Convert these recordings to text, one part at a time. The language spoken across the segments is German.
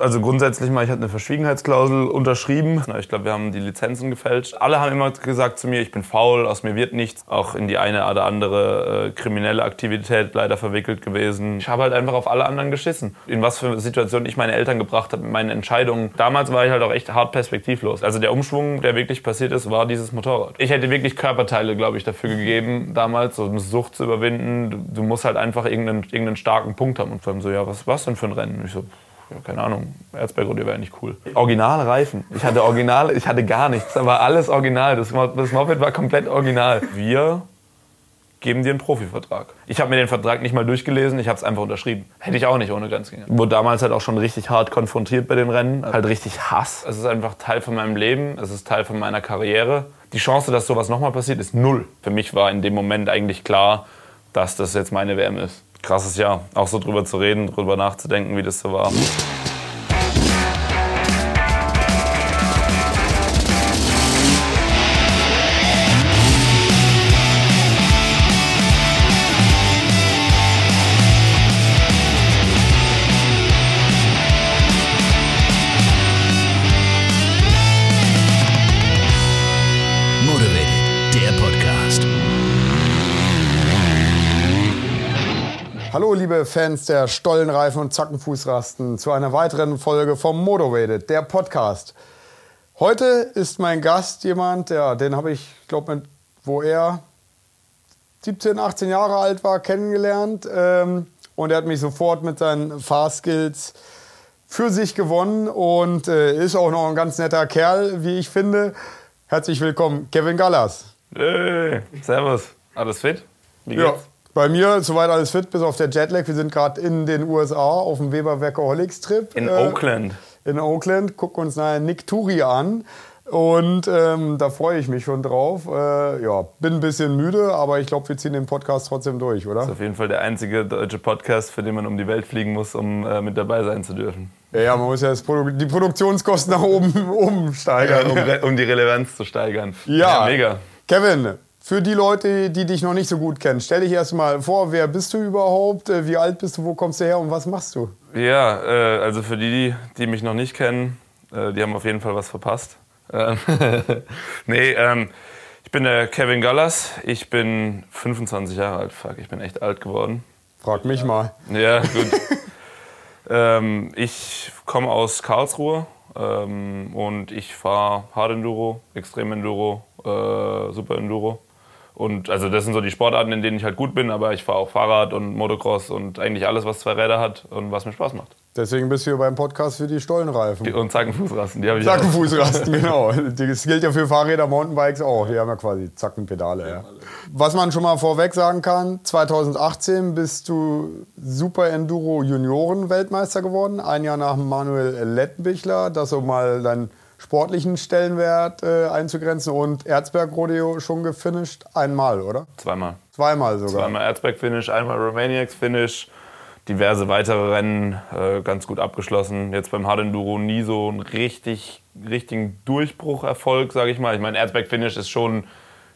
Also grundsätzlich mal, ich hatte eine Verschwiegenheitsklausel unterschrieben. Ich glaube, wir haben die Lizenzen gefälscht. Alle haben immer gesagt zu mir, ich bin faul, aus mir wird nichts. Auch in die eine oder andere äh, kriminelle Aktivität leider verwickelt gewesen. Ich habe halt einfach auf alle anderen geschissen. In was für Situationen ich meine Eltern gebracht habe mit meinen Entscheidungen. Damals war ich halt auch echt hart perspektivlos. Also der Umschwung, der wirklich passiert ist, war dieses Motorrad. Ich hätte wirklich Körperteile, glaube ich, dafür gegeben, damals so eine Sucht zu überwinden. Du, du musst halt einfach irgendeinen, irgendeinen starken Punkt haben. Und vor allem so, ja, was was denn für ein Rennen? Ich so, ja, keine Ahnung, Erzberg-Rodeo wäre nicht cool. Originalreifen. Ich hatte Original, ich hatte gar nichts. Da war alles original. Das, das Moped war komplett original. Wir geben dir einen Profivertrag. Ich habe mir den Vertrag nicht mal durchgelesen, ich habe es einfach unterschrieben. Hätte ich auch nicht ohne Grenzgänger. Wurde damals halt auch schon richtig hart konfrontiert bei den Rennen. Halt richtig Hass. Es ist einfach Teil von meinem Leben, es ist Teil von meiner Karriere. Die Chance, dass sowas nochmal passiert, ist null. Für mich war in dem Moment eigentlich klar, dass das jetzt meine WM ist krasses Jahr. Auch so drüber zu reden, drüber nachzudenken, wie das so war. Liebe Fans der Stollenreifen und Zackenfußrasten, zu einer weiteren Folge vom Motorrated, der Podcast. Heute ist mein Gast jemand, ja, den habe ich, glaube wo er 17, 18 Jahre alt war, kennengelernt. Ähm, und er hat mich sofort mit seinen Fahrskills für sich gewonnen und äh, ist auch noch ein ganz netter Kerl, wie ich finde. Herzlich willkommen, Kevin Gallas. Hey, servus. Alles fit? Wie geht's? Ja. Bei mir soweit alles fit, bis auf der Jetlag. Wir sind gerade in den USA auf dem Weber Workaholics Trip. In äh, Oakland. In Oakland. Gucken uns nachher Nick Turi an. Und ähm, da freue ich mich schon drauf. Äh, ja, bin ein bisschen müde, aber ich glaube, wir ziehen den Podcast trotzdem durch, oder? Das ist auf jeden Fall der einzige deutsche Podcast, für den man um die Welt fliegen muss, um äh, mit dabei sein zu dürfen. Ja, man muss ja Produ die Produktionskosten nach oben, oben steigern. Ja, um, um, die Relevanz zu steigern. Ja, ja mega. Kevin, für die Leute, die dich noch nicht so gut kennen, stell dich erst mal vor, wer bist du überhaupt, äh, wie alt bist du, wo kommst du her und was machst du? Ja, äh, also für die, die mich noch nicht kennen, äh, die haben auf jeden Fall was verpasst. Ähm, nee, ähm, ich bin der Kevin Gallas, ich bin 25 Jahre alt, fuck, ich bin echt alt geworden. Frag mich mal. Ja, gut. ähm, ich komme aus Karlsruhe ähm, und ich fahre Hard Enduro, Extrem Enduro, äh, Super Enduro. Und also das sind so die Sportarten, in denen ich halt gut bin, aber ich fahre auch Fahrrad und Motocross und eigentlich alles, was zwei Räder hat und was mir Spaß macht. Deswegen bist du hier beim Podcast für die Stollenreifen. und Zackenfußrasten, die habe ich Zackenfußrasten, genau. Das gilt ja für Fahrräder, Mountainbikes auch. Die haben ja quasi Zackenpedale. Ja. Was man schon mal vorweg sagen kann, 2018 bist du Super Enduro Junioren Weltmeister geworden. Ein Jahr nach Manuel Lettbichler. Das so mal dein sportlichen Stellenwert äh, einzugrenzen und Erzberg-Rodeo schon gefinisht? Einmal, oder? Zweimal. Zweimal sogar. Zweimal Erzberg-Finish, einmal Romaniacs-Finish, diverse weitere Rennen äh, ganz gut abgeschlossen. Jetzt beim Hard Enduro nie so einen richtig, richtigen Durchbrucherfolg, sage ich mal. Ich meine, Erzberg-Finish ist schon,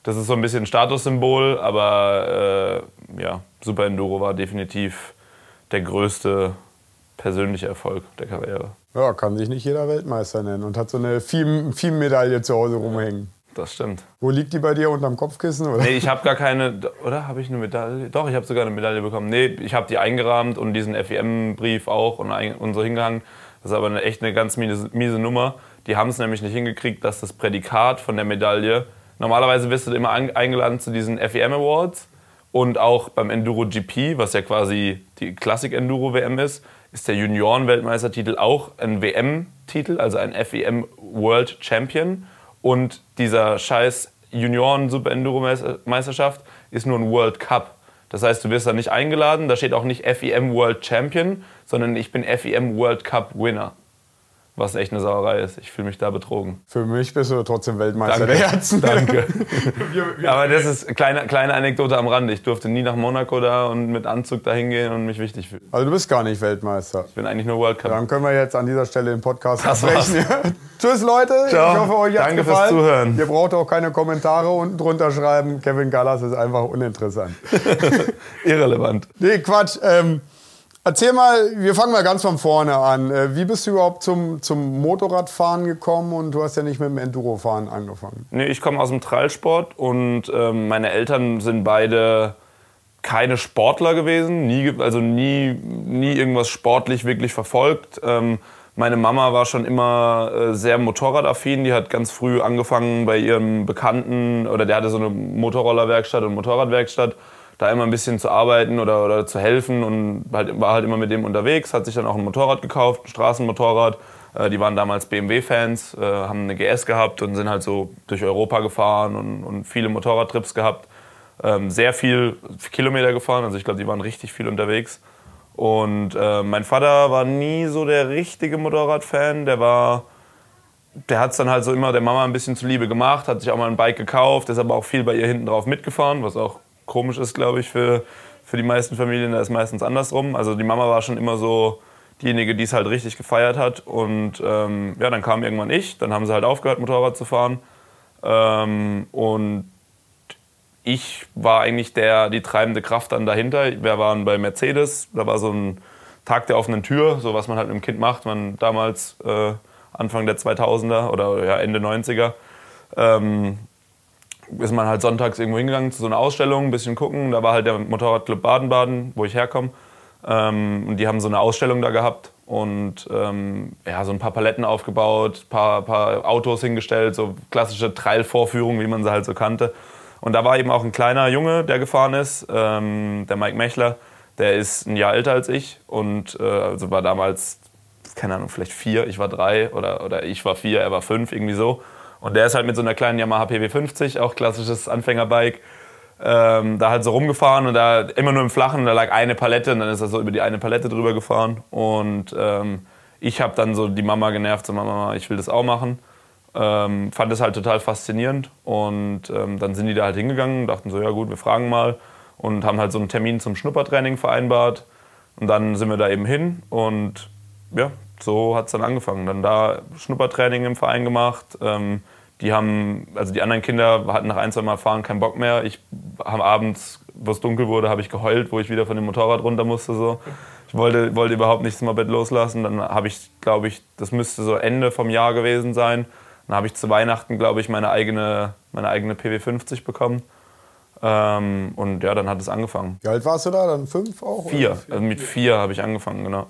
das ist so ein bisschen ein Statussymbol, aber äh, ja, Super Enduro war definitiv der größte persönliche Erfolg der Karriere. Ja, kann sich nicht jeder Weltmeister nennen und hat so eine FIM-Medaille zu Hause rumhängen. Das stimmt. Wo liegt die bei dir unterm Kopfkissen? Oder? Nee, ich habe gar keine. Oder habe ich eine Medaille? Doch, ich habe sogar eine Medaille bekommen. Nee, ich habe die eingerahmt und diesen FEM-Brief auch und, und, so hingehangen. Das ist aber eine, echt eine ganz miese, miese Nummer. Die haben es nämlich nicht hingekriegt, dass das Prädikat von der Medaille. Normalerweise wirst du immer eingeladen zu diesen FEM Awards und auch beim Enduro GP, was ja quasi die Klassik Enduro WM ist ist der Junioren-Weltmeistertitel auch ein WM-Titel, also ein FEM World Champion. Und dieser scheiß Junioren-Super-Enduro-Meisterschaft ist nur ein World Cup. Das heißt, du wirst da nicht eingeladen, da steht auch nicht FEM World Champion, sondern ich bin FEM World Cup Winner was echt eine Sauerei ist. Ich fühle mich da betrogen. Für mich bist du trotzdem Weltmeister Danke. der Herzen. Danke. Aber das ist eine kleine, kleine Anekdote am Rande. Ich durfte nie nach Monaco da und mit Anzug da hingehen und mich wichtig fühlen. Also du bist gar nicht Weltmeister. Ich bin eigentlich nur World Cup. Dann können wir jetzt an dieser Stelle den Podcast abbrechen. Tschüss Leute. Ciao. Ich hoffe, euch hat Danke gefallen. fürs Zuhören. Ihr braucht auch keine Kommentare unten drunter schreiben. Kevin Gallas ist einfach uninteressant. Irrelevant. Nee, Quatsch. Ähm, Erzähl mal, wir fangen mal ganz von vorne an. Äh, wie bist du überhaupt zum, zum Motorradfahren gekommen und du hast ja nicht mit dem Endurofahren angefangen? Nee, ich komme aus dem Trallsport und ähm, meine Eltern sind beide keine Sportler gewesen, nie, also nie, nie irgendwas sportlich wirklich verfolgt. Ähm, meine Mama war schon immer äh, sehr motorradaffin. Die hat ganz früh angefangen bei ihrem Bekannten, oder der hatte so eine Motorrollerwerkstatt und Motorradwerkstatt, da immer ein bisschen zu arbeiten oder, oder zu helfen und halt, war halt immer mit dem unterwegs, hat sich dann auch ein Motorrad gekauft, ein Straßenmotorrad. Äh, die waren damals BMW-Fans, äh, haben eine GS gehabt und sind halt so durch Europa gefahren und, und viele Motorradtrips gehabt. Ähm, sehr viel Kilometer gefahren, also ich glaube, die waren richtig viel unterwegs. Und äh, mein Vater war nie so der richtige Motorradfan. Der war, der hat es dann halt so immer der Mama ein bisschen zuliebe gemacht, hat sich auch mal ein Bike gekauft, ist aber auch viel bei ihr hinten drauf mitgefahren, was auch komisch ist, glaube ich, für, für die meisten Familien. Da ist meistens andersrum. Also die Mama war schon immer so diejenige, die es halt richtig gefeiert hat. Und ähm, ja, dann kam irgendwann ich. Dann haben sie halt aufgehört, Motorrad zu fahren. Ähm, und ich war eigentlich der, die treibende Kraft dann dahinter. Wir waren bei Mercedes, da war so ein Tag der offenen Tür, so was man halt mit dem Kind macht. Man damals äh, Anfang der 2000er oder ja, Ende 90er ähm, ist man halt sonntags irgendwo hingegangen zu so einer Ausstellung, ein bisschen gucken. Da war halt der Motorradclub Baden-Baden, wo ich herkomme. Ähm, und die haben so eine Ausstellung da gehabt und ähm, ja, so ein paar Paletten aufgebaut, ein paar, paar Autos hingestellt, so klassische Trail-Vorführungen, wie man sie halt so kannte. Und da war eben auch ein kleiner Junge, der gefahren ist, ähm, der Mike Mechler. Der ist ein Jahr älter als ich und äh, also war damals, keine Ahnung, vielleicht vier, ich war drei oder, oder ich war vier, er war fünf, irgendwie so. Und der ist halt mit so einer kleinen Yamaha PW50, auch klassisches Anfängerbike, ähm, da halt so rumgefahren und da immer nur im Flachen, da lag eine Palette und dann ist er so über die eine Palette drüber gefahren. Und ähm, ich habe dann so die Mama genervt, so Mama, ich will das auch machen. Ähm, fand es halt total faszinierend und ähm, dann sind die da halt hingegangen dachten so, ja gut, wir fragen mal und haben halt so einen Termin zum Schnuppertraining vereinbart und dann sind wir da eben hin und ja, so hat es dann angefangen. Dann da Schnuppertraining im Verein gemacht. Ähm, die haben, also die anderen Kinder hatten nach ein, zwei Mal fahren keinen Bock mehr. Ich habe abends, wo es dunkel wurde, habe ich geheult, wo ich wieder von dem Motorrad runter musste. So. Ich wollte, wollte überhaupt nicht das Moped loslassen. Dann habe ich, glaube ich, das müsste so Ende vom Jahr gewesen sein, dann habe ich zu Weihnachten, glaube ich, meine eigene, meine eigene PW50 bekommen. Ähm, und ja, dann hat es angefangen. Wie alt warst du da? Dann fünf auch? Vier. vier? Also mit vier habe ich angefangen, genau.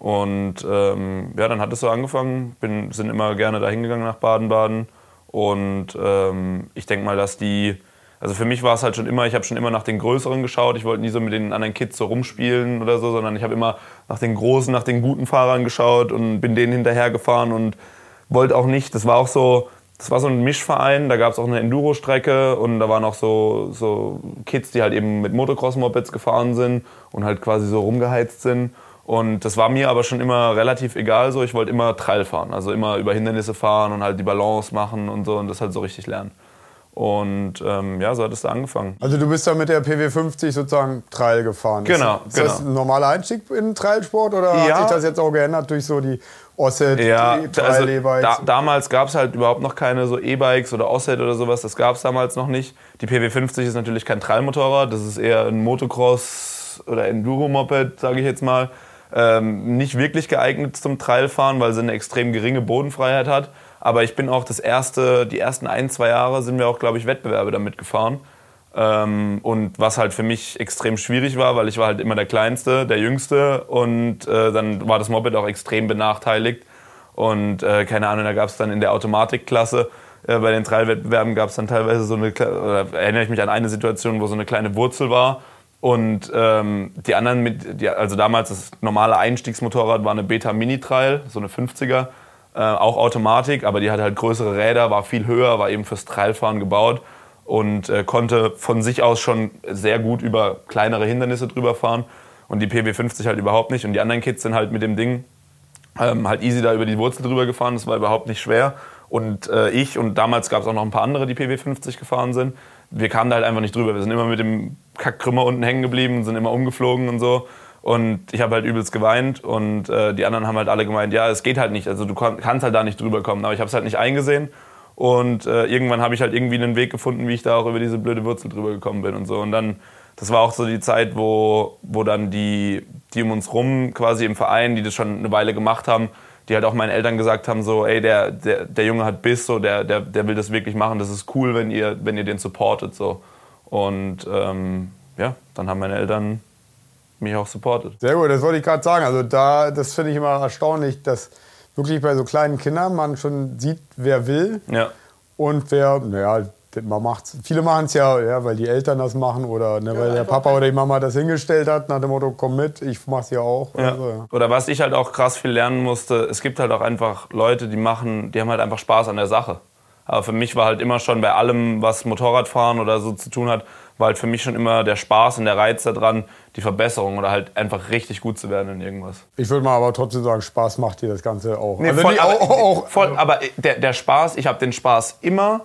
Und ähm, ja, dann hat es so angefangen. Bin, sind immer gerne da hingegangen nach Baden-Baden. Und ähm, ich denke mal, dass die, also für mich war es halt schon immer, ich habe schon immer nach den Größeren geschaut. Ich wollte nie so mit den anderen Kids so rumspielen oder so, sondern ich habe immer nach den Großen, nach den guten Fahrern geschaut und bin denen hinterhergefahren und wollte auch nicht, das war auch so, das war so ein Mischverein, da gab es auch eine Enduro-Strecke und da waren auch so, so Kids, die halt eben mit Motocross-Mopeds gefahren sind und halt quasi so rumgeheizt sind. Und das war mir aber schon immer relativ egal so. Ich wollte immer Trail fahren, also immer über Hindernisse fahren und halt die Balance machen und so und das halt so richtig lernen. Und ähm, ja, so hat es da angefangen. Also du bist da mit der PW50 sozusagen Trail gefahren. Genau. Ist, genau. das ein normaler Einstieg in den Trailsport oder ja. hat sich das jetzt auch geändert durch so die Osset, ja, also da, damals gab es halt überhaupt noch keine so E-Bikes oder Osset oder sowas. Das gab es damals noch nicht. Die PW50 ist natürlich kein Trailmotorrad. Das ist eher ein Motocross oder Enduro-Moped, sage ich jetzt mal. Ähm, nicht wirklich geeignet zum Trailfahren, weil sie eine extrem geringe Bodenfreiheit hat. Aber ich bin auch das erste, die ersten ein, zwei Jahre sind wir auch, glaube ich, Wettbewerbe damit gefahren. Ähm, und was halt für mich extrem schwierig war, weil ich war halt immer der Kleinste, der Jüngste und äh, dann war das Moped auch extrem benachteiligt. Und äh, keine Ahnung, da gab es dann in der Automatikklasse, äh, bei den Trailwettbewerben gab es dann teilweise so eine, erinnere ich mich an eine Situation, wo so eine kleine Wurzel war. Und ähm, die anderen, mit, die, also damals das normale Einstiegsmotorrad war eine Beta Mini Trail, so eine 50er, äh, auch Automatik, aber die hatte halt größere Räder, war viel höher, war eben fürs Trailfahren gebaut und äh, konnte von sich aus schon sehr gut über kleinere Hindernisse drüber fahren und die PW50 halt überhaupt nicht. Und die anderen Kids sind halt mit dem Ding ähm, halt easy da über die Wurzel drüber gefahren, das war überhaupt nicht schwer. Und äh, ich und damals gab es auch noch ein paar andere, die PW50 gefahren sind. Wir kamen da halt einfach nicht drüber. Wir sind immer mit dem Kackkrümmer unten hängen geblieben, sind immer umgeflogen und so. Und ich habe halt übelst geweint und äh, die anderen haben halt alle gemeint, ja, es geht halt nicht. Also du kannst halt da nicht drüber kommen. Aber ich habe es halt nicht eingesehen und äh, irgendwann habe ich halt irgendwie einen Weg gefunden, wie ich da auch über diese blöde Wurzel drüber gekommen bin und so. Und dann das war auch so die Zeit, wo, wo dann die, die um uns rum quasi im Verein, die das schon eine Weile gemacht haben, die halt auch meinen Eltern gesagt haben, so, ey, der, der, der Junge hat Biss, so, der, der, der will das wirklich machen, das ist cool, wenn ihr, wenn ihr den supportet. So. Und ähm, ja, dann haben meine Eltern mich auch supportet. Sehr gut, das wollte ich gerade sagen. Also da, das finde ich immer erstaunlich, dass wirklich bei so kleinen Kindern man schon sieht, wer will Ja. und wer, naja, man macht's. Viele machen es ja, ja, weil die Eltern das machen oder ne, weil der Papa oder die Mama das hingestellt hat, nach dem Motto, komm mit, ich mach's ja auch. Ja. Oder so, ja. Oder was ich halt auch krass viel lernen musste, es gibt halt auch einfach Leute, die machen, die haben halt einfach Spaß an der Sache. Aber für mich war halt immer schon bei allem, was Motorradfahren oder so zu tun hat, war halt für mich schon immer der Spaß und der Reiz daran, die Verbesserung oder halt einfach richtig gut zu werden in irgendwas. Ich würde mal aber trotzdem sagen, Spaß macht dir das Ganze auch. Nee, also voll, nicht aber, auch, auch, voll, aber der, der Spaß, ich habe den Spaß immer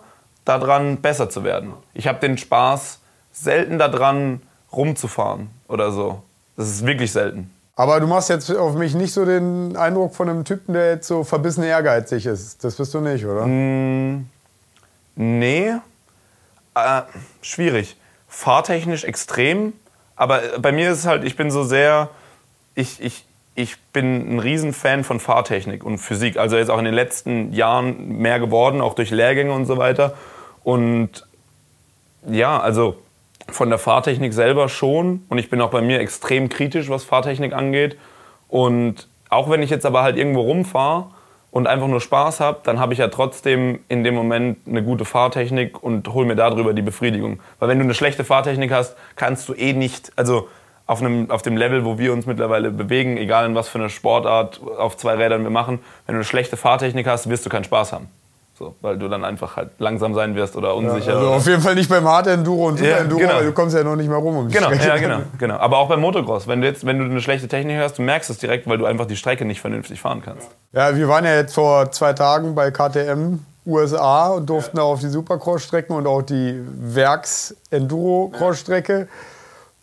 daran, besser zu werden. Ich habe den Spaß selten daran, rumzufahren oder so. Das ist wirklich selten. aber du machst jetzt auf mich nicht so den Eindruck von einem Typen, der jetzt so verbissen ehrgeizig ist. Das bist du nicht, oder? Mm. Nee, äh, schwierig. Fahrtechnisch extrem, aber bei mir ist es halt, ich bin so sehr, ich, ich, ich bin ein Riesenfan von Fahrtechnik und Physik. Also jetzt auch in den letzten Jahren mehr geworden, auch durch Lehrgänge und so weiter. Und ja, also von der Fahrtechnik selber schon. Und ich bin auch bei mir extrem kritisch, was Fahrtechnik angeht. Und auch wenn ich jetzt aber halt irgendwo rumfahre und einfach nur Spaß habe, dann habe ich ja trotzdem in dem Moment eine gute Fahrtechnik und hole mir darüber die Befriedigung. Weil wenn du eine schlechte Fahrtechnik hast, kannst du eh nicht, also auf, einem, auf dem Level, wo wir uns mittlerweile bewegen, egal in was für eine Sportart auf zwei Rädern wir machen, wenn du eine schlechte Fahrtechnik hast, wirst du keinen Spaß haben. So, weil du dann einfach halt langsam sein wirst oder unsicher. Also auf jeden Fall nicht beim Hard Enduro und Super Ja, Enduro, genau. weil du kommst ja noch nicht mal rum um die Genau, Strecke. ja, genau, genau. Aber auch beim Motocross, wenn du jetzt, wenn du eine schlechte Technik hast, du merkst es direkt, weil du einfach die Strecke nicht vernünftig fahren kannst. Ja, wir waren ja jetzt vor zwei Tagen bei KTM USA und durften da auf die Supercross-Strecken und auch die Werks-Enduro-Cross-Strecke.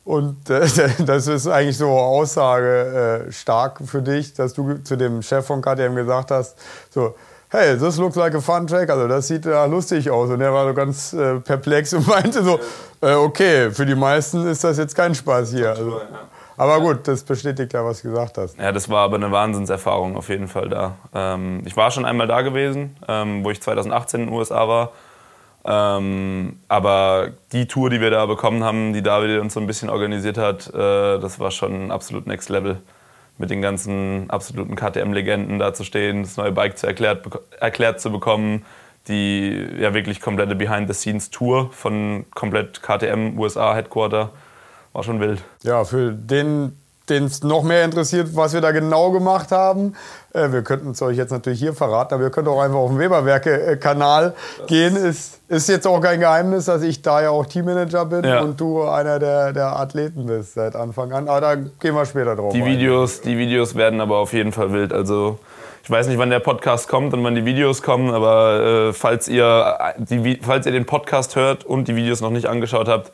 Und äh, das ist eigentlich so Aussage äh, stark für dich, dass du zu dem Chef von KTM gesagt hast, so, hey, this looks like a fun track, also das sieht ja lustig aus. Und er war so ganz äh, perplex und meinte so, äh, okay, für die meisten ist das jetzt kein Spaß hier. Also, aber gut, das bestätigt ja, was du gesagt hast. Ja, das war aber eine Wahnsinnserfahrung auf jeden Fall da. Ähm, ich war schon einmal da gewesen, ähm, wo ich 2018 in den USA war. Ähm, aber die Tour, die wir da bekommen haben, die David uns so ein bisschen organisiert hat, äh, das war schon absolut Next Level. Mit den ganzen absoluten KTM-Legenden da zu stehen, das neue Bike zu erklärt, erklärt zu bekommen, die ja wirklich komplette Behind-the-Scenes-Tour von komplett KTM USA Headquarter, war schon wild. Ja, für den, den es noch mehr interessiert, was wir da genau gemacht haben, wir könnten es euch jetzt natürlich hier verraten, aber ihr könnt auch einfach auf den Weberwerke-Kanal gehen. Ist, ist jetzt auch kein Geheimnis, dass ich da ja auch Teammanager bin Ja. und du einer der, der Athleten bist seit Anfang an. Aber da gehen wir später drauf. Die ein. Videos, die Videos werden aber auf jeden Fall wild. Also ich weiß nicht, wann der Podcast kommt und wann die Videos kommen, aber äh, falls, ihr, äh, die, falls ihr den Podcast hört und die Videos noch nicht angeschaut habt,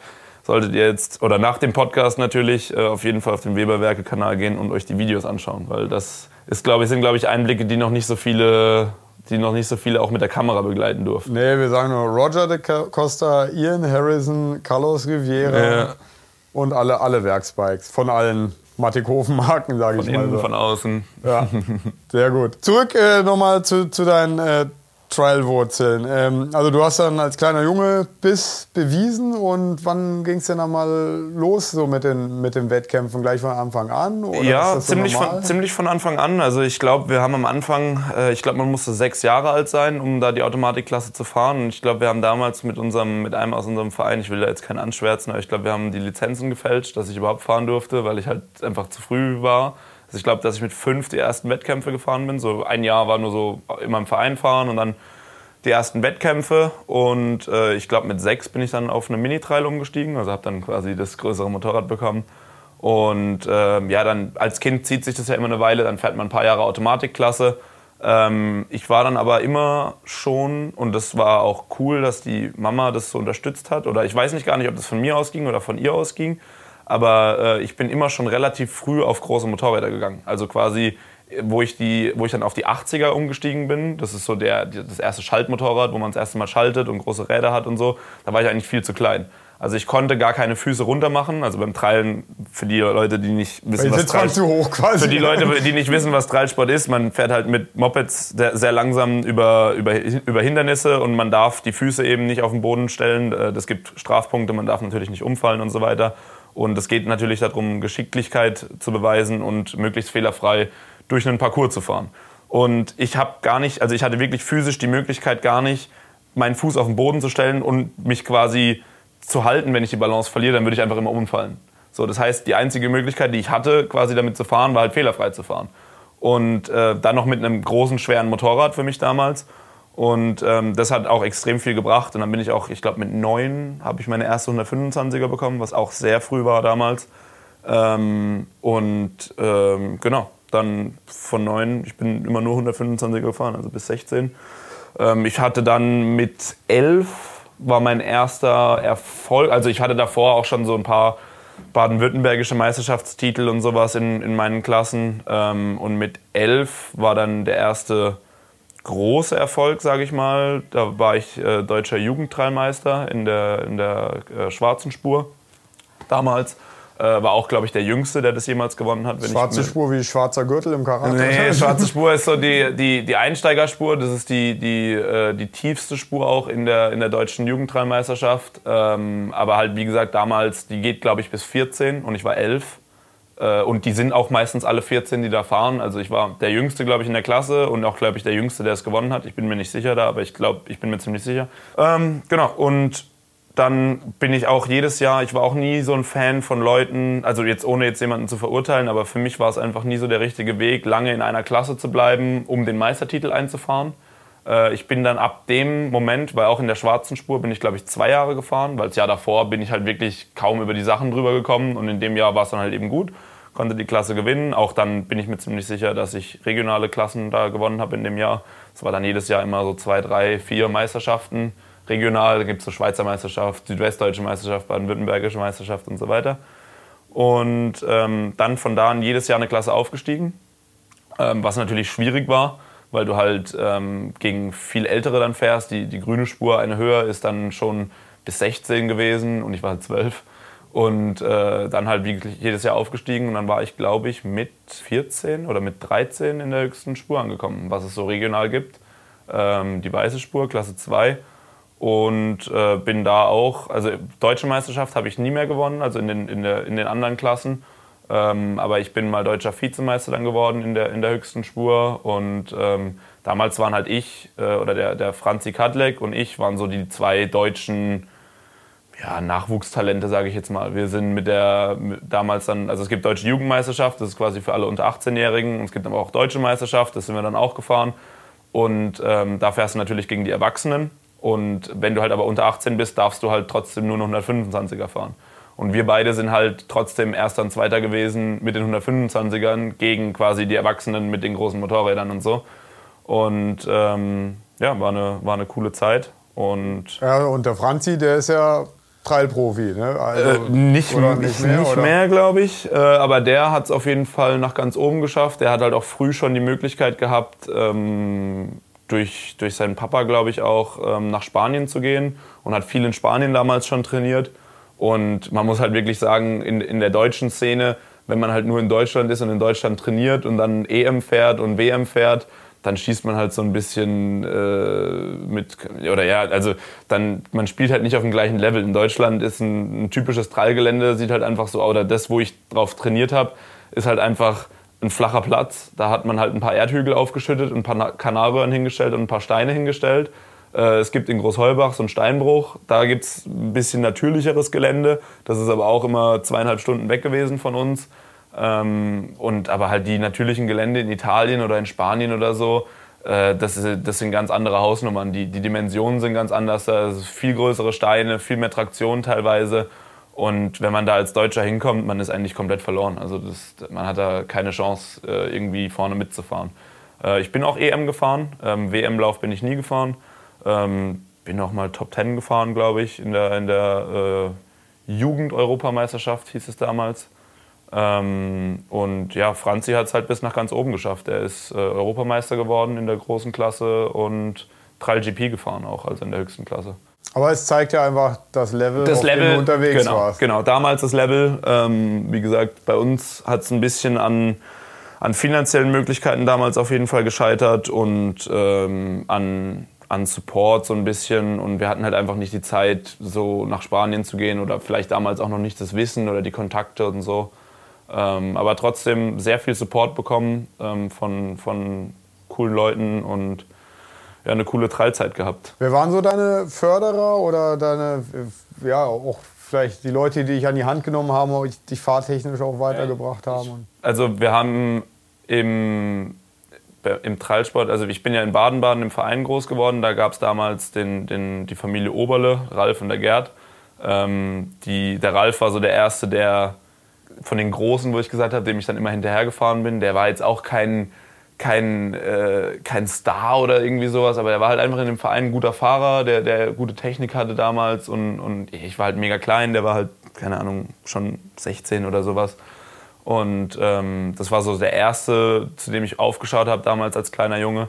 solltet ihr jetzt, oder nach dem Podcast natürlich, äh, auf jeden Fall auf den Weberwerke-Kanal gehen und euch die Videos anschauen. Weil das ist, glaube ich, sind, glaube ich, Einblicke, die noch nicht so viele, die noch nicht so viele auch mit der Kamera begleiten durften. Nee, wir sagen nur Roger de Costa, Ian Harrison, Carlos Riviera Ja. und alle, alle Werksbikes von allen Mattighofen-Marken, sage ich Von mal innen, so. von außen. Ja, sehr gut. Zurück äh, nochmal zu, zu deinen äh, Trial-Wurzeln. Ähm, also du hast dann als kleiner Junge Biss bewiesen und wann ging es denn dann mal los so mit den, mit den Wettkämpfen? Gleich von Anfang an? Ja, so ziemlich, normal? von, ziemlich von Anfang an. Also ich glaube, wir haben am Anfang, äh, ich glaube, man musste sechs Jahre alt sein, um da die Automatikklasse zu fahren. Und ich glaube, wir haben damals mit unserem, mit einem aus unserem Verein, ich will da jetzt keinen anschwärzen, aber ich glaube, wir haben die Lizenzen gefälscht, dass ich überhaupt fahren durfte, weil ich halt einfach zu früh war. Also ich glaube, dass ich mit fünf die ersten Wettkämpfe gefahren bin. So ein Jahr war nur so immer im Verein fahren und dann die ersten Wettkämpfe und äh, ich glaube mit sechs bin ich dann auf eine Mini-Trail umgestiegen, also habe dann quasi das größere Motorrad bekommen. Und ähm, ja, dann als Kind zieht sich das ja immer eine Weile, dann fährt man ein paar Jahre Automatikklasse. Ähm, ich war dann aber immer schon, und das war auch cool, dass die Mama das so unterstützt hat, oder ich weiß nicht gar nicht, ob das von mir ausging oder von ihr ausging, aber äh, ich bin immer schon relativ früh auf große Motorräder gegangen. Also quasi, wo ich, die, wo ich dann auf die 80er umgestiegen bin, das ist so der, das erste Schaltmotorrad, wo man das erste Mal schaltet und große Räder hat und so, da war ich eigentlich viel zu klein. Also ich konnte gar keine Füße runter machen. Also beim Trailen, für die Leute, die nicht wissen, was Trail, zu hoch quasi. Für die Leute, die nicht wissen, was Trailsport ist, man fährt halt mit Mopeds sehr langsam über, über, über Hindernisse und man darf die Füße eben nicht auf den Boden stellen. Äh, das gibt Strafpunkte, man darf natürlich nicht umfallen und so weiter. Und es geht natürlich darum, Geschicklichkeit zu beweisen und möglichst fehlerfrei durch einen Parcours zu fahren. Und ich habe gar nicht, also ich hatte wirklich physisch die Möglichkeit gar nicht, meinen Fuß auf den Boden zu stellen und mich quasi zu halten, wenn ich die Balance verliere, dann würde ich einfach immer umfallen. So, das heißt, die einzige Möglichkeit, die ich hatte, quasi damit zu fahren, war halt fehlerfrei zu fahren. Und äh, dann noch mit einem großen, schweren Motorrad für mich damals. Und ähm, das hat auch extrem viel gebracht. Und dann bin ich auch, ich glaube, mit neun habe ich meine erste 125er bekommen, was auch sehr früh war damals. Ähm, und ähm, genau, dann von neun, ich bin immer nur 125er gefahren, also bis 16. Ähm, ich hatte dann mit elf war mein erster Erfolg. Also ich hatte davor auch schon so ein paar baden-württembergische Meisterschaftstitel und sowas in, in meinen Klassen. Ähm, und mit elf war dann der erste große Erfolg, sage ich mal. Da war ich äh, deutscher Jugendtrailmeister in der, in der äh, schwarzen Spur damals. Äh, war auch, glaube ich, der Jüngste, der das jemals gewonnen hat. schwarze Spur wie schwarzer Gürtel im Karate? Nee, schwarze Spur ist so die, die, die Einsteigerspur. Das ist die, die, äh, die tiefste Spur auch in der, in der deutschen Jugendtrailmeisterschaft. Ähm, aber halt, wie gesagt, damals, die geht, glaube ich, bis 14 und ich war 11. Äh, und die sind auch meistens alle 14, die da fahren. Also ich war der Jüngste, glaube ich, in der Klasse und auch, glaube ich, der Jüngste, der es gewonnen hat. Ich bin mir nicht sicher da, aber ich glaube, ich bin mir ziemlich sicher. Ähm, genau, und dann bin ich auch jedes Jahr, ich war auch nie so ein Fan von Leuten, also jetzt ohne jetzt jemanden zu verurteilen, aber für mich war es einfach nie so der richtige Weg, lange in einer Klasse zu bleiben, um den Meistertitel einzufahren. Äh, ich bin dann ab dem Moment, weil auch in der schwarzen Spur bin ich glaube ich zwei Jahre gefahren, weil das Jahr davor bin ich halt wirklich kaum über die Sachen drüber gekommen und in dem Jahr war es dann halt eben gut, konnte die Klasse gewinnen. Auch dann bin ich mir ziemlich sicher, dass ich regionale Klassen da gewonnen habe in dem Jahr. Es war dann jedes Jahr immer so zwei, drei, vier Meisterschaften regional, da gibt es so Schweizer Meisterschaft, Südwestdeutsche Meisterschaft, Baden-Württembergische Meisterschaft und so weiter. Und ähm, dann von da an jedes Jahr eine Klasse aufgestiegen, ähm, was natürlich schwierig war, weil du halt ähm, gegen viel Ältere dann fährst. Die, die grüne Spur, eine höher, ist dann schon bis 16 gewesen und ich war halt 12. Und äh, dann halt wirklich jedes Jahr aufgestiegen und dann war ich, glaube ich, mit 14 oder mit 13 in der höchsten Spur angekommen, was es so regional gibt. Ähm, die weiße Spur, Klasse 2 und äh, bin da auch, also deutsche Meisterschaft habe ich nie mehr gewonnen, also in den, in der, in den anderen Klassen. Ähm, aber ich bin mal deutscher Vizemeister dann geworden in der, in der höchsten Spur und ähm, damals waren halt ich äh, oder der, der Franzi Kadlek und ich waren so die zwei deutschen ja, Nachwuchstalente, sage ich jetzt mal. Wir sind mit der damals dann, also es gibt deutsche Jugendmeisterschaft, das ist quasi für alle unter 18-Jährigen und es gibt aber auch deutsche Meisterschaft, das sind wir dann auch gefahren und ähm, da fährst du natürlich gegen die Erwachsenen und wenn du halt aber unter 18 bist, darfst du halt trotzdem nur noch 125er fahren. Und wir beide sind halt trotzdem Erster und Zweiter gewesen mit den 125ern gegen quasi die Erwachsenen mit den großen Motorrädern und so. Und ähm, ja, war eine, war eine coole Zeit. Und, ja, und der Franzi, der ist ja Trailprofi, ne? Also, äh, nicht, nicht mehr, nicht mehr glaube ich. Äh, aber der hat es auf jeden Fall nach ganz oben geschafft. Der hat halt auch früh schon die Möglichkeit gehabt, ähm, durch, durch seinen Papa, glaube ich, auch ähm, nach Spanien zu gehen und hat viel in Spanien damals schon trainiert. Und man muss halt wirklich sagen, in, in der deutschen Szene, wenn man halt nur in Deutschland ist und in Deutschland trainiert und dann EM fährt und WM fährt, dann schießt man halt so ein bisschen äh, mit, oder ja, also dann, man spielt halt nicht auf dem gleichen Level. In Deutschland ist ein, ein typisches Trallgelände, sieht halt einfach so, oder das, wo ich drauf trainiert habe, ist halt einfach ein flacher Platz. Da hat man halt ein paar Erdhügel aufgeschüttet, ein paar Kanalröhren hingestellt und ein paar Steine hingestellt. Äh, es gibt in Großheubach so einen Steinbruch. Da gibt es ein bisschen natürlicheres Gelände. Das ist aber auch immer zweieinhalb Stunden weg gewesen von uns. Ähm, und aber halt die natürlichen Gelände in Italien oder in Spanien oder so, äh, das, das sind ganz andere Hausnummern. Die, die Dimensionen sind ganz anders. Da ist viel größere Steine, viel mehr Traktion teilweise. Und wenn man da als Deutscher hinkommt, man ist eigentlich komplett verloren. Also das, man hat da keine Chance, äh, irgendwie vorne mitzufahren. Äh, ich bin auch EM gefahren, ähm, WM-Lauf bin ich nie gefahren. Ähm, bin auch mal Top 10 gefahren, glaube ich, in der, in der äh, Jugend-Europameisterschaft hieß es damals. Ähm, und ja, Franzi hat es halt bis nach ganz oben geschafft. Er ist äh, Europameister geworden in der großen Klasse und Trall GP gefahren auch, also in der höchsten Klasse. Aber es zeigt ja einfach das Level, das auf Level, dem du unterwegs genau, warst. Genau, damals das Level. Ähm, wie gesagt, bei uns hat es ein bisschen an, an finanziellen Möglichkeiten damals auf jeden Fall gescheitert und ähm, an, an Support so ein bisschen. Und wir hatten halt einfach nicht die Zeit, so nach Spanien zu gehen oder vielleicht damals auch noch nicht das Wissen oder die Kontakte und so. Ähm, aber trotzdem sehr viel Support bekommen ähm, von, von coolen Leuten und ja, eine coole Trailzeit gehabt. Wer waren so deine Förderer oder deine, ja, auch vielleicht die Leute, die dich an die Hand genommen haben und dich fahrtechnisch auch weitergebracht haben? Also wir haben im, im Trailsport, also ich bin ja in Baden-Baden im Verein groß geworden, da gab es damals den, den, die Familie Oberle, Ralf und der Gerd. Ähm, die, der Ralf war so der Erste, der von den Großen, wo ich gesagt habe, dem ich dann immer hinterhergefahren bin, der war jetzt auch kein kein, äh, kein Star oder irgendwie sowas, aber der war halt einfach in dem Verein ein guter Fahrer, der, der gute Technik hatte damals und, und ich war halt mega klein, der war halt, keine Ahnung, schon 16 oder sowas. Und ähm, das war so der erste, zu dem ich aufgeschaut habe damals als kleiner Junge.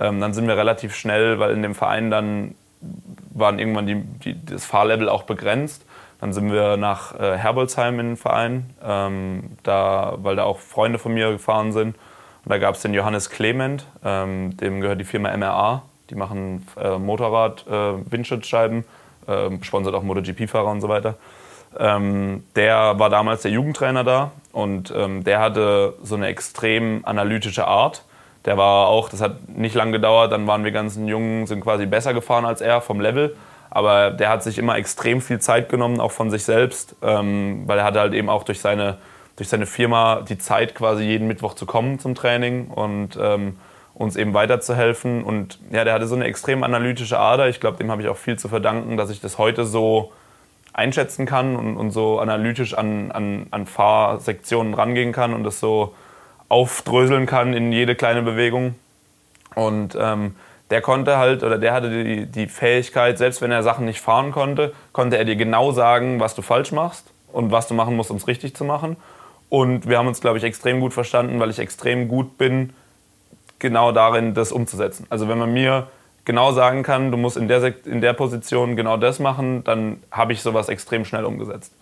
Ähm, dann sind wir relativ schnell, weil in dem Verein dann waren irgendwann die, die, das Fahrlevel auch begrenzt. Dann sind wir nach äh, Herbolzheim in den Verein, ähm, da, weil da auch Freunde von mir gefahren sind. Und da gab es den Johannes Clement, ähm, dem gehört die Firma MRA. Die machen äh, Motorrad, äh, Windschutzscheiben, äh, sponsert auch MotoGP-Fahrer und so weiter. Ähm, der war damals der Jugendtrainer da und ähm, der hatte so eine extrem analytische Art. Der war auch, das hat nicht lange gedauert, dann waren wir ganzen Jungen, sind quasi besser gefahren als er vom Level. Aber der hat sich immer extrem viel Zeit genommen, auch von sich selbst, ähm, weil er hatte halt eben auch durch seine durch seine Firma die Zeit, quasi jeden Mittwoch zu kommen zum Training und ähm, uns eben weiterzuhelfen. Und ja, der hatte so eine extrem analytische Ader. Ich glaube, dem habe ich auch viel zu verdanken, dass ich das heute so einschätzen kann und, und so analytisch an, an, an Fahrsektionen rangehen kann und das so aufdröseln kann in jede kleine Bewegung. Und ähm, der konnte halt, oder der hatte die, die Fähigkeit, selbst wenn er Sachen nicht fahren konnte, konnte er dir genau sagen, was du falsch machst und was du machen musst, um es richtig zu machen. Und wir haben uns, glaube ich, extrem gut verstanden, weil ich extrem gut bin, genau darin, das umzusetzen. Also wenn man mir genau sagen kann, du musst in der, in der Position genau das machen, dann habe ich sowas extrem schnell umgesetzt.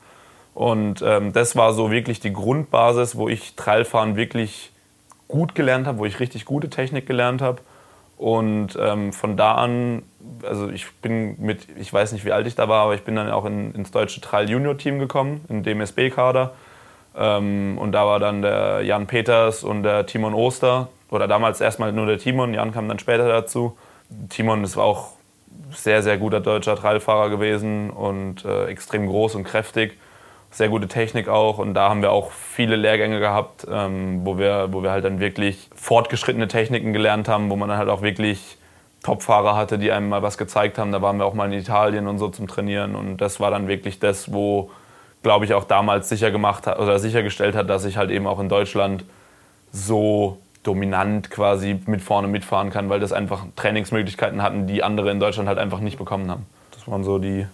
Und ähm, das war so wirklich die Grundbasis, wo ich Trailfahren wirklich gut gelernt habe, wo ich richtig gute Technik gelernt habe. Und ähm, von da an, also ich bin mit, ich weiß nicht, wie alt ich da war, aber ich bin dann auch in, ins deutsche Trail Junior Team gekommen, im DMSB-Kader. Ähm, und da war dann der Jan Peters und der Timon Oster. Oder damals erstmal nur der Timon, Jan kam dann später dazu. Timon ist auch sehr, sehr guter deutscher Trailfahrer gewesen und äh, extrem groß und kräftig. Sehr gute Technik auch. Und da haben wir auch viele Lehrgänge gehabt, ähm, wo, wir, wo wir halt dann wirklich fortgeschrittene Techniken gelernt haben, wo man dann halt auch wirklich Topfahrer hatte, die einem mal was gezeigt haben. Da waren wir auch mal in Italien und so zum Trainieren. Und das war dann wirklich das, wo glaube ich, auch damals sicher gemacht hat oder sichergestellt hat, dass ich halt eben auch in Deutschland so dominant quasi mit vorne mitfahren kann, weil das einfach Trainingsmöglichkeiten hatten, die andere in Deutschland halt einfach nicht bekommen haben. Das waren so die,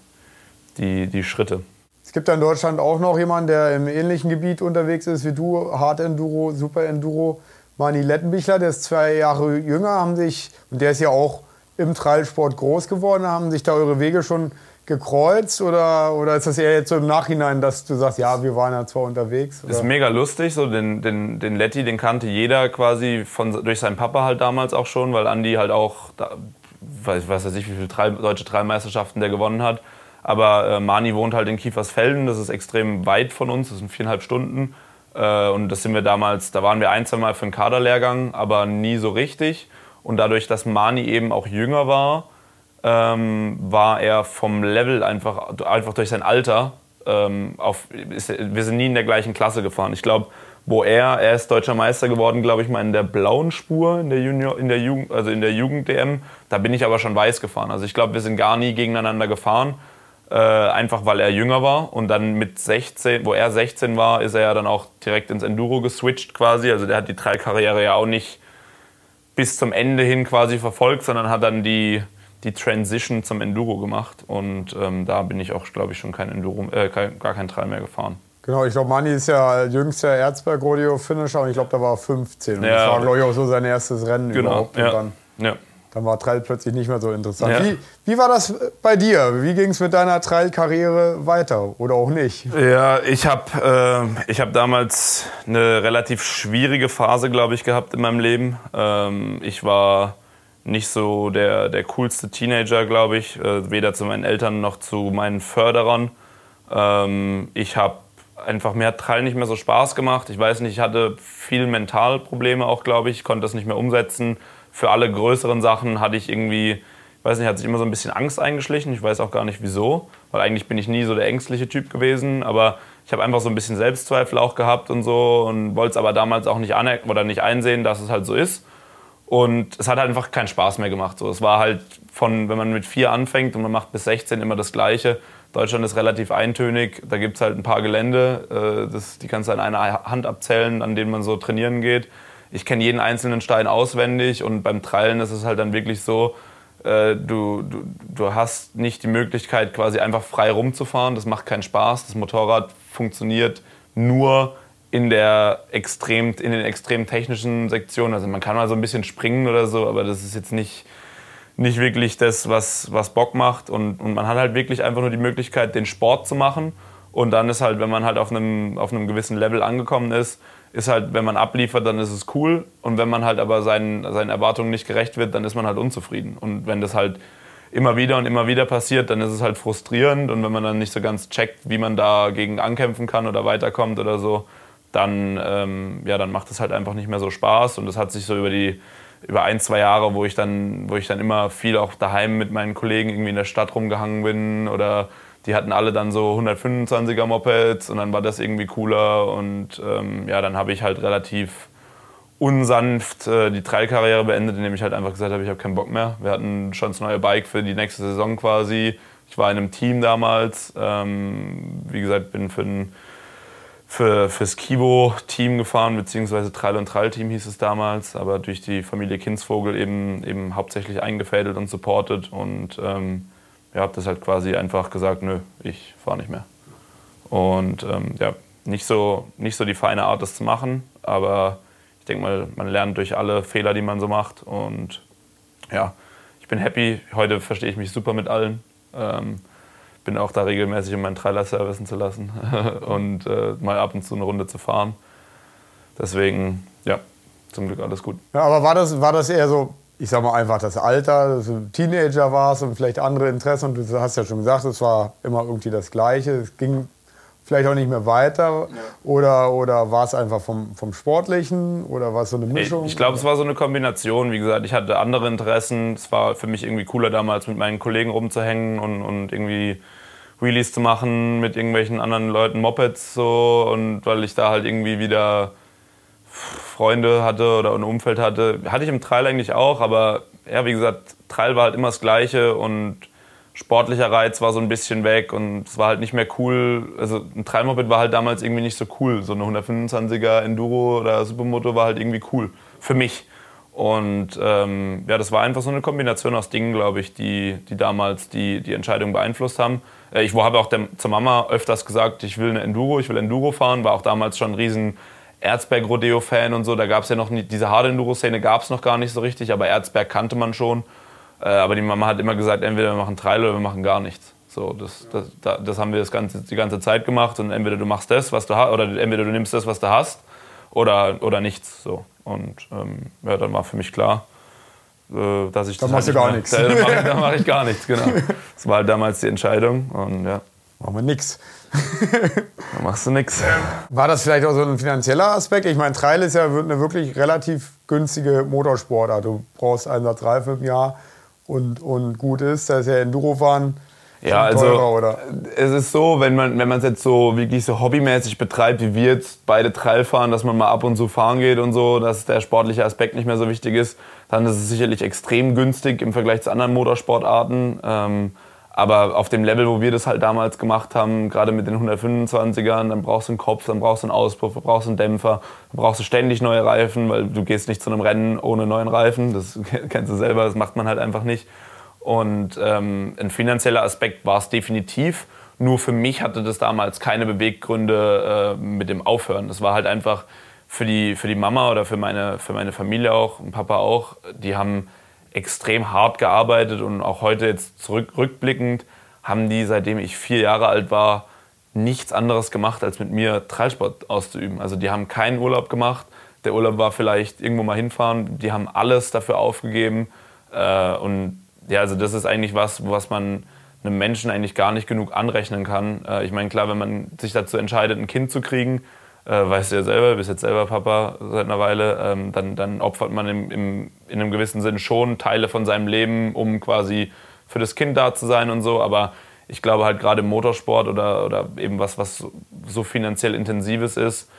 die, die Schritte. Es gibt ja in Deutschland auch noch jemanden, der im ähnlichen Gebiet unterwegs ist wie du, Hard Enduro, Super Enduro. Mani Lettenbichler, der ist zwei Jahre jünger, haben sich, und der ist ja auch im Trailsport groß geworden, haben sich da eure Wege schon gekreuzt oder, oder ist das eher jetzt so im Nachhinein, dass du sagst, ja, wir waren ja zwar unterwegs? Oder? Ist mega lustig, so den, den, den Letty, den kannte jeder quasi von, durch seinen Papa halt damals auch schon, weil Andi halt auch, da, weiß, weiß nicht, wie viele drei, deutsche Dreimmeisterschaften der gewonnen hat. Aber äh, Mani wohnt halt in Kiefersfelden, das ist extrem weit von uns, das sind viereinhalb Stunden. Äh, und das sind wir damals, da waren wir ein, zwei Mal für einen Kaderlehrgang, aber nie so richtig. Und dadurch, dass Mani eben auch jünger war, ähm, war er vom Level einfach, einfach durch sein Alter, ähm, auf, ist, wir sind nie in der gleichen Klasse gefahren. Ich glaube, wo er, er ist deutscher Meister geworden, glaube ich mal in der blauen Spur in der Junior, in der Jugend, also in der Jugend DM. Da bin ich aber schon weiß gefahren. Also ich glaube, wir sind gar nie gegeneinander gefahren, äh, einfach weil er jünger war und dann mit 16, wo er 16 war, ist er ja dann auch direkt ins Enduro geswitcht quasi. Also der hat die Trailkarriere ja auch nicht bis zum Ende hin quasi verfolgt, sondern hat dann die die Transition zum Enduro gemacht und ähm, da bin ich auch, glaube ich, schon kein Enduro, äh, kein, gar kein Trail mehr gefahren. Genau, ich glaube, Mani ist ja jüngster Erzberg-Rodeo-Finisher und ich glaube, da war 15. Und ja, das war, glaube ich, auch so sein erstes Rennen genau, überhaupt. Ja, ja. Dann war Trail plötzlich nicht mehr so interessant. Ja. Wie, wie war das bei dir? Wie ging es mit deiner Trail-Karriere weiter oder auch nicht? Ja, ich habe äh, hab damals eine relativ schwierige Phase, glaube ich, gehabt in meinem Leben. Ähm, ich war nicht so der, der coolste Teenager, glaube ich, äh, weder zu meinen Eltern noch zu meinen Förderern. Ähm, ich habe einfach, mir hat Trail nicht mehr so Spaß gemacht. Ich weiß nicht, ich hatte viel Mentalprobleme auch, glaube ich, konnte das nicht mehr umsetzen für alle größeren Sachen hatte ich irgendwie, ich weiß nicht, hat sich immer so ein bisschen Angst eingeschlichen. Ich weiß auch gar nicht wieso, weil eigentlich bin ich nie so der ängstliche Typ gewesen. Aber ich habe einfach so ein bisschen Selbstzweifel auch gehabt und so und wollte es aber damals auch nicht anerkennen oder nicht einsehen, dass es halt so ist. Und es hat halt einfach keinen Spaß mehr gemacht. So, es war halt von, wenn man mit vier anfängt und man macht bis 16 immer das Gleiche. Deutschland ist relativ eintönig. Da gibt es halt ein paar Gelände, äh, das, die kannst du an einer Hand abzählen, an denen man so trainieren geht ich kenne jeden einzelnen Stein auswendig und beim Trallen ist es halt dann wirklich so, äh, du, du, du hast nicht die Möglichkeit, quasi einfach frei rumzufahren. Das macht keinen Spaß. Das Motorrad funktioniert nur in, der extrem, in den extrem technischen Sektionen. Also man kann mal so ein bisschen springen oder so, aber das ist jetzt nicht, nicht wirklich das, was, was Bock macht. Und, und man hat halt wirklich einfach nur die Möglichkeit, den Sport zu machen. Und dann ist halt, wenn man halt auf einem, auf einem gewissen Level angekommen ist, ist halt, wenn man abliefert, dann ist es cool. Und wenn man halt aber seinen, seinen Erwartungen nicht gerecht wird, dann ist man halt unzufrieden. Und wenn das halt immer wieder und immer wieder passiert, dann ist es halt frustrierend. Und wenn man dann nicht so ganz checkt, wie man dagegen ankämpfen kann oder weiterkommt oder so, dann, ähm, ja, dann macht es halt einfach nicht mehr so Spaß. Und das hat sich so über die über ein, zwei Jahre, wo ich dann, wo ich dann immer viel auch daheim mit meinen Kollegen irgendwie in der Stadt rumgehangen bin oder die hatten alle dann so 125er Mopeds und dann war das irgendwie cooler und ähm, ja, dann habe ich halt relativ unsanft äh, die Trailkarriere beendet, indem ich halt einfach gesagt habe, ich habe keinen Bock mehr. Wir hatten schon das neue Bike für die nächste Saison quasi. Ich war in einem Team damals. Ähm, wie gesagt, bin für ein für, fürs Kivo-Team gefahren, beziehungsweise Trail- und Trail-Team hieß es damals, aber durch die Familie Kindsvogel eben, eben hauptsächlich eingefädelt und supportet. Und ähm, ja, habe das halt quasi einfach gesagt, nö, ich fahre nicht mehr. Und ähm, ja, nicht so, nicht so die feine Art, das zu machen, aber ich denke mal, man lernt durch alle Fehler, die man so macht. Und ja, ich bin happy. Heute verstehe ich mich super mit allen. Ähm, bin auch da regelmäßig, um meinen Trailer servicen zu lassen und äh, mal ab und zu eine Runde zu fahren. Deswegen, ja, zum Glück alles gut. Ja, aber war das, war das eher so ich sag mal einfach das Alter, dass du Teenager warst und vielleicht andere Interessen. Und du hast ja schon gesagt, es war immer irgendwie das Gleiche. Es ging vielleicht auch nicht mehr weiter. Ja. Oder, oder war es einfach vom, vom Sportlichen? Oder war es so eine Mischung? Ich, ich glaube, es war so eine Kombination. Wie gesagt, ich hatte andere Interessen. Es war für mich irgendwie cooler damals mit meinen Kollegen rumzuhängen und, und irgendwie Wheelies zu machen mit irgendwelchen anderen Leuten, Mopeds so. Und weil ich da halt irgendwie wieder Freunde hatte oder ein Umfeld hatte. Hatte ich im Trail eigentlich auch, aber ja, wie gesagt, Trail war halt immer das Gleiche und sportlicher Reiz war so ein bisschen weg und es war halt nicht mehr cool. Also ein Trailmoped war halt damals irgendwie nicht so cool. So eine 125er Enduro oder Supermoto war halt irgendwie cool für mich. Und ähm, ja, das war einfach so eine Kombination aus Dingen, glaube ich, die, die damals die, die Entscheidung beeinflusst haben. Äh, ich habe auch der, zur Mama öfters gesagt, ich will eine Enduro, ich will Enduro fahren, war auch damals schon ein riesen Erzberg-Rodeo-Fan und so. Da gab es ja noch nicht, diese harte Enduro-Szene gab es noch gar nicht so richtig, aber Erzberg kannte man schon. Äh, aber die Mama hat immer gesagt, entweder wir machen Trail oder wir machen gar nichts. So, das, das, das haben wir das ganze, die ganze Zeit gemacht und entweder du machst das, was du hast, oder entweder du nimmst das, was du hast, oder, oder nichts. So. Und ähm, ja, dann war für mich klar, äh, dass ich dann das. Dann halt machst du gar nichts. Dann mache ich, mach ich gar nichts, genau. Das war halt damals die Entscheidung und ja. Machen wir nichts. da machst du nichts. War das vielleicht auch so ein finanzieller Aspekt? Ich meine, Trail ist ja eine wirklich relativ günstige Motorsportart. Du brauchst einen Satz Reifen im Jahr und, und gut ist. Da ist ja Endurofahren ja, also teurer, es ist so, wenn man wenn man es jetzt so wirklich so hobbymäßig betreibt, wie wir jetzt beide Trail fahren, dass man mal ab und zu fahren geht und so, dass der sportliche Aspekt nicht mehr so wichtig ist, dann ist es sicherlich extrem günstig im Vergleich zu anderen Motorsportarten. Ähm, aber auf dem Level, wo wir das halt damals gemacht haben, gerade mit den 125ern, dann brauchst du einen Kopf, dann brauchst du einen Auspuff, dann brauchst du einen Dämpfer, dann brauchst du ständig neue Reifen, weil du gehst nicht zu einem Rennen ohne neuen Reifen. Das kennst du selber, das macht man halt einfach nicht. Und ähm, ein finanzieller Aspekt war es definitiv. Nur für mich hatte das damals keine Beweggründe äh, mit dem Aufhören. Das war halt einfach für die, für die Mama oder für meine, für meine Familie auch, und Papa auch, die haben extrem hart gearbeitet und auch heute jetzt zurück, rückblickend haben die, seitdem ich vier Jahre alt war, nichts anderes gemacht, als mit mir Treibsport auszuüben. Also die haben keinen Urlaub gemacht. Der Urlaub war vielleicht irgendwo mal hinfahren. Die haben alles dafür aufgegeben. Äh, und ja, also das ist eigentlich was, was man einem Menschen eigentlich gar nicht genug anrechnen kann. Äh, ich meine, klar, wenn man sich dazu entscheidet, ein Kind zu kriegen, äh, weißt du ja selber, bist jetzt selber Papa seit einer Weile, ähm, dann, dann opfert man im, im, in einem gewissen Sinn schon Teile von seinem Leben, um quasi für das Kind da zu sein und so. Aber ich glaube halt gerade im Motorsport oder, oder eben was, was so finanziell intensives ist,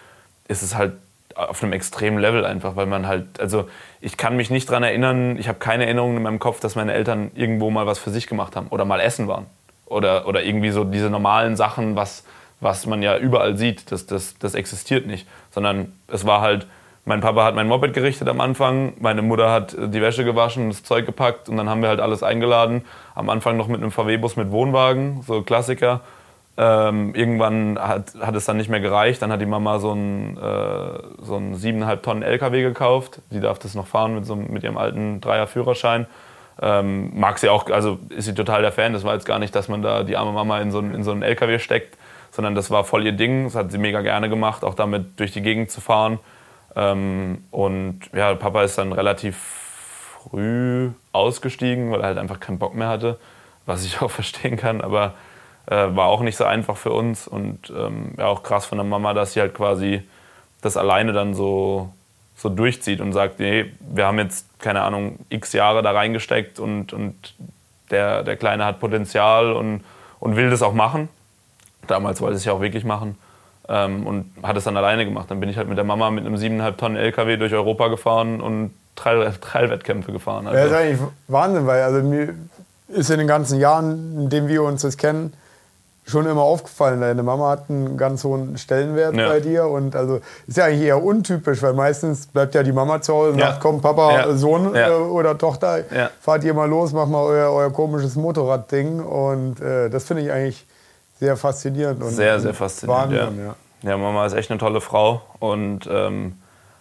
ist es halt auf einem extremen Level einfach, weil man halt, also ich kann mich nicht daran erinnern, ich habe keine Erinnerungen in meinem Kopf, dass meine Eltern irgendwo mal was für sich gemacht haben oder mal essen waren. Oder, oder irgendwie so diese normalen Sachen, was, was man ja überall sieht, das, das, das existiert nicht. Sondern es war halt, mein Papa hat mein Moped gerichtet am Anfang, meine Mutter hat die Wäsche gewaschen, das Zeug gepackt und dann haben wir halt alles eingeladen. Am Anfang noch mit einem VW-Bus mit Wohnwagen, so Klassiker. Ähm, irgendwann hat, hat es dann nicht mehr gereicht. Dann hat die Mama so einen, äh, so einen 7,5 Tonnen LKW gekauft. Die darf das noch fahren mit, so, mit ihrem alten Dreier-Führerschein. Ähm, mag sie auch, also ist sie total der Fan. Das war jetzt gar nicht, dass man da die arme Mama in so, in so einen LKW steckt, sondern das war voll ihr Ding. Das hat sie mega gerne gemacht, auch damit durch die Gegend zu fahren. Ähm, und ja, Papa ist dann relativ früh ausgestiegen, weil er halt einfach keinen Bock mehr hatte, was ich auch verstehen kann. Aber äh, war auch nicht so einfach für uns und ähm, ja, auch krass von der Mama, dass sie halt quasi das alleine dann so, so durchzieht und sagt, nee, wir haben jetzt, keine Ahnung, x Jahre da reingesteckt und, und der, der Kleine hat Potenzial und, und will das auch machen. Damals wollte es ja auch wirklich machen ähm, und hat es dann alleine gemacht. Dann bin ich halt mit der Mama mit einem 7,5 Tonnen LKW durch Europa gefahren und Trailwettkämpfe gefahren. Also. Ja, das ist eigentlich Wahnsinn, weil also mir ist in den ganzen Jahren, in denen wir uns jetzt kennen, schon immer aufgefallen. Deine Mama hat einen ganz hohen Stellenwert ja. bei dir und also ist ja eigentlich eher untypisch, weil meistens bleibt ja die Mama zu Hause und ja. sagt, komm Papa, ja. Sohn äh, oder Tochter, fahrt ihr mal los, mach mal euer, euer komisches Motorradding und äh, das finde ich eigentlich sehr faszinierend. Und, sehr, sehr faszinierend, Wahnsinn, ja. ja. Mama ist echt eine tolle Frau und ähm,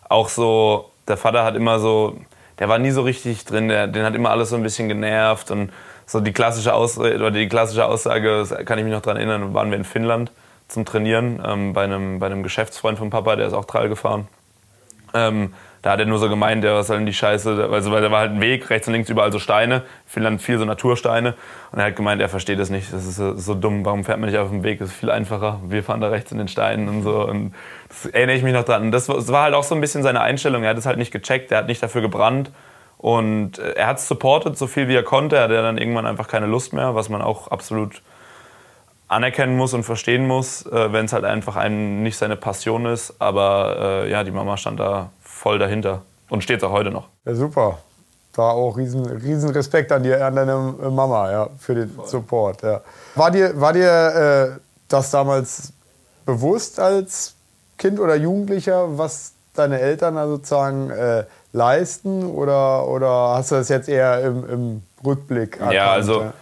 auch so, der Vater hat immer so, der war nie so richtig drin, der, den hat immer alles so ein bisschen genervt und so die klassische, Ausrede, oder die klassische Aussage, kann ich mich noch daran erinnern, waren wir in Finnland zum Trainieren ähm, bei, einem, bei einem Geschäftsfreund von Papa, der ist auch Trail gefahren. Ähm, da hat er nur so gemeint, ja, was soll denn die Scheiße, also, weil da war halt ein Weg, rechts und links überall so Steine, Finnland viel so Natursteine. Und er hat gemeint, er versteht das nicht, das ist so, dumm, warum fährt man nicht auf dem Weg, das ist viel einfacher, wir fahren da rechts in den Steinen und so. Und das erinnere ich mich noch dran. Und das, das war halt auch so ein bisschen seine Einstellung, er hat es halt nicht gecheckt, er hat nicht dafür gebrannt. Und äh, er hat es supportet, so viel wie er konnte. Er hatte dann irgendwann einfach keine Lust mehr, was man auch absolut anerkennen muss und verstehen muss, äh, wenn es halt einfach einem nicht seine Passion ist. Aber äh, ja, die Mama stand da voll dahinter und steht auch heute noch. Ja, super. Da auch riesen, riesen Respekt an, die, an deine Mama ja, für den voll. Support. Ja. War dir, war dir äh, das damals bewusst als Kind oder Jugendlicher, was deine Eltern da sozusagen äh, leisten oder, oder hast du das jetzt eher im, im Rückblick erkannt? Ja, also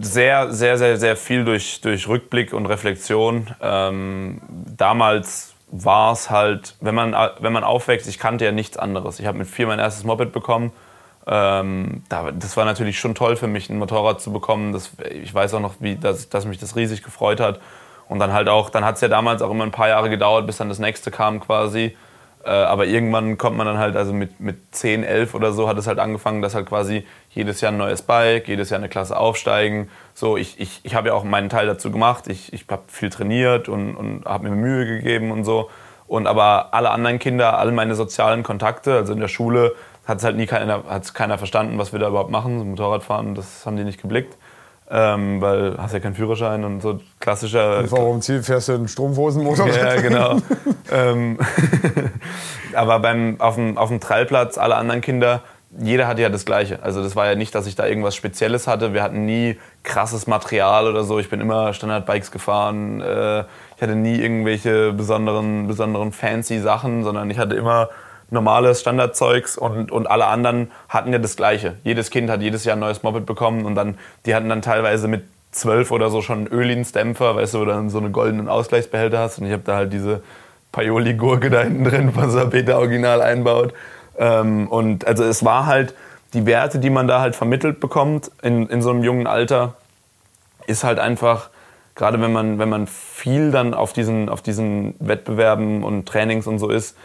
sehr, sehr, sehr, sehr viel durch, durch Rückblick und Reflexion. Ähm, damals war es halt, wenn man, wenn man aufwächst, ich kannte ja nichts anderes. Ich habe mit vier mein erstes Moped bekommen. Ähm, das war natürlich schon toll für mich, ein Motorrad zu bekommen. Das, ich weiß auch noch, wie, dass, dass mich das riesig gefreut hat. Und dann halt auch, dann hat es ja damals auch immer ein paar Jahre gedauert, bis dann das nächste kam quasi. Äh, aber irgendwann kommt man dann halt, also mit, mit 10, 11 oder so hat es halt angefangen, dass halt quasi jedes Jahr ein neues Bike, jedes Jahr eine Klasse aufsteigen. So, ich, ich, ich habe ja auch meinen Teil dazu gemacht. Ich, ich habe viel trainiert und, und habe mir Mühe gegeben und so. Und aber alle anderen Kinder, alle meine sozialen Kontakte, also in der Schule, hat es halt nie keiner, hat's keiner verstanden, was wir da überhaupt machen. So Motorradfahren, das haben die nicht geblickt ähm, weil hast ja keinen Führerschein und so klassischer. Und warum fährst du einen Strumpfhosenmotor? Ja, genau. ähm, aber beim, auf, dem, auf dem Trallplatz, alle anderen Kinder, jeder hatte ja das Gleiche. Also das war ja nicht, dass ich da irgendwas Spezielles hatte. Wir hatten nie krasses Material oder so. Ich bin immer Standardbikes gefahren. Äh, ich hatte nie irgendwelche besonderen, besonderen fancy Sachen, sondern ich hatte immer normales Standardzeugs und, und alle anderen hatten ja das Gleiche. Jedes Kind hat jedes Jahr ein neues Moped bekommen und dann, die hatten dann teilweise mit zwölf oder so schon Ölinsdämpfer, weißt du, wo du dann so einen goldenen Ausgleichsbehälter hast und ich habe da halt diese Paioli-Gurke da hinten drin von Sapeta Original einbaut. Ähm, und also es war halt, die Werte, die man da halt vermittelt bekommt in, in so einem jungen Alter, ist halt einfach, gerade wenn man, wenn man viel dann auf diesen, auf diesen Wettbewerben und Trainings und so ist,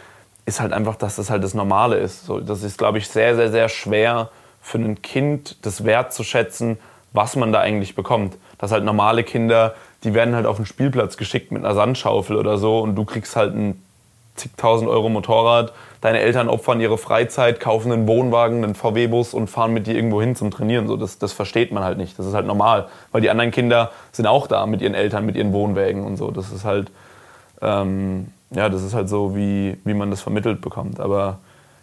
ist halt einfach, dass das halt das Normale ist. So, das ist, glaube ich, sehr, sehr, sehr schwer für ein Kind, das Wert zu schätzen, was man da eigentlich bekommt. Dass halt normale Kinder, die werden halt auf den Spielplatz geschickt mit einer Sandschaufel oder so und du kriegst halt ein zigtausend Euro Motorrad. Deine Eltern opfern ihre Freizeit, kaufen einen Wohnwagen, einen VW-Bus und fahren mit dir irgendwo hin zum Trainieren. So, das, das versteht man halt nicht. Das ist halt normal. Weil die anderen Kinder sind auch da mit ihren Eltern, mit ihren Wohnwägen und so. Das ist halt, ähm, ja, das ist halt so, wie, wie man das vermittelt bekommt. Aber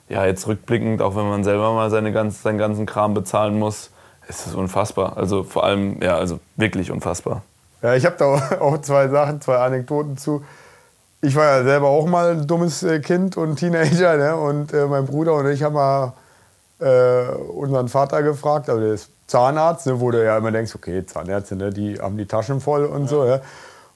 ja, jetzt rückblickend, auch wenn man selber mal seine ganz, seinen ganzen Kram bezahlen muss, ist es unfassbar. Also vor allem, ja, also wirklich unfassbar. Ja, ich habe da auch zwei Sachen, zwei Anekdoten zu ich war ja selber auch mal ein dummes äh, Kind und Teenager. Ne? Und äh, mein Bruder und ich haben mal äh, unseren Vater gefragt, also der ist Zahnarzt, ne, wo du ja immer denkst, okay, Zahnärzte, ne, die haben die Taschen voll und ja. so. Ja?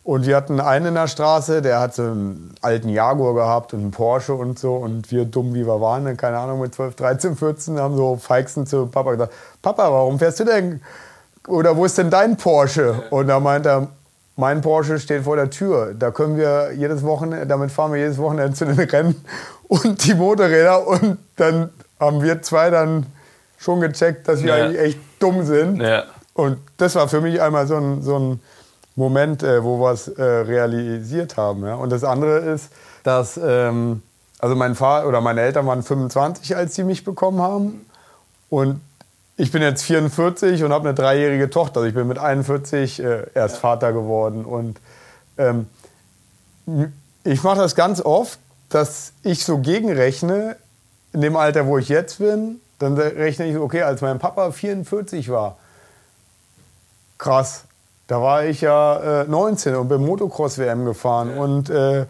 Und wir hatten einen in der Straße, der hat so einen alten Jaguar gehabt und einen Porsche und so. Und wir dumm wie wir waren, ne, keine Ahnung, mit 12, 13, 14, haben so feixen zu Papa gesagt, Papa, warum fährst du denn, oder wo ist denn dein Porsche? Und da meint er, mein Porsche steht vor der Tür. Da können wir jedes Wochenende, damit fahren wir jedes Wochenende zu den Rennen und die Motorräder. Und dann haben wir zwei dann schon gecheckt, dass wir ja. eigentlich echt dumm sind. Ja. Und das war für mich einmal so ein, so ein Moment, äh, wo wir es äh, realisiert haben. Ja. Und das andere ist, dass ähm, also mein Vater oder meine Eltern waren 25, als sie mich bekommen haben. Und ich bin jetzt 44 und habe eine dreijährige Tochter. Also ich bin mit 41 äh, erst ja. Vater geworden. Und ähm, ich mache das ganz oft, dass ich so gegenrechne, in dem Alter, wo ich jetzt bin, dann rechne ich, okay, als mein Papa 44 war, krass, da war ich ja äh, 19 und bin Motocross-WM gefahren. Ja. Und, äh,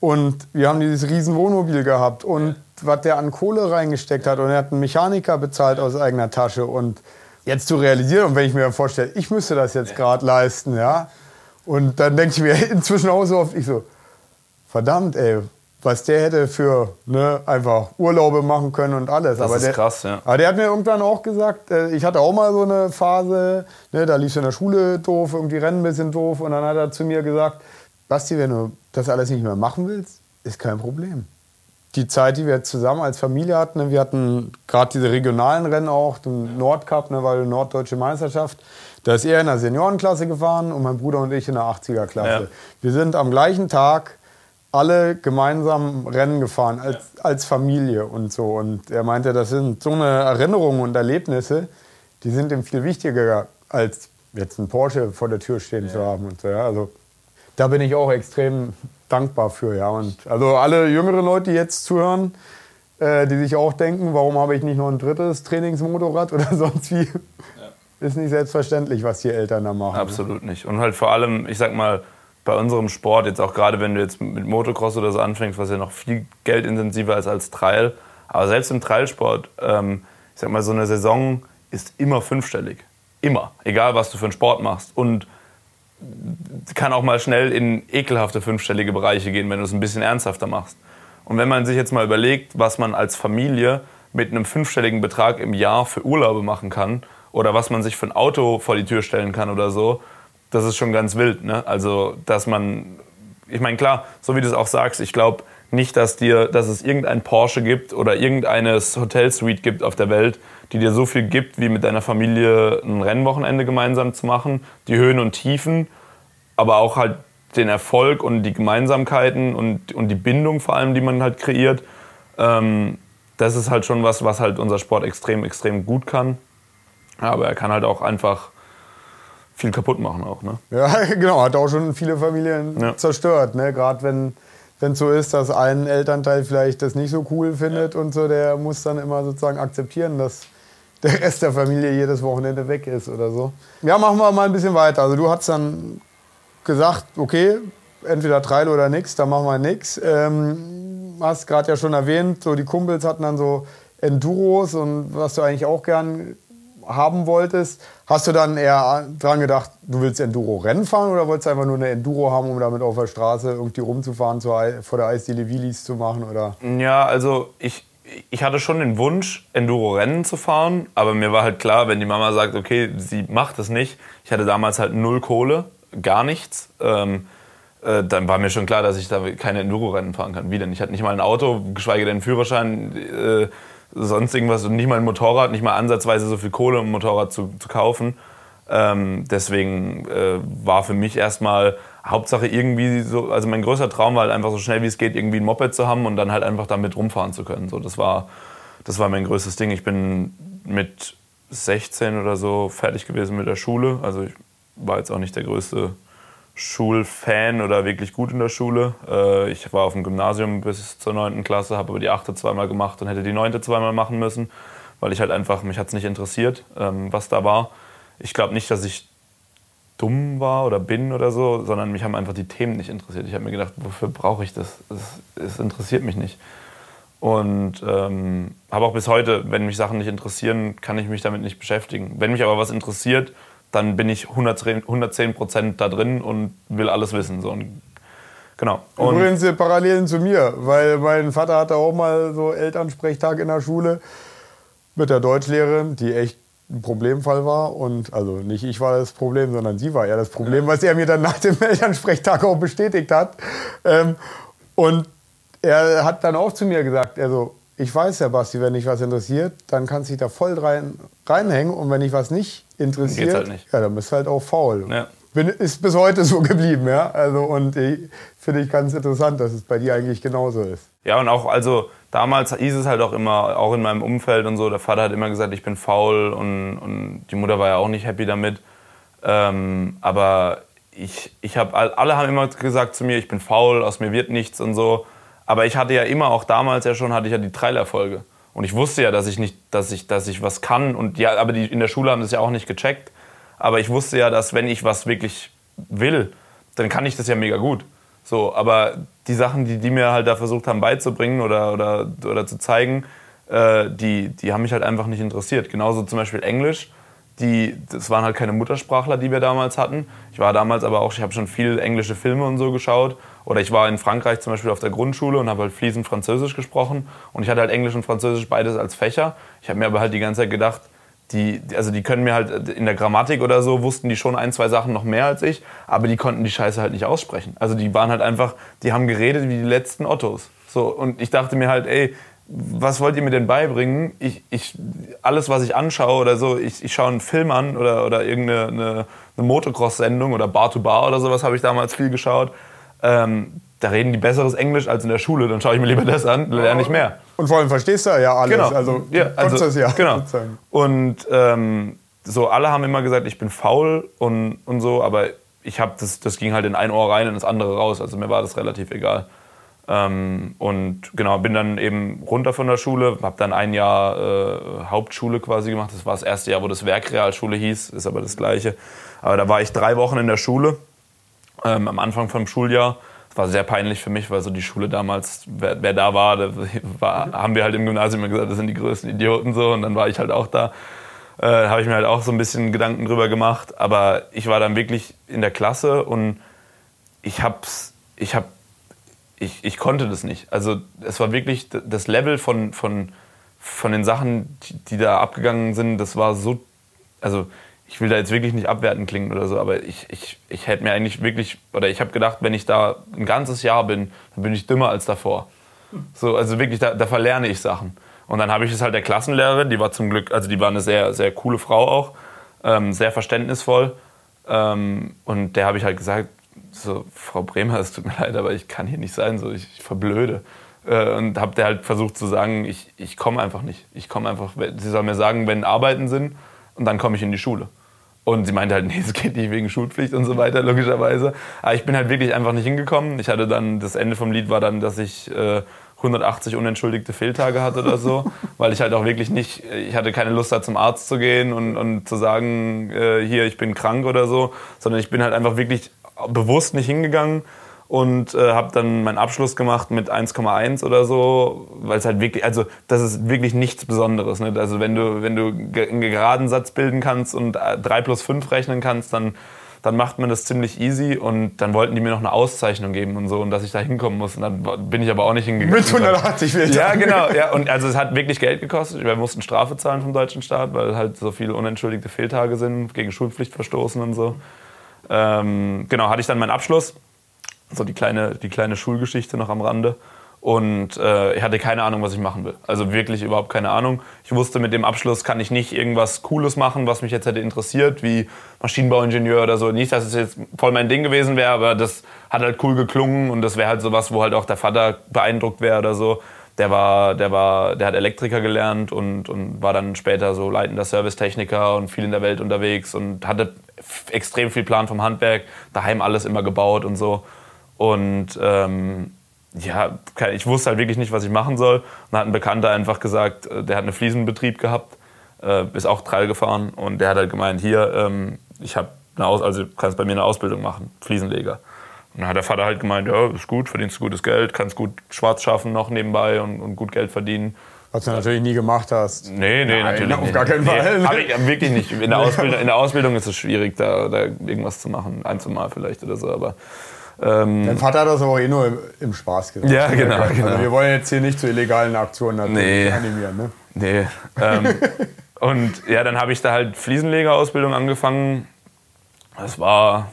und wir haben dieses riesen Wohnmobil gehabt. Und ja was der an Kohle reingesteckt hat und er hat einen Mechaniker bezahlt aus eigener Tasche und jetzt zu realisieren und wenn ich mir vorstelle, ich müsste das jetzt gerade leisten, ja, und dann denke ich mir inzwischen auch so oft, ich so, verdammt, ey, was der hätte für ne, einfach Urlaube machen können und alles. Das aber ist der, krass, ja. Aber der hat mir irgendwann auch gesagt, äh, ich hatte auch mal so eine Phase, ne, da lief in der Schule doof, irgendwie Rennen ein bisschen doof und dann hat er zu mir gesagt, Basti, wenn du das alles nicht mehr machen willst, ist kein Problem die Zeit, die wir zusammen als Familie hatten, ne, wir hatten gerade diese regionalen Rennen auch, den Nordcup, ne, weil Norddeutsche Meisterschaft, da ist er in der Seniorenklasse gefahren und mein Bruder und ich in der 80er-Klasse. Ja. Wir sind am gleichen Tag alle gemeinsam Rennen gefahren, als, als Familie und so. Und er meinte, das sind so eine Erinnerungen und Erlebnisse, die sind ihm viel wichtiger, als jetzt einen Porsche vor der Tür stehen ja. zu haben. Und so, ja. Also da bin ich auch extrem dankbar für, ja. Und also alle jüngeren Leute, die jetzt zuhören, äh, die sich auch denken, warum habe ich nicht noch ein drittes Trainingsmotorrad oder sonst wie, ja. ist nicht selbstverständlich, was die Eltern da machen. Absolut nicht. Und halt vor allem, ich sag mal, bei unserem Sport, jetzt auch gerade wenn du jetzt mit Motocross oder so anfängst, was ja noch viel geldintensiver ist als Trail, aber selbst im Trailsport, ähm, ich sag mal, so eine Saison ist immer fünfstellig. Immer. Egal, was du für einen Sport machst. Und kann auch mal schnell in ekelhafte fünfstellige Bereiche gehen, wenn du es ein bisschen ernsthafter machst. Und wenn man sich jetzt mal überlegt, was man als Familie mit einem fünfstelligen Betrag im Jahr für Urlaube machen kann oder was man sich für ein Auto vor die Tür stellen kann oder so, das ist schon ganz wild. Ne? Also, dass man, ich meine, klar, so wie du es auch sagst, ich glaube nicht, dass, dir, dass es irgendein Porsche gibt oder irgendeine Hotelsuite gibt auf der Welt, die dir so viel gibt, wie mit deiner Familie ein Rennwochenende gemeinsam zu machen, die Höhen und Tiefen, aber auch halt den Erfolg und die Gemeinsamkeiten und, und die Bindung vor allem, die man halt kreiert. Ähm, das ist halt schon was, was halt unser Sport extrem, extrem gut kann. Aber er kann halt auch einfach viel kaputt machen auch. Ne? Ja, genau. Hat auch schon viele Familien ja. zerstört. Ne? Gerade wenn es so ist, dass ein Elternteil vielleicht das nicht so cool findet ja. und so, der muss dann immer sozusagen akzeptieren, dass der Rest der Familie jedes Wochenende weg ist oder so. Ja, machen wir mal ein bisschen weiter. Also du hast dann gesagt, okay, entweder Trail oder nix, dann machen wir nix. Ähm, hast gerade ja schon erwähnt, so die Kumpels hatten dann so Enduros und was du eigentlich auch gern haben wolltest. Hast du dann eher dran gedacht, du willst Enduro-Rennen fahren oder wolltest du einfach nur eine Enduro haben, um damit auf der Straße irgendwie rumzufahren, vor der Eisdiele Wheelies zu machen? Oder? Ja, also ich, ich hatte schon den Wunsch, Enduro-Rennen zu fahren, aber mir war halt klar, wenn die Mama sagt, okay, sie macht es nicht. Ich hatte damals halt null Kohle, gar nichts. Ähm, äh, dann war mir schon klar, dass ich da keine Enduro-Rennen fahren kann. Wie denn? Ich hatte nicht mal ein Auto, geschweige denn einen Führerschein, äh, sonst irgendwas und nicht mal ein Motorrad, nicht mal ansatzweise so viel Kohle, um ein Motorrad zu, zu kaufen. Ähm, deswegen äh, war für mich erstmal Hauptsache irgendwie so, also mein größter Traum war halt einfach so schnell wie es geht, irgendwie ein Moped zu haben und dann halt einfach damit rumfahren zu können. So, das war, das war mein größtes Ding. Ich bin mit 16 oder so fertig gewesen mit der Schule. Also ich war jetzt auch nicht der größte Schulfan oder wirklich gut in der Schule. Äh, ich war auf dem Gymnasium bis zur 9. Klasse, habe aber die 8. zweimal gemacht und hätte die 9. zweimal machen müssen, weil ich halt einfach, mich hat es nicht interessiert, ähm, was da war. Ich glaube nicht, dass ich dumm war oder bin oder so, sondern mich haben einfach die Themen nicht interessiert. Ich habe mir gedacht, wofür brauche ich das? Es interessiert mich nicht. Und ähm, habe auch bis heute, wenn mich Sachen nicht interessieren, kann ich mich damit nicht beschäftigen. Wenn mich aber was interessiert, dann bin ich 110 Prozent da drin und will alles wissen. So. Und, genau. Und Übrigens Parallelen zu mir, weil mein Vater hatte auch mal so Elternsprechtag in der Schule mit der Deutschlehrerin, die echt ein Problemfall war. Und also nicht ich war das Problem, sondern sie war ja das Problem, was er mir dann nach dem Elternsprechtag auch bestätigt hat. Ähm, und er hat dann auch zu mir gesagt, also ich weiß ja, Basti, wenn dich was interessiert, dann kannst du dich da voll rein, reinhängen. Und wenn dich was nicht interessiert, halt nicht. ja, dann bist du halt auch faul. Ja. Bin, ist bis heute so geblieben, ja. Also, und finde ich ganz interessant, dass es bei dir eigentlich genauso ist. Ja, und auch, also damals hieß es halt auch immer, auch in meinem Umfeld und so, der Vater hat immer gesagt, ich bin faul und, und die Mutter war ja auch nicht happy damit. Ähm, aber ich, ich habe, alle haben immer gesagt zu mir, ich bin faul, aus mir wird nichts und so. Aber ich hatte ja immer, auch damals ja schon, hatte ich ja die Trailerfolge. Und ich wusste ja, dass ich nicht, dass ich, dass ich was kann. Und ja, aber die in der Schule haben das ja auch nicht gecheckt. Aber ich wusste ja, dass wenn ich was wirklich will, dann kann ich das ja mega gut. So, aber die Sachen, die die mir halt da versucht haben beizubringen oder, oder, oder zu zeigen, äh, die, die haben mich halt einfach nicht interessiert. Genauso zum Beispiel Englisch. Die, das waren halt keine Muttersprachler, die wir damals hatten. Ich war damals aber auch, ich habe schon viel englische Filme und so geschaut. Oder ich war in Frankreich zum Beispiel auf der Grundschule und habe halt fließend Französisch gesprochen. Und ich hatte halt Englisch und Französisch beides als Fächer. Ich habe mir aber halt die ganze Zeit gedacht, die, also die können mir halt in der Grammatik oder so, wussten die schon ein, zwei Sachen noch mehr als ich, aber die konnten die Scheiße halt nicht aussprechen. Also die waren halt einfach, die haben geredet wie die letzten Ottos. So, und ich dachte mir halt, ey, was wollt ihr mir denn beibringen? Ich, ich, alles, was ich anschaue oder so, ich, ich schaue einen Film an oder, oder irgendeine eine, eine Motocross-Sendung oder Bar to Bar oder sowas habe ich damals viel geschaut. Ähm, da reden die besseres Englisch als in der Schule, dann schaue ich mir lieber das an, lerne ich mehr. Und vor allem verstehst du ja alles. Genau. Also, ja, also, das ja. Genau. Und ähm, so alle haben immer gesagt, ich bin faul und, und so, aber ich habe das, das ging halt in ein Ohr rein und ins andere raus. Also mir war das relativ egal. Ähm, und genau, bin dann eben runter von der Schule, habe dann ein Jahr äh, Hauptschule quasi gemacht. Das war das erste Jahr, wo das Werkrealschule hieß, ist aber das gleiche. Aber da war ich drei Wochen in der Schule ähm, am Anfang vom Schuljahr es war sehr peinlich für mich, weil so die Schule damals, wer, wer da war, da war, haben wir halt im Gymnasium immer gesagt, das sind die größten Idioten so und dann war ich halt auch da. Äh, habe ich mir halt auch so ein bisschen Gedanken drüber gemacht, aber ich war dann wirklich in der Klasse und ich hab's, ich hab, ich, ich konnte das nicht. Also es war wirklich das Level von, von, von den Sachen, die, die da abgegangen sind, das war so, also ich will da jetzt wirklich nicht abwertend klingen oder so, aber ich, ich, ich hätte mir eigentlich wirklich, oder ich habe gedacht, wenn ich da ein ganzes Jahr bin, dann bin ich dümmer als davor. So, also wirklich, da, da verlerne ich Sachen. Und dann habe ich es halt der Klassenlehrerin, die war zum Glück, also die war eine sehr, sehr coole Frau auch, ähm, sehr verständnisvoll. Ähm, und der habe ich halt gesagt, so, Frau Bremer, es tut mir leid, aber ich kann hier nicht sein, so, ich, ich verblöde. Äh, und habe der halt versucht zu sagen, ich, ich komme einfach nicht. Ich komme einfach, sie soll mir sagen, wenn Arbeiten sind, und dann komme ich in die Schule. Und sie meinte halt, nee, es geht nicht wegen Schulpflicht und so weiter, logischerweise. Aber ich bin halt wirklich einfach nicht hingekommen. Ich hatte dann, das Ende vom Lied war dann, dass ich äh, 180 unentschuldigte Fehltage hatte oder so, weil ich halt auch wirklich nicht, ich hatte keine Lust da zum Arzt zu gehen und, und zu sagen, äh, hier, ich bin krank oder so, sondern ich bin halt einfach wirklich bewusst nicht hingegangen und äh, habe dann meinen Abschluss gemacht mit 1,1 oder so, weil es halt wirklich, also das ist wirklich nichts Besonderes. Ne? Also wenn du, wenn du einen geraden Satz bilden kannst und 3 äh, plus 5 rechnen kannst, dann dann macht man das ziemlich easy und dann wollten die mir noch eine Auszeichnung geben und so und dass ich da hinkommen muss. Und dann bin ich aber auch nicht hingegangen. Mit 180 Metern. Ja, genau. Ja. Und also es hat wirklich Geld gekostet. Wir mussten Strafe zahlen vom deutschen Staat, weil halt so viele unentschuldigte Fehltage sind, gegen Schulpflicht verstoßen und so. Ähm, genau, hatte ich dann meinen Abschluss. So die kleine, die kleine Schulgeschichte noch am Rande. Und äh, ich hatte keine Ahnung, was ich machen will. Also wirklich überhaupt keine Ahnung. Ich wusste, mit dem Abschluss kann ich nicht irgendwas Cooles machen, was mich jetzt hätte interessiert, wie Maschinenbauingenieur oder so. Nicht, dass es jetzt voll mein Ding gewesen wäre, aber das hat halt cool geklungen und das wäre halt sowas, wo halt auch der Vater beeindruckt wäre oder so. Der war, der war, der hat Elektriker gelernt und, und war dann später so leitender Servicetechniker und viel in der Welt unterwegs und hatte extrem viel Plan vom Handwerk, daheim alles immer gebaut und so. Und ähm, ja, ich wusste halt wirklich nicht, was ich machen soll. Und dann hat ein Bekannter einfach gesagt, äh, der hat einen Fliesenbetrieb gehabt, äh, ist auch Trail gefahren und der hat halt gemeint, hier, ähm, ich habe eine Aus also kannst bei mir eine Ausbildung machen, Fliesenleger. Und dann hat der Vater halt gemeint, ja, ist gut, verdienst du gutes Geld, kannst gut schwarz schaffen noch nebenbei und, und gut Geld verdienen. Was du natürlich nie gemacht hast. Nee, nee, Nein, natürlich auf nicht. gar keinen Fall. Nee, ich wirklich nicht. In der, Ausbildung, in der Ausbildung ist es schwierig, da, da irgendwas zu machen. Ein, zwei Mal vielleicht oder so, aber ähm, Dein Vater hat das aber eh nur im, Spaß gesagt. Ja, genau, also genau. wir wollen jetzt hier nicht zu illegalen Aktionen nee. animieren. Ne? Nee. Ähm, und ja, dann habe ich da halt Fliesenlegerausbildung angefangen. Das war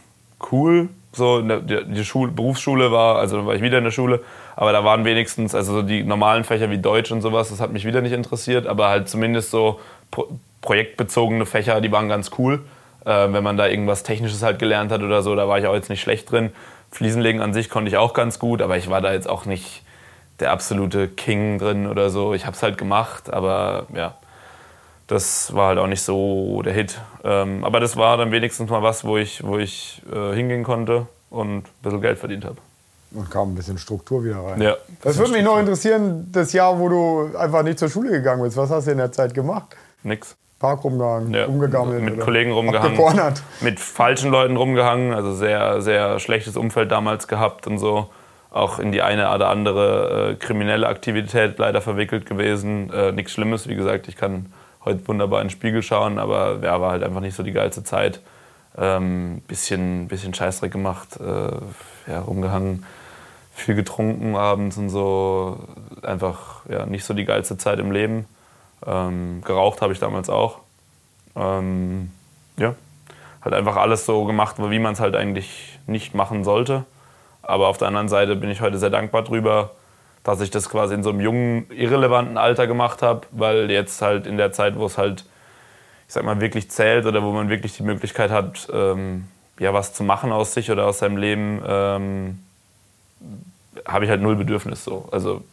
cool. So, die, die Schule, Berufsschule war, also war ich wieder in der Schule, aber da waren wenigstens, also so die normalen Fächer wie Deutsch und sowas, das hat mich wieder nicht interessiert, aber halt zumindest so pro, projektbezogene Fächer, die waren ganz cool. Äh, wenn man da irgendwas Technisches halt gelernt hat oder so, da war ich auch jetzt nicht schlecht drin. Fliesenlegen an sich konnte ich auch ganz gut, aber ich war da jetzt auch nicht der absolute King drin oder so. Ich habe es halt gemacht, aber ja, das war halt auch nicht so der Hit. Ähm, aber das war dann wenigstens mal was, wo ich, wo ich äh, hingehen konnte und ein bisschen Geld verdient habe. Und kam ein bisschen Struktur wieder rein. Ja. Das würde mich noch interessieren, das Jahr, wo du einfach nicht zur Schule gegangen bist. Was hast du in der Zeit gemacht? Nix. Park rumgehangen, ja, rumgegammelt. Mit Kollegen rumgehangen. Mit falschen Leuten rumgehangen. Also sehr, sehr schlechtes Umfeld damals gehabt und so. Auch in die eine oder andere äh, kriminelle Aktivität leider verwickelt gewesen. Äh, Nichts Schlimmes, wie gesagt. Ich kann heute wunderbar in den Spiegel schauen, aber ja, war halt einfach nicht so die geilste Zeit. Ähm, bisschen, bisschen Scheißdreck gemacht, äh, ja, rumgehangen, viel getrunken abends und so. Einfach ja, nicht so die geilste Zeit im Leben. Ähm, geraucht habe ich damals auch. Ähm, ja, halt einfach alles so gemacht, wie man es halt eigentlich nicht machen sollte. Aber auf der anderen Seite bin ich heute sehr dankbar drüber, dass ich das quasi in so einem jungen, irrelevanten Alter gemacht habe, weil jetzt halt in der Zeit, wo es halt, ich sag mal, wirklich zählt oder wo man wirklich die Möglichkeit hat, ähm, ja, was zu machen aus sich oder aus seinem Leben, ähm, habe ich halt null Bedürfnis so. Also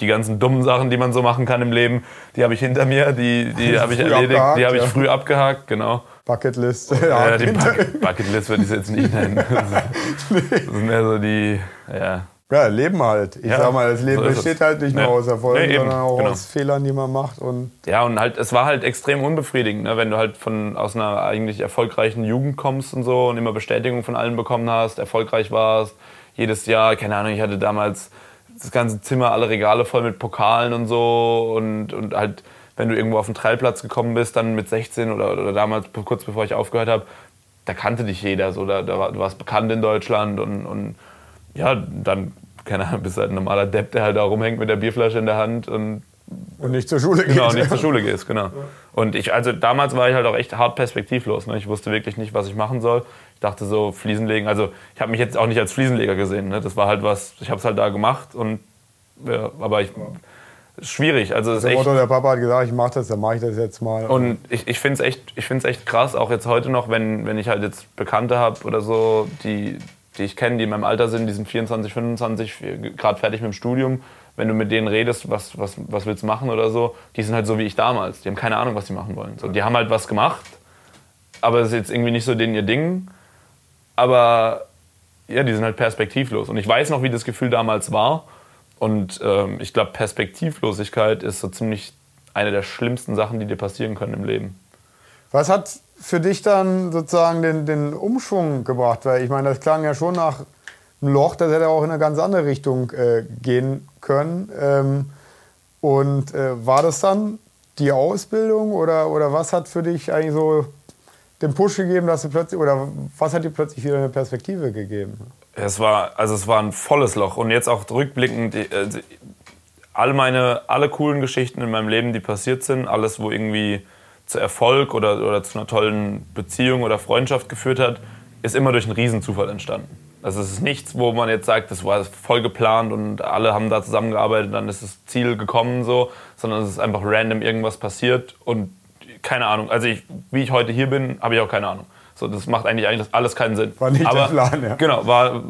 die ganzen dummen Sachen, die man so machen kann im Leben, die habe ich hinter mir, die, die habe ich erledigt, die habe ich früh abgehakt, genau. Bucketlist. Ja, ja die Bucketlist würde ich es jetzt nicht nennen. Das ist, mehr so die, ja. Ja, Leben halt. Ich ja, sag mal, das Leben so besteht halt nicht nur aus Erfolgen, nee, sondern auch genau. aus Fehlern, die man macht. Und ja, und halt, es war halt extrem unbefriedigend, ne? wenn du halt von, aus einer eigentlich erfolgreichen Jugend kommst und so und immer Bestätigung von allen bekommen hast, erfolgreich warst, jedes Jahr, keine Ahnung, ich hatte damals das ganze Zimmer, alle Regale voll mit Pokalen und so und, und halt, wenn du irgendwo auf den Trailplatz gekommen bist, dann mit 16 oder, oder damals, kurz bevor ich aufgehört habe, da kannte dich jeder, so, da, da, du warst bekannt in Deutschland und, und ja, dann, keine Ahnung, bist halt ein normaler Depp, der halt da rumhängt mit der Bierflasche in der Hand und und nicht zur Schule gehst. Genau, nicht zur Schule gehst, genau. Und ich, also damals war ich halt auch echt hart perspektivlos. Ne? Ich wusste wirklich nicht, was ich machen soll. Ich dachte so, Fliesenlegen, also ich habe mich jetzt auch nicht als Fliesenleger gesehen. Ne? Das war halt was, ich habe es halt da gemacht und ja, aber ich, schwierig. Also das Motto, der Papa hat gesagt, ich mache das, dann mache ich das jetzt mal. Und ich, ich finde es echt, echt krass, auch jetzt heute noch, wenn, wenn ich halt jetzt Bekannte habe oder so, die, die ich kenne, die in meinem Alter sind, die sind 24, 25, gerade fertig mit dem Studium wenn du mit denen redest, was, was, was willst du machen oder so, die sind halt so wie ich damals. Die haben keine Ahnung, was sie machen wollen. So, die haben halt was gemacht, aber das ist jetzt irgendwie nicht so denen ihr Ding. Aber ja, die sind halt perspektivlos. Und ich weiß noch, wie das Gefühl damals war. Und ähm, ich glaube, Perspektivlosigkeit ist so ziemlich eine der schlimmsten Sachen, die dir passieren können im Leben. Was hat für dich dann sozusagen den, den Umschwung gebracht? Weil ich meine, das klang ja schon nach ein Loch, das hätte auch in eine ganz andere Richtung äh, gehen können. Ähm, und äh, war das dann die Ausbildung oder, oder was hat für dich eigentlich so den Push gegeben, dass du plötzlich, oder was hat dir plötzlich wieder eine Perspektive gegeben? Es war, also es war ein volles Loch. Und jetzt auch rückblickend, die, äh, alle meine, alle coolen Geschichten in meinem Leben, die passiert sind, alles, wo irgendwie zu Erfolg oder, oder zu einer tollen Beziehung oder Freundschaft geführt hat, ist immer durch einen Riesenzufall entstanden. Also es ist nichts, wo man jetzt sagt, das war voll geplant und alle haben da zusammengearbeitet, dann ist das Ziel gekommen so, sondern es ist einfach random irgendwas passiert und keine Ahnung. Also ich, wie ich heute hier bin, habe ich auch keine Ahnung. So, das macht eigentlich, eigentlich alles keinen Sinn. War nicht Aber, der Plan, ja. Genau, war,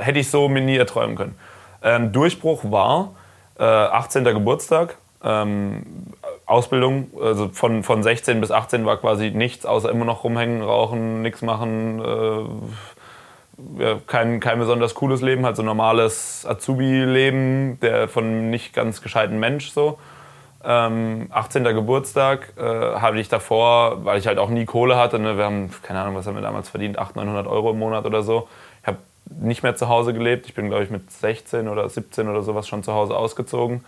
hätte ich so mir nie erträumen können. Ähm, Durchbruch war äh, 18. Geburtstag. Ähm, Ausbildung, also von, von 16 bis 18 war quasi nichts, außer immer noch rumhängen, rauchen, nichts machen, äh, ja, kein, kein besonders cooles Leben, halt so normales Azubi-Leben, der von nicht ganz gescheiten Mensch so. Ähm, 18. Geburtstag äh, hatte ich davor, weil ich halt auch nie Kohle hatte. Ne? Wir haben, keine Ahnung, was haben wir damals verdient, 800, 900 Euro im Monat oder so. Ich habe nicht mehr zu Hause gelebt. Ich bin, glaube ich, mit 16 oder 17 oder sowas schon zu Hause ausgezogen.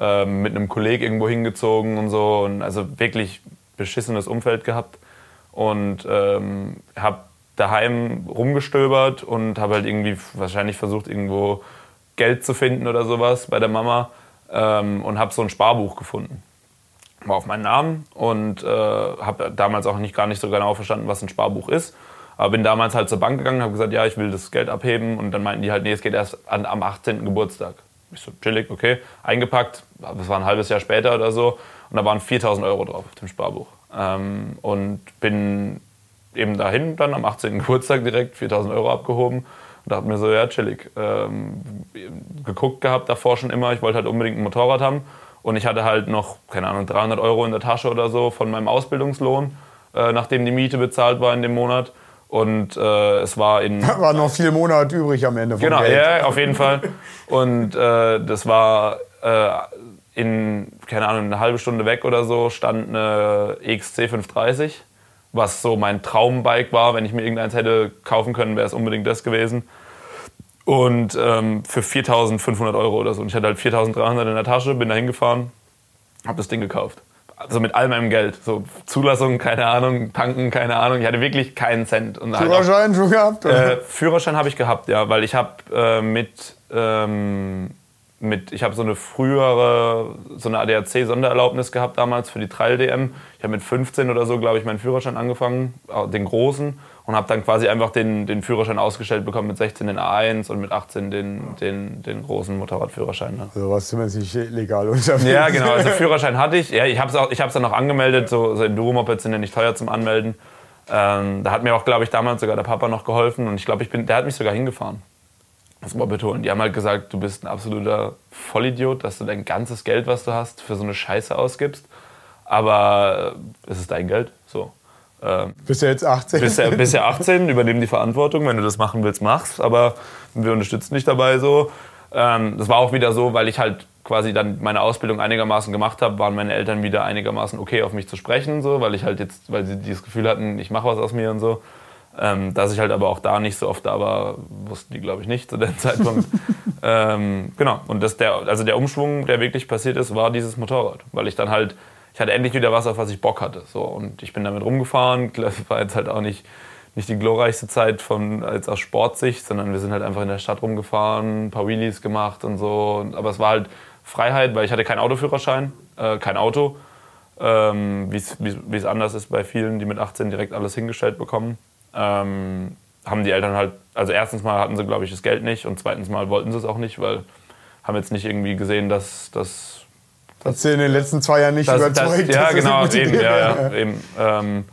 Ähm, mit einem Kollegen irgendwo hingezogen und so. Und also wirklich beschissenes Umfeld gehabt. Und ähm, habe daheim rumgestöbert und habe halt irgendwie wahrscheinlich versucht, irgendwo Geld zu finden oder sowas bei der Mama. Ähm, und habe so ein Sparbuch gefunden. War auf meinen Namen und äh, habe damals auch nicht, gar nicht so genau verstanden, was ein Sparbuch ist. Aber bin damals halt zur Bank gegangen, habe gesagt, ja, ich will das Geld abheben. Und dann meinten die halt, nee, es geht erst an, am 18. Geburtstag. Ich so, chillig, okay. Eingepackt, das war ein halbes Jahr später oder so. Und da waren 4000 Euro drauf auf dem Sparbuch. Ähm, und bin eben dahin, dann am 18. Geburtstag direkt 4000 Euro abgehoben. Und dachte mir so, ja, chillig. Ähm, geguckt gehabt davor schon immer, ich wollte halt unbedingt ein Motorrad haben. Und ich hatte halt noch, keine Ahnung, 300 Euro in der Tasche oder so von meinem Ausbildungslohn, äh, nachdem die Miete bezahlt war in dem Monat. Und äh, es war in. Da war noch vier Monate übrig am Ende vom Genau, Geld. ja, auf jeden Fall. Und äh, das war äh, in, keine Ahnung, eine halbe Stunde weg oder so, stand eine XC 530, was so mein Traumbike war. Wenn ich mir irgendeins hätte kaufen können, wäre es unbedingt das gewesen. Und ähm, für 4.500 Euro oder so. Und ich hatte halt 4.300 in der Tasche, bin da hingefahren, habe das Ding gekauft also mit all meinem Geld. So Zulassung, keine Ahnung, tanken, keine Ahnung. Ich hatte wirklich keinen Cent. Und Führerschein halt auch, schon gehabt? Äh, Führerschein habe ich gehabt, ja, weil ich habe äh, mit, ähm, mit, ich habe so eine frühere, so eine ADAC-Sondererlaubnis gehabt damals für die Trail-DM. Ich habe mit 15 oder so, glaube ich, meinen Führerschein angefangen, den großen und habe dann quasi einfach den, den Führerschein ausgestellt bekommen mit 16 den A1 und mit 18 den, den, den großen Motorradführerschein. Ne? Also warst du zumindest nicht legal unterwegs. Ja, genau. Also Führerschein hatte ich. Ja, ich habe es ich dann noch angemeldet. So, so Enduro-Mopeds sind ja nicht teuer zum Anmelden. Ähm, da hat mir auch, glaube ich, damals sogar der Papa noch geholfen und ich glaube, ich bin, der hat mich sogar hingefahren. Das muss man betonen. Die haben halt gesagt, du bist ein absoluter Vollidiot, dass du dein ganzes Geld, was du hast, für so eine Scheiße ausgibst. Aber äh, es ist dein Geld. So. Ähm, bist du jetzt 18? Bist ja, bist ja 18, übernehm die Verantwortung. Wenn du das machen willst, mach's. Aber wir unterstützen dich dabei so. Ähm, das war auch wieder so, weil ich halt quasi dann meine Ausbildung einigermaßen gemacht habe, waren meine Eltern wieder einigermaßen okay auf mich zu sprechen, so, weil ich halt jetzt, weil sie dieses Gefühl hatten, ich mache was aus mir und so. Ähm, dass ich halt aber auch da nicht so oft da war, wussten die, glaube ich, nicht zu dem Zeitpunkt. ähm, genau. Und das der, also der Umschwung, der wirklich passiert ist, war dieses Motorrad. Weil ich dann halt ich hatte endlich wieder was, auf was ich Bock hatte. So, und ich bin damit rumgefahren. Das war jetzt halt auch nicht, nicht die glorreichste Zeit von, als aus Sportsicht, sondern wir sind halt einfach in der Stadt rumgefahren, ein paar Wheelies gemacht und so. Aber es war halt Freiheit, weil ich hatte keinen Autoführerschein, äh, kein Auto. Ähm, wie es anders ist bei vielen, die mit 18 direkt alles hingestellt bekommen. Ähm, haben die Eltern halt, also erstens mal hatten sie, glaube ich, das Geld nicht und zweitens mal wollten sie es auch nicht, weil haben jetzt nicht irgendwie gesehen, dass, dass hat sie in den letzten zwei Jahren nicht das, überzeugt. Das, ja, genau, eben, ja, ja, eben. Ähm,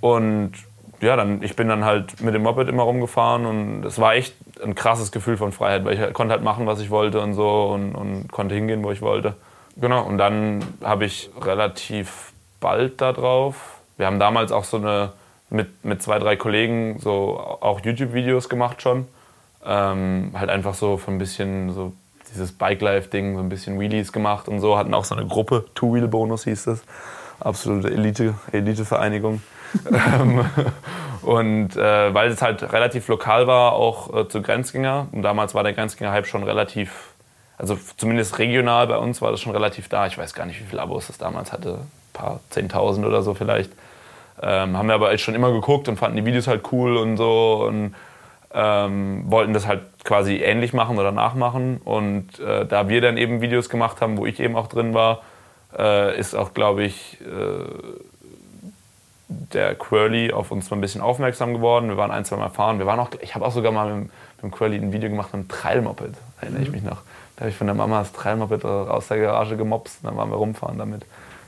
und ja, dann, ich bin dann halt mit dem Moped immer rumgefahren und es war echt ein krasses Gefühl von Freiheit, weil ich konnte halt machen, was ich wollte und so und, und konnte hingehen, wo ich wollte. Genau, und dann habe ich relativ bald darauf, wir haben damals auch so eine, mit, mit zwei, drei Kollegen so auch YouTube-Videos gemacht schon. Ähm, halt einfach so von ein bisschen so dieses Bike-Life-Ding, so ein bisschen Wheelies gemacht und so, hatten auch so eine Gruppe, Two-Wheel-Bonus hieß das. Absolute Elite, Elite-Vereinigung. Ähm, und äh, weil es halt relativ lokal war, auch äh, zu Grenzgänger. Und damals war der Grenzgänger-Hype schon relativ, also zumindest regional bei uns war das schon relativ da. Ich weiß gar nicht, wie viele Abos das damals hatte. Ein paar Zehntausend oder so vielleicht. Ähm, haben wir aber schon immer geguckt und fanden die Videos halt cool und so und ähm, wollten das halt quasi ähnlich machen oder nachmachen. Und äh, da wir dann eben Videos gemacht haben, wo ich eben auch drin war, äh, ist auch, glaube ich, äh, der Quirly auf uns mal ein bisschen aufmerksam geworden. Wir waren ein, zwei Mal fahren. Wir waren auch, ich habe auch sogar mal mit, mit dem Quirly ein Video gemacht mit einem Trailmoped, erinnere ich mich noch. Da habe ich von der Mama das Trailmoped aus der Garage gemobst und dann waren wir rumfahren damit.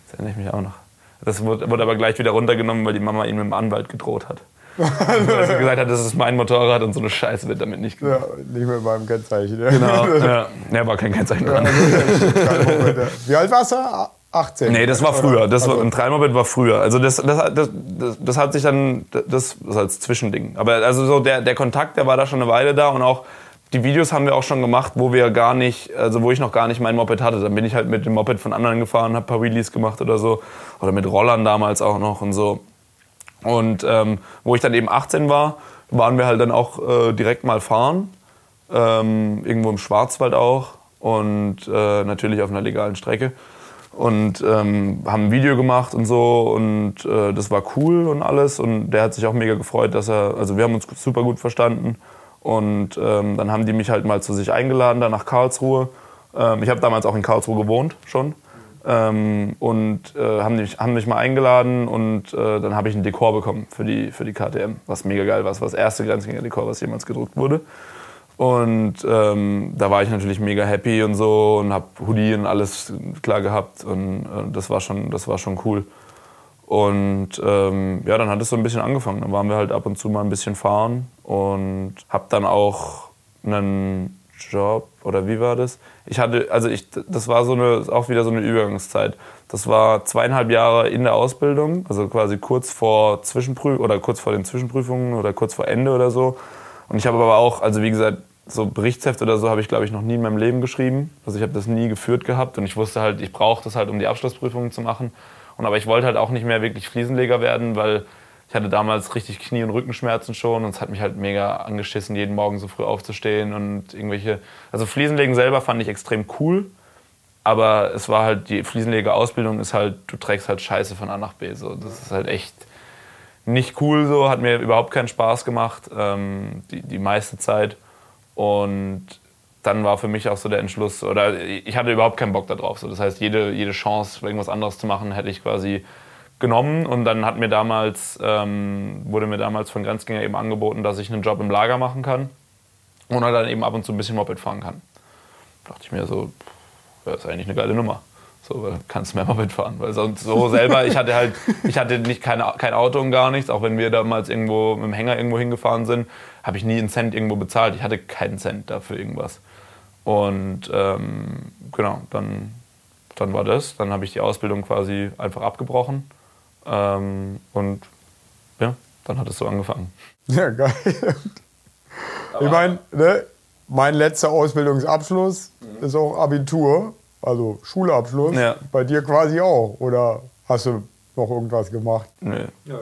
Das erinnere ich mich auch noch. Das wurde, wurde aber gleich wieder runtergenommen, weil die Mama ihn mit dem Anwalt gedroht hat. Weil sie gesagt hat, das ist mein Motorrad und so eine Scheiße wird damit nicht gemacht. Ja, nicht mehr beim Kennzeichen. Ja. Genau, ja. ja. war kein Kennzeichen dran. Wie alt warst du? 18? Nee, das war früher. Das war, ein Trailmoped war früher. Also das, das, das, das, das hat sich dann, das ist als Zwischending. Aber also so der, der Kontakt, der war da schon eine Weile da und auch die Videos haben wir auch schon gemacht, wo wir gar nicht, also wo ich noch gar nicht mein Moped hatte. Dann bin ich halt mit dem Moped von anderen gefahren, habe ein paar Wheelies gemacht oder so. Oder mit Rollern damals auch noch und so. Und ähm, wo ich dann eben 18 war, waren wir halt dann auch äh, direkt mal fahren. Ähm, irgendwo im Schwarzwald auch. Und äh, natürlich auf einer legalen Strecke. Und ähm, haben ein Video gemacht und so. Und äh, das war cool und alles. Und der hat sich auch mega gefreut, dass er, also wir haben uns super gut verstanden. Und ähm, dann haben die mich halt mal zu sich eingeladen, da nach Karlsruhe. Ähm, ich habe damals auch in Karlsruhe gewohnt schon. Ähm, und äh, haben, mich, haben mich mal eingeladen und äh, dann habe ich ein Dekor bekommen für die, für die KTM, was mega geil war. Das war das erste Grenzgänger-Dekor, was jemals gedruckt wurde. Und ähm, da war ich natürlich mega happy und so und habe Hoodie und alles klar gehabt und äh, das, war schon, das war schon cool. Und ähm, ja, dann hat es so ein bisschen angefangen. Dann waren wir halt ab und zu mal ein bisschen fahren und habe dann auch einen Job oder wie war das? Ich hatte, also ich, das war so eine, auch wieder so eine Übergangszeit. Das war zweieinhalb Jahre in der Ausbildung, also quasi kurz vor Zwischenprüfungen oder kurz vor den Zwischenprüfungen oder kurz vor Ende oder so. Und ich habe aber auch, also wie gesagt, so Berichtsheft oder so habe ich glaube ich noch nie in meinem Leben geschrieben. Also ich habe das nie geführt gehabt und ich wusste halt, ich brauche das halt, um die Abschlussprüfungen zu machen. Und aber ich wollte halt auch nicht mehr wirklich Fliesenleger werden, weil ich hatte damals richtig Knie- und Rückenschmerzen schon und es hat mich halt mega angeschissen, jeden Morgen so früh aufzustehen und irgendwelche. Also Fliesenlegen selber fand ich extrem cool, aber es war halt, die Fliesenleger-Ausbildung ist halt, du trägst halt Scheiße von A nach B. So. Das ist halt echt nicht cool so, hat mir überhaupt keinen Spaß gemacht, ähm, die, die meiste Zeit. Und dann war für mich auch so der Entschluss, oder ich hatte überhaupt keinen Bock darauf. So. Das heißt, jede, jede Chance, irgendwas anderes zu machen, hätte ich quasi genommen. Und dann hat mir damals, ähm, wurde mir damals von Grenzgänger eben angeboten, dass ich einen Job im Lager machen kann und dann eben ab und zu ein bisschen Moped fahren kann. Da dachte ich mir so, das ist eigentlich eine geile Nummer. So, weil kannst mehr Moped fahren. Weil sonst so selber, ich hatte halt, ich hatte nicht keine, kein Auto und gar nichts. Auch wenn wir damals irgendwo mit dem Hänger irgendwo hingefahren sind, habe ich nie einen Cent irgendwo bezahlt. Ich hatte keinen Cent dafür irgendwas. Und ähm, genau, dann, dann war das. Dann habe ich die Ausbildung quasi einfach abgebrochen. Ähm, und ja, dann hat es so angefangen. Ja, geil. ich meine, ne, mein letzter Ausbildungsabschluss mhm. ist auch Abitur, also Schulabschluss. Ja. Bei dir quasi auch. Oder hast du noch irgendwas gemacht? Nee. Ja.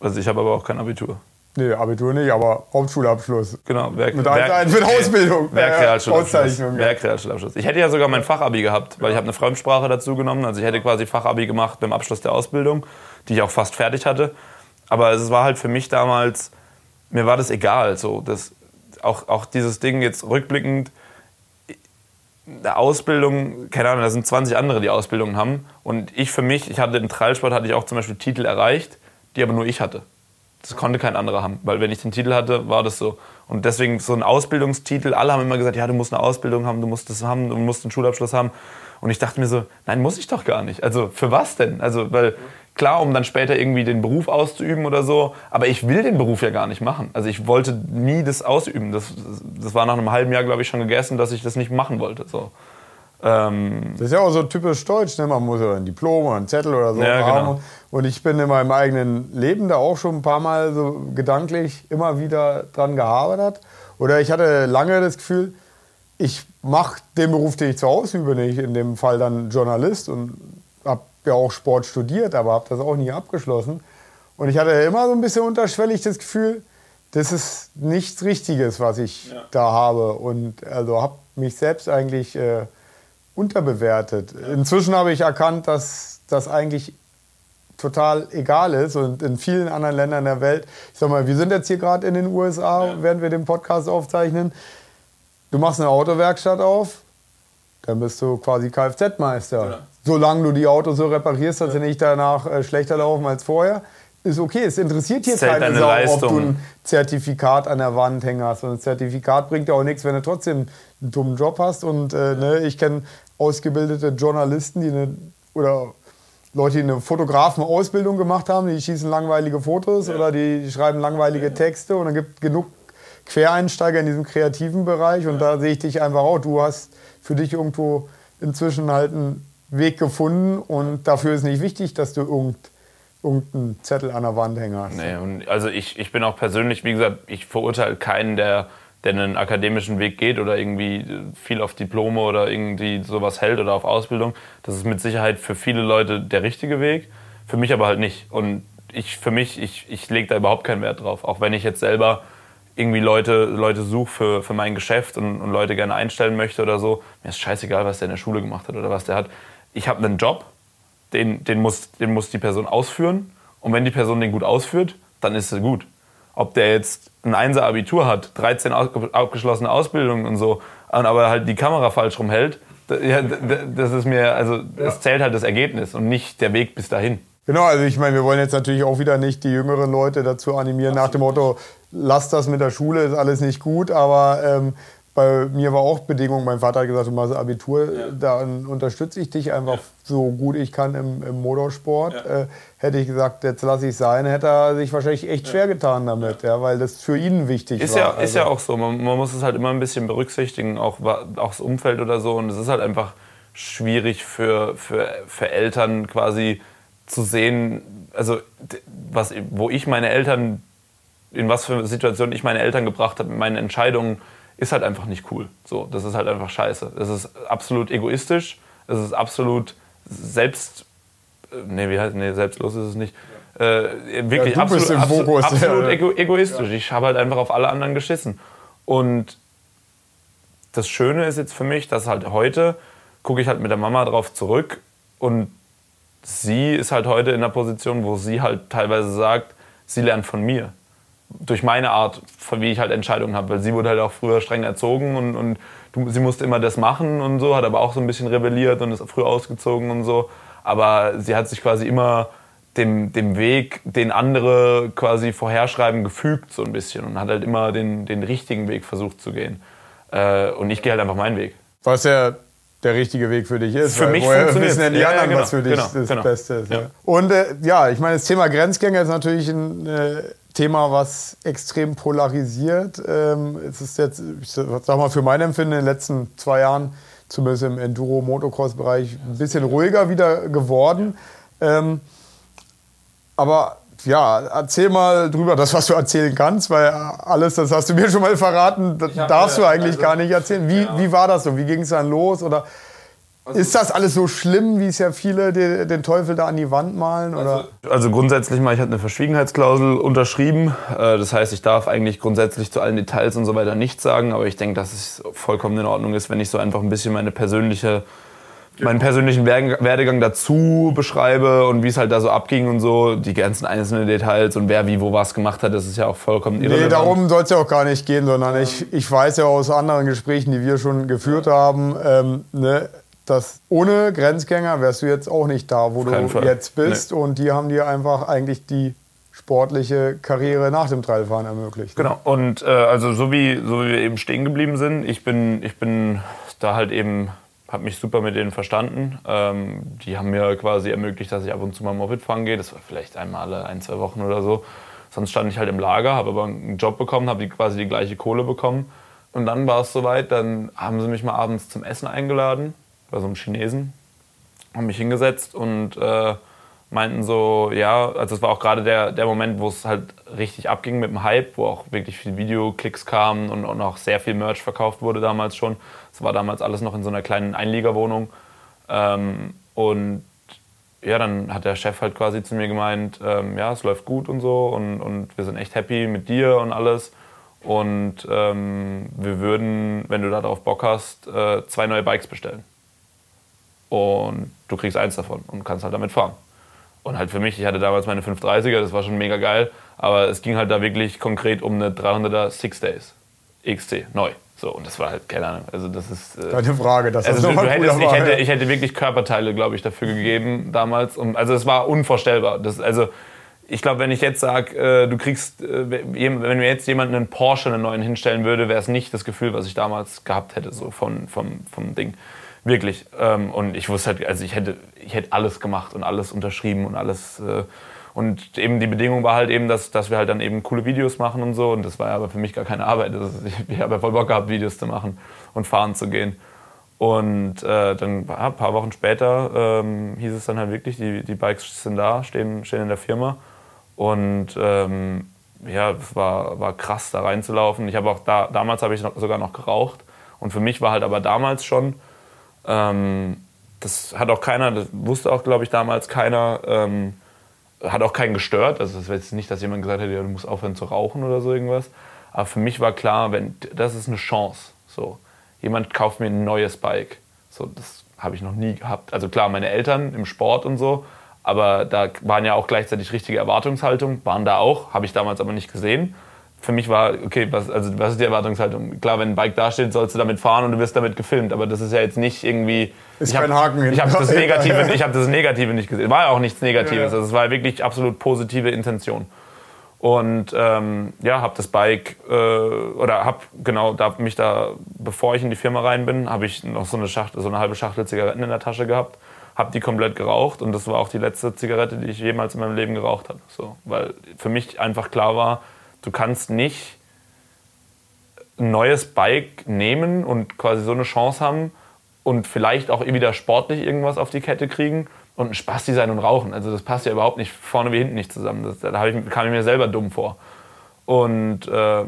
Also ich habe aber auch kein Abitur. Nee, Abitur nicht, aber Hauptschulabschluss. Genau, Werk, mit, Werk, mit Ausbildung. Werkrealschulabschluss. Werkrealschulabschluss. Ich hätte ja sogar mein Fachabi gehabt, weil ich habe eine Fremdsprache dazu genommen. Also ich hätte quasi Fachabi gemacht beim Abschluss der Ausbildung, die ich auch fast fertig hatte. Aber es war halt für mich damals, mir war das egal. So, das, auch, auch dieses Ding jetzt rückblickend, der Ausbildung, keine Ahnung, da sind 20 andere, die Ausbildungen haben. Und ich für mich, ich hatte im Trallsport hatte ich auch zum Beispiel Titel erreicht, die aber nur ich hatte. Das konnte kein anderer haben, weil wenn ich den Titel hatte, war das so. Und deswegen so ein Ausbildungstitel, alle haben immer gesagt, ja, du musst eine Ausbildung haben, du musst das haben, du musst einen Schulabschluss haben. Und ich dachte mir so, nein, muss ich doch gar nicht. Also für was denn? Also, weil klar, um dann später irgendwie den Beruf auszuüben oder so, aber ich will den Beruf ja gar nicht machen. Also ich wollte nie das ausüben. Das, das war nach einem halben Jahr, glaube ich, schon gegessen, dass ich das nicht machen wollte. So. Ähm das ist ja auch so typisch deutsch, ne? man muss ja ein Diplom oder einen Zettel oder so ja, haben. Genau. Und ich bin in meinem eigenen Leben da auch schon ein paar Mal so gedanklich immer wieder dran gearbeitet. Oder ich hatte lange das Gefühl, ich mache den Beruf, den ich zu Hause übe, nicht. In dem Fall dann Journalist und habe ja auch Sport studiert, aber habe das auch nie abgeschlossen. Und ich hatte immer so ein bisschen unterschwellig das Gefühl, das ist nichts Richtiges, was ich ja. da habe. Und also habe mich selbst eigentlich äh, unterbewertet. Inzwischen habe ich erkannt, dass das eigentlich total egal ist und in vielen anderen Ländern der Welt. Ich sag mal, wir sind jetzt hier gerade in den USA, ja. während wir den Podcast aufzeichnen. Du machst eine Autowerkstatt auf, dann bist du quasi Kfz-Meister. Ja. Solange du die Autos so reparierst, dass ja. sie nicht danach äh, schlechter laufen als vorher, ist okay. Es interessiert hier keine Sau, ob du ein Zertifikat an der Wand hängen hast. Und ein Zertifikat bringt dir auch nichts, wenn du trotzdem einen dummen Job hast. Und äh, ne, ich kenne ausgebildete Journalisten, die eine, oder Leute, die eine Fotografenausbildung gemacht haben, die schießen langweilige Fotos ja. oder die schreiben langweilige Texte. Und dann gibt es genug Quereinsteiger in diesem kreativen Bereich. Und da sehe ich dich einfach auch. Du hast für dich irgendwo inzwischen halt einen Weg gefunden. Und dafür ist nicht wichtig, dass du irgend irgendeinen Zettel an der Wand hängen hast. Nee, und also ich, ich bin auch persönlich, wie gesagt, ich verurteile keinen, der, der einen akademischen Weg geht oder irgendwie viel auf Diplome oder irgendwie sowas hält oder auf Ausbildung. Das ist mit Sicherheit für viele Leute der richtige Weg, für mich aber halt nicht. Und ich, für mich, ich, ich lege da überhaupt keinen Wert drauf. Auch wenn ich jetzt selber irgendwie Leute, Leute suche für, für mein Geschäft und, und Leute gerne einstellen möchte oder so. Mir ist scheißegal, was der in der Schule gemacht hat oder was der hat. Ich habe einen Job den, den, muss, den muss die Person ausführen. Und wenn die Person den gut ausführt, dann ist es gut. Ob der jetzt ein Einser-Abitur hat, 13 abgeschlossene Ausbildungen und so, aber halt die Kamera falsch rumhält, das ist mir, also es zählt halt das Ergebnis und nicht der Weg bis dahin. Genau, also ich meine, wir wollen jetzt natürlich auch wieder nicht die jüngeren Leute dazu animieren, nach dem Motto, lass das mit der Schule, ist alles nicht gut, aber ähm, bei mir war auch Bedingung, mein Vater hat gesagt, du machst Abitur, ja. dann unterstütze ich dich einfach ja. so gut ich kann im, im Motorsport. Ja. Äh, hätte ich gesagt, jetzt lasse ich sein, hätte er sich wahrscheinlich echt schwer getan damit, ja. weil das für ihn wichtig ist war. Ja, also. Ist ja auch so, man, man, muss es halt immer ein bisschen berücksichtigen, auch, auch das Umfeld oder so. Und es ist halt einfach schwierig für, für, für Eltern quasi zu sehen, also was, wo ich meine Eltern, in was für Situationen ich meine Eltern gebracht habe, mit meinen Entscheidungen, ist halt einfach nicht cool. So, das ist halt einfach scheiße. Das ist absolut egoistisch, es ist absolut selbst. Äh, nee, wie heißt, nee, selbstlos ist es nicht. Äh, wirklich ja, absolut, absolut, absolut ego egoistisch. Ja. Ich habe halt einfach auf alle anderen geschissen. Und das Schöne ist jetzt für mich, dass halt heute gucke ich halt mit der Mama drauf zurück und sie ist halt heute in der Position, wo sie halt teilweise sagt, sie lernt von mir durch meine Art, wie ich halt Entscheidungen habe. Weil sie wurde halt auch früher streng erzogen und, und du, sie musste immer das machen und so, hat aber auch so ein bisschen rebelliert und ist früh ausgezogen und so. Aber sie hat sich quasi immer dem, dem Weg, den andere quasi vorherschreiben, gefügt so ein bisschen und hat halt immer den, den richtigen Weg versucht zu gehen. Äh, und ich gehe halt einfach meinen Weg. Was ja der richtige Weg für dich ist. Für mich funktioniert wissen die anderen, ja, genau, was für dich genau, das genau. Beste ist. Ja. Und äh, ja, ich meine, das Thema Grenzgänger ist natürlich ein äh, Thema, was extrem polarisiert. Ähm, es ist jetzt, ich sag mal, für mein Empfinden in den letzten zwei Jahren, zumindest im Enduro-Motocross-Bereich, ein bisschen ruhiger wieder geworden. Ähm, aber ja, erzähl mal drüber, das, was du erzählen kannst, weil alles, das hast du mir schon mal verraten, das darfst du eigentlich also, gar nicht erzählen. Wie, genau. wie war das so? Wie ging es dann los? Oder also ist das alles so schlimm, wie es ja viele den, den Teufel da an die Wand malen? Oder? Also, also grundsätzlich mal, ich hatte eine Verschwiegenheitsklausel unterschrieben. Äh, das heißt, ich darf eigentlich grundsätzlich zu allen Details und so weiter nichts sagen. Aber ich denke, dass es vollkommen in Ordnung ist, wenn ich so einfach ein bisschen meine persönliche, meinen persönlichen Werdegang dazu beschreibe und wie es halt da so abging und so. Die ganzen einzelnen Details und wer wie wo was gemacht hat, das ist ja auch vollkommen irrelevant. Nee, darum soll es ja auch gar nicht gehen, sondern ich, ich weiß ja aus anderen Gesprächen, die wir schon geführt haben, ähm, ne, dass ohne Grenzgänger wärst du jetzt auch nicht da, wo du Fall. jetzt bist. Nee. Und die haben dir einfach eigentlich die sportliche Karriere nach dem Trailfahren ermöglicht. Ne? Genau. Und äh, also so wie, so wie wir eben stehen geblieben sind, ich bin, ich bin da halt eben, habe mich super mit denen verstanden. Ähm, die haben mir quasi ermöglicht, dass ich ab und zu mal Moped fahren gehe. Das war vielleicht einmal alle ein, zwei Wochen oder so. Sonst stand ich halt im Lager, habe aber einen Job bekommen, habe quasi die gleiche Kohle bekommen. Und dann war es soweit, dann haben sie mich mal abends zum Essen eingeladen bei so einem Chinesen, haben mich hingesetzt und äh, meinten so, ja, also es war auch gerade der, der Moment, wo es halt richtig abging mit dem Hype, wo auch wirklich viele Videoklicks kamen und, und auch sehr viel Merch verkauft wurde damals schon. Es war damals alles noch in so einer kleinen Einliegerwohnung. Ähm, und ja, dann hat der Chef halt quasi zu mir gemeint, ähm, ja, es läuft gut und so und, und wir sind echt happy mit dir und alles. Und ähm, wir würden, wenn du darauf Bock hast, äh, zwei neue Bikes bestellen und du kriegst eins davon und kannst halt damit fahren. Und halt für mich, ich hatte damals meine 530er, das war schon mega geil. Aber es ging halt da wirklich konkret um eine 300er Six Days. XC, neu. So, und das war halt, keine Ahnung, also das ist... Äh, Keine Frage, das also ist du, du hättest, ich, hätte, ich hätte wirklich Körperteile, glaube ich, dafür gegeben damals. Und, also es war unvorstellbar. Das, also ich glaube, wenn ich jetzt sage, äh, du kriegst, äh, wenn mir jetzt jemand einen Porsche einen neuen hinstellen würde, wäre es nicht das Gefühl, was ich damals gehabt hätte, so von, vom, vom Ding. Wirklich. Ähm, und ich wusste halt, also ich hätte, ich hätte alles gemacht und alles unterschrieben und alles. Äh, und eben die Bedingung war halt eben, dass, dass wir halt dann eben coole Videos machen und so. Und das war aber für mich gar keine Arbeit. Ich, ich habe ja voll Bock gehabt, Videos zu machen und fahren zu gehen. Und äh, dann ja, ein paar Wochen später ähm, hieß es dann halt wirklich, die, die Bikes sind da, stehen, stehen in der Firma. Und ähm, ja, es war, war krass, da reinzulaufen. Ich habe auch da, damals habe ich noch, sogar noch geraucht. Und für mich war halt aber damals schon, ähm, das hat auch keiner, das wusste auch, glaube ich, damals keiner, ähm, hat auch keinen gestört. Also es jetzt nicht, dass jemand gesagt hätte, ja, du musst aufhören zu rauchen oder so irgendwas. Aber für mich war klar, wenn, das ist eine Chance. So, jemand kauft mir ein neues Bike. So, das habe ich noch nie gehabt. Also klar, meine Eltern im Sport und so, aber da waren ja auch gleichzeitig richtige Erwartungshaltungen, waren da auch, habe ich damals aber nicht gesehen. Für mich war, okay, was, also was ist die Erwartungshaltung? Klar, wenn ein Bike dasteht, sollst du damit fahren und du wirst damit gefilmt, aber das ist ja jetzt nicht irgendwie. Ist kein hab, Haken Ich habe das, Negative, hab das Negative nicht gesehen. War ja auch nichts Negatives. Ja. Also es war wirklich absolut positive Intention. Und ähm, ja, habe das Bike äh, oder habe genau da mich da, bevor ich in die Firma rein bin, habe ich noch so eine Schachtel, so eine halbe Schachtel Zigaretten in der Tasche gehabt habe die komplett geraucht und das war auch die letzte Zigarette, die ich jemals in meinem Leben geraucht habe. So, weil für mich einfach klar war, du kannst nicht ein neues Bike nehmen und quasi so eine Chance haben und vielleicht auch wieder sportlich irgendwas auf die Kette kriegen und ein Spasti sein und rauchen. Also das passt ja überhaupt nicht vorne wie hinten nicht zusammen. Das, da ich, kam ich mir selber dumm vor. Und äh,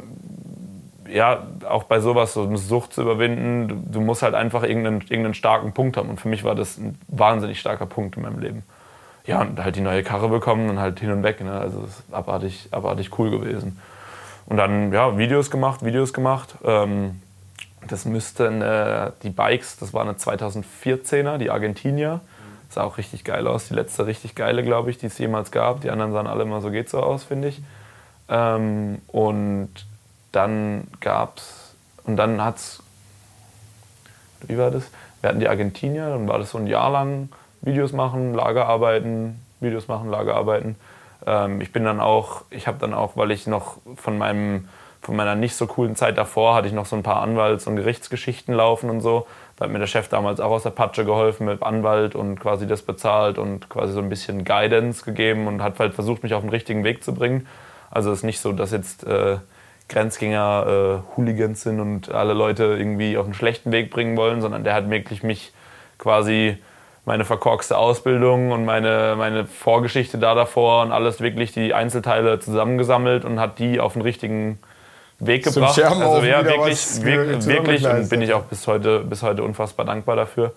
ja, auch bei sowas, so eine Sucht zu überwinden, du, du, musst halt einfach irgendeinen, irgendeinen starken Punkt haben. Und für mich war das ein wahnsinnig starker Punkt in meinem Leben. Ja, und halt die neue Karre bekommen und halt hin und weg. Ne? Also das ist abartig, abartig cool gewesen. Und dann, ja, Videos gemacht, Videos gemacht. Ähm, das müssten äh, die Bikes, das war eine 2014er, die Argentinier. Sah auch richtig geil aus. Die letzte richtig geile, glaube ich, die es jemals gab. Die anderen sahen alle immer so geht so aus, finde ich. Ähm, und dann gab es, und dann hat es, wie war das? Wir hatten die Argentinier, dann war das so ein Jahr lang Videos machen, Lagerarbeiten, Videos machen, Lagerarbeiten. Ähm, ich bin dann auch, ich habe dann auch, weil ich noch von meinem von meiner nicht so coolen Zeit davor hatte ich noch so ein paar Anwalts- und Gerichtsgeschichten laufen und so. Da hat mir der Chef damals auch aus der Patsche geholfen mit Anwalt und quasi das bezahlt und quasi so ein bisschen Guidance gegeben und hat halt versucht, mich auf den richtigen Weg zu bringen. Also es ist nicht so, dass jetzt äh, Grenzgänger äh, Hooligans sind und alle Leute irgendwie auf einen schlechten Weg bringen wollen, sondern der hat wirklich mich quasi meine verkorkste Ausbildung und meine, meine Vorgeschichte da davor und alles wirklich die Einzelteile zusammengesammelt und hat die auf den richtigen Weg gebracht. also ja, wirklich, wirklich, wirklich und bin ich auch bis heute, bis heute unfassbar dankbar dafür.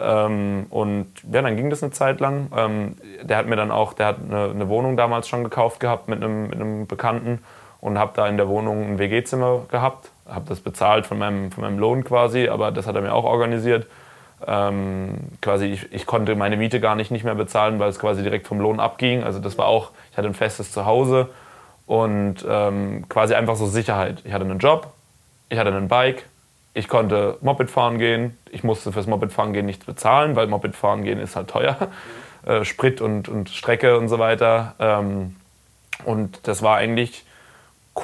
Ähm, und ja, dann ging das eine Zeit lang. Ähm, der hat mir dann auch, der hat eine, eine Wohnung damals schon gekauft gehabt mit einem, mit einem Bekannten und habe da in der Wohnung ein WG-Zimmer gehabt. Habe das bezahlt von meinem, von meinem Lohn quasi, aber das hat er mir auch organisiert. Ähm, quasi ich, ich, konnte meine Miete gar nicht, nicht mehr bezahlen, weil es quasi direkt vom Lohn abging. Also das war auch, ich hatte ein festes Zuhause und ähm, quasi einfach so Sicherheit. Ich hatte einen Job, ich hatte ein Bike, ich konnte Moped fahren gehen. Ich musste fürs Moped fahren gehen nichts bezahlen, weil Moped fahren gehen ist halt teuer. Äh, Sprit und, und Strecke und so weiter. Ähm, und das war eigentlich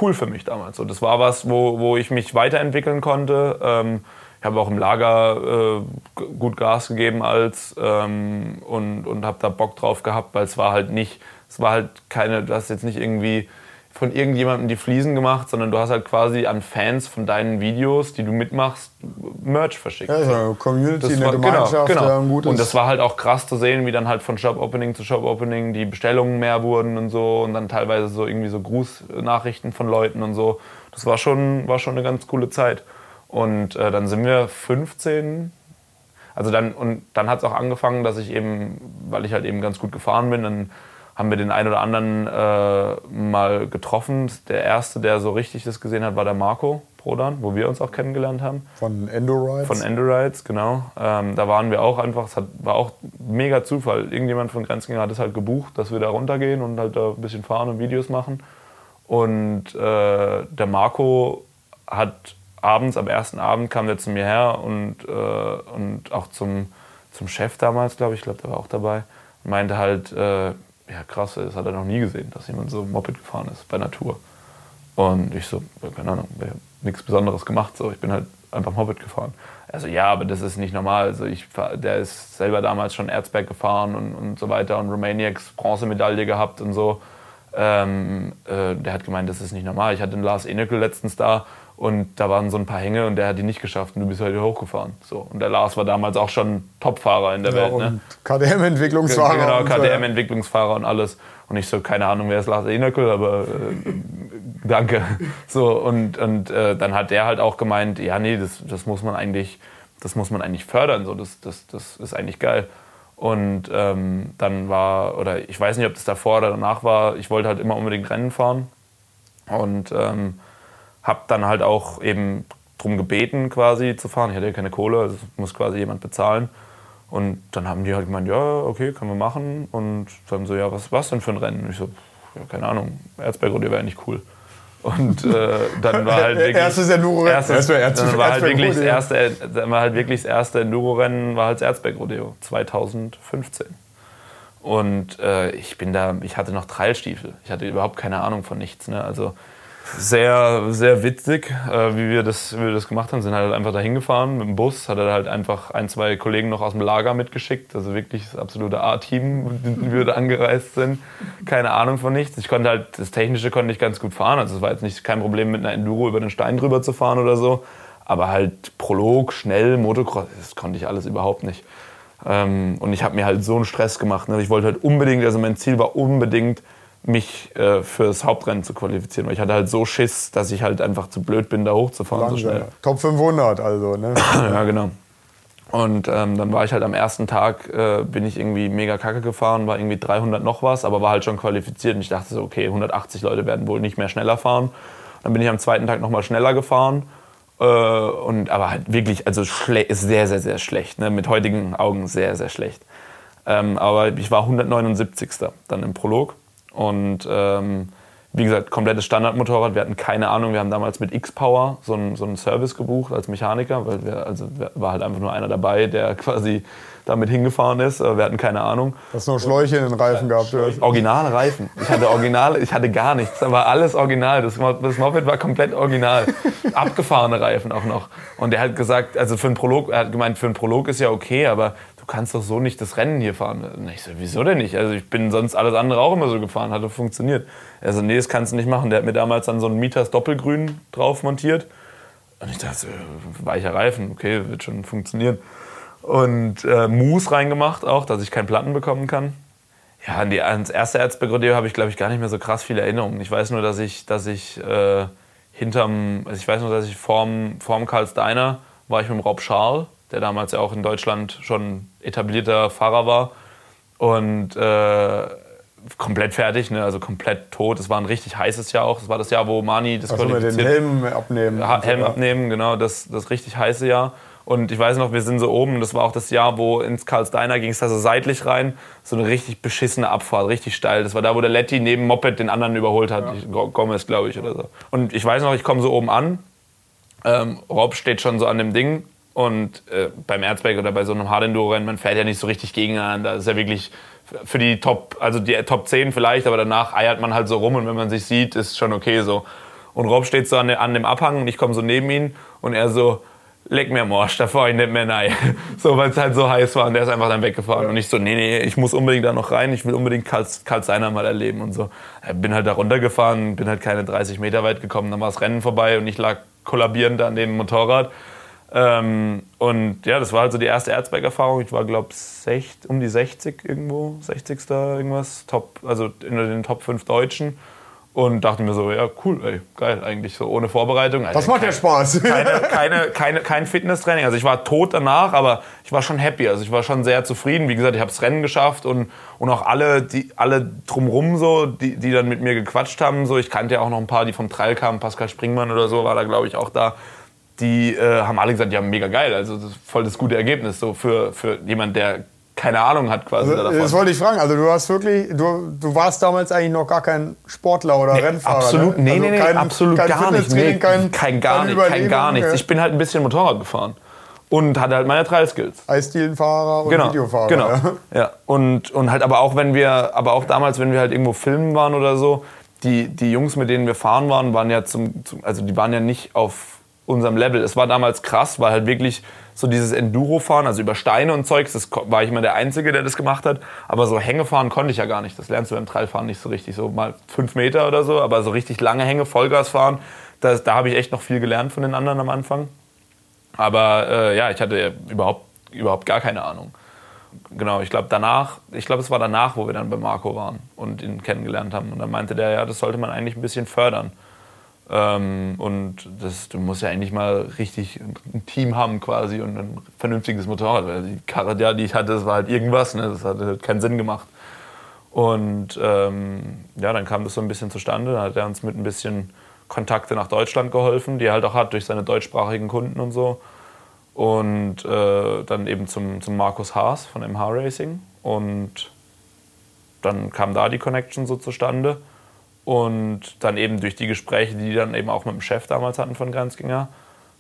cool für mich damals. So, das war was, wo, wo ich mich weiterentwickeln konnte. Ähm, ich habe auch im Lager äh, gut Gas gegeben als ähm, und, und habe da Bock drauf gehabt, weil es war halt nicht, es war halt keine, du hast jetzt nicht irgendwie von irgendjemandem die Fliesen gemacht, sondern du hast halt quasi an Fans von deinen Videos, die du mitmachst, Merch verschickt. Ja, so eine Community, das eine war, genau, Gemeinschaft, genau, genau. ein gutes. Und das war halt auch krass zu sehen, wie dann halt von Shop-Opening zu Shop-Opening die Bestellungen mehr wurden und so und dann teilweise so irgendwie so Grußnachrichten von Leuten und so. Das war schon, war schon eine ganz coole Zeit. Und äh, dann sind wir 15, also dann, und dann hat es auch angefangen, dass ich eben, weil ich halt eben ganz gut gefahren bin, dann haben wir den einen oder anderen äh, mal getroffen. Der erste, der so richtig das gesehen hat, war der Marco. Prodan, wo wir uns auch kennengelernt haben. Von Endorides? Von Endorides, genau. Ähm, da waren wir auch einfach, es hat, war auch mega Zufall. Irgendjemand von Grenzgänger hat es halt gebucht, dass wir da runtergehen und halt da ein bisschen fahren und Videos machen. Und äh, der Marco hat abends, am ersten Abend kam der zu mir her und, äh, und auch zum, zum Chef damals, glaube ich, ich glaube, der war auch dabei, meinte halt, äh, ja krass, das hat er noch nie gesehen, dass jemand so Moped gefahren ist bei Natur. Und ich so, keine Ahnung, ich habe nichts Besonderes gemacht, so, ich bin halt einfach Moped gefahren. Also ja, aber das ist nicht normal. Also ich, der ist selber damals schon Erzberg gefahren und, und so weiter und Romaniacs Bronzemedaille gehabt und so. Ähm, äh, der hat gemeint, das ist nicht normal. Ich hatte den Lars Enekel letztens da und da waren so ein paar Hänge und der hat die nicht geschafft und du bist halt hochgefahren. So. Und der Lars war damals auch schon Topfahrer in der ja, Welt. Ne? Und KDM-Entwicklungsfahrer. Genau, KDM-Entwicklungsfahrer und alles. Und ich so, keine Ahnung, wer ist Lars Enekel, aber äh, danke. So, und und äh, dann hat der halt auch gemeint, ja, nee, das, das muss man eigentlich, das muss man eigentlich fördern. So, das, das, das ist eigentlich geil. Und ähm, dann war, oder ich weiß nicht, ob das davor oder danach war, ich wollte halt immer unbedingt Rennen fahren. Und ähm, habe dann halt auch eben darum gebeten, quasi zu fahren. Ich hatte ja keine Kohle, also muss quasi jemand bezahlen. Und dann haben die halt gemeint, ja, okay, können wir machen. Und dann so, ja, was was denn für ein Rennen? Und ich so, ja, keine Ahnung, Erzberg oder wäre nicht cool. Und äh, dann war halt wirklich erstes Enduro-Rennen. Erstes, dann war halt wirklich das erste, dann war halt wirklich das erste Enduro-Rennen war halt das Erzberg Rodeo 2015. Und äh, ich bin da, ich hatte noch Trailstiefel. Ich hatte überhaupt keine Ahnung von nichts. Ne? Also sehr, sehr witzig, äh, wie, wir das, wie wir das gemacht haben. Sind halt einfach dahin gefahren mit dem Bus. Hat er halt einfach ein, zwei Kollegen noch aus dem Lager mitgeschickt. Also wirklich das absolute A-Team, wie wir da angereist sind. Keine Ahnung von nichts. Ich konnte halt, das Technische konnte ich ganz gut fahren. Also es war jetzt nicht kein Problem, mit einer Enduro über den Stein drüber zu fahren oder so. Aber halt Prolog, schnell, Motocross, das konnte ich alles überhaupt nicht. Ähm, und ich habe mir halt so einen Stress gemacht. Ne? Ich wollte halt unbedingt, also mein Ziel war unbedingt, mich äh, fürs Hauptrennen zu qualifizieren. Weil ich hatte halt so Schiss, dass ich halt einfach zu blöd bin, da hochzufahren Langsam. so schnell. Top 500 also, ne? ja, genau. Und ähm, dann war ich halt am ersten Tag, äh, bin ich irgendwie mega kacke gefahren, war irgendwie 300 noch was, aber war halt schon qualifiziert. Und ich dachte so, okay, 180 Leute werden wohl nicht mehr schneller fahren. Dann bin ich am zweiten Tag nochmal schneller gefahren. Äh, und, aber halt wirklich, also ist sehr, sehr, sehr schlecht. Ne? Mit heutigen Augen sehr, sehr schlecht. Ähm, aber ich war 179. dann im Prolog. Und ähm, wie gesagt, komplettes Standardmotorrad. Wir hatten keine Ahnung. Wir haben damals mit X-Power so einen, so einen Service gebucht als Mechaniker, weil wir, also war halt einfach nur einer dabei, der quasi damit hingefahren ist. Wir hatten keine Ahnung. Hast du noch Schläuche in den Reifen gehabt? Oder? Originale Reifen. Ich hatte originale, ich hatte gar nichts. Da war alles original. Das, das Moped war komplett original. Abgefahrene Reifen auch noch. Und er hat gesagt, also für einen Prolog, er hat gemeint, für einen Prolog ist ja okay, aber kannst doch so nicht das Rennen hier fahren. Und ich so, wieso denn nicht? Also ich bin sonst alles andere auch immer so gefahren, hat doch funktioniert. Er so, nee, das kannst du nicht machen. Der hat mir damals dann so einen Mieters Doppelgrün drauf montiert. Und ich dachte, weicher Reifen, okay, wird schon funktionieren und äh, Mousse reingemacht auch, dass ich keinen Platten bekommen kann. Ja, an die, ans erste Erzberg-Rodeo habe ich, glaube ich, gar nicht mehr so krass viele Erinnerungen. Ich weiß nur, dass ich, dass ich äh, hinterm, also ich weiß nur, dass ich vorm, vorm Karls Diner war ich mit dem Rob Scharl, der damals ja auch in Deutschland schon etablierter Fahrer war. Und äh, komplett fertig, ne? also komplett tot. Es war ein richtig heißes Jahr auch. Es war das Jahr, wo Mani das also mit den Helm abnehmen. Helm abnehmen, genau, das, das richtig heiße Jahr. Und ich weiß noch, wir sind so oben, das war auch das Jahr, wo ins Karls Diner ging es da so seitlich rein. So eine richtig beschissene Abfahrt, richtig steil. Das war da, wo der Letty neben Moped den anderen überholt hat. Ja. Gomez, glaube ich, oder so. Und ich weiß noch, ich komme so oben an. Ähm, Rob steht schon so an dem Ding. Und äh, beim Erzberg oder bei so einem Hard-Enduro-Rennen, man fährt ja nicht so richtig gegeneinander. Das ist ja wirklich für die Top, also die Top 10 vielleicht, aber danach eiert man halt so rum und wenn man sich sieht, ist schon okay so. Und Rob steht so an, an dem Abhang und ich komme so neben ihn und er so, leck mir am Arsch, da fahre ich nicht mehr rein. So, weil es halt so heiß war und der ist einfach dann weggefahren. Und ich so, nee, nee, ich muss unbedingt da noch rein, ich will unbedingt Karl, Karl Seiner mal erleben und so. Bin halt da runtergefahren, bin halt keine 30 Meter weit gekommen, dann war das Rennen vorbei und ich lag kollabierend an dem Motorrad. Ähm, und ja, das war halt so die erste Erzberg-Erfahrung. Ich war, glaube ich, um die 60 irgendwo, 60. irgendwas, Top, also in den Top 5 Deutschen. und dachte mir so, ja cool, ey, geil, eigentlich so ohne Vorbereitung. Das macht ja Spaß. Keine, keine, keine, kein Fitnesstraining. Also ich war tot danach, aber ich war schon happy. Also ich war schon sehr zufrieden. Wie gesagt, ich habe das Rennen geschafft und, und auch alle, die, alle drumrum so, die, die dann mit mir gequatscht haben. So, ich kannte ja auch noch ein paar, die vom Trail kamen. Pascal Springmann oder so war da, glaube ich, auch da. Die äh, haben alle gesagt, ja, mega geil. Also das ist voll das gute Ergebnis so für, für jemand, der keine Ahnung hat quasi Also, davon. das wollte ich fragen. Also du hast wirklich, du, du warst damals eigentlich noch gar kein Sportler oder Rennfahrer. Absolut, ne? nee, also nee, nee, kein, absolut kein gar nicht. Fitnesstraining, Nee, kein, kein gar nicht, kein gar nichts. Ich bin halt ein bisschen Motorrad gefahren und hatte halt meine Trail-Skills. Eisdielenfahrer und Genau, Videofahrer. genau. Ja. Ja. Und, und halt aber auch wenn wir, aber auch damals, wenn wir halt irgendwo filmen waren oder so, die, die Jungs, mit denen wir fahren waren, waren ja zum, zum also die waren ja nicht auf unserem Level. Es war damals krass, weil halt wirklich so dieses Enduro-Fahren, also über Steine und Zeugs, das war ich immer der Einzige, der das gemacht hat. Aber so Hängefahren konnte ich ja gar nicht. Das lernst du beim Trailfahren nicht so richtig. So mal fünf Meter oder so, aber so richtig lange Hänge, Vollgas fahren, das, da habe ich echt noch viel gelernt von den anderen am Anfang. Aber äh, ja, ich hatte überhaupt, überhaupt gar keine Ahnung. Genau, ich glaube danach, ich glaube es war danach, wo wir dann bei Marco waren und ihn kennengelernt haben. Und dann meinte der, ja, das sollte man eigentlich ein bisschen fördern. Ähm, und das, du musst ja eigentlich mal richtig ein Team haben quasi und ein vernünftiges Motorrad. Weil die Karre, die ich hatte, das war halt irgendwas, ne? das hat halt keinen Sinn gemacht. Und ähm, ja, dann kam das so ein bisschen zustande. Dann hat er uns mit ein bisschen Kontakte nach Deutschland geholfen, die er halt auch hat durch seine deutschsprachigen Kunden und so. Und äh, dann eben zum, zum Markus Haas von MH Racing. Und dann kam da die Connection so zustande. Und dann eben durch die Gespräche, die die dann eben auch mit dem Chef damals hatten von Grenzgänger,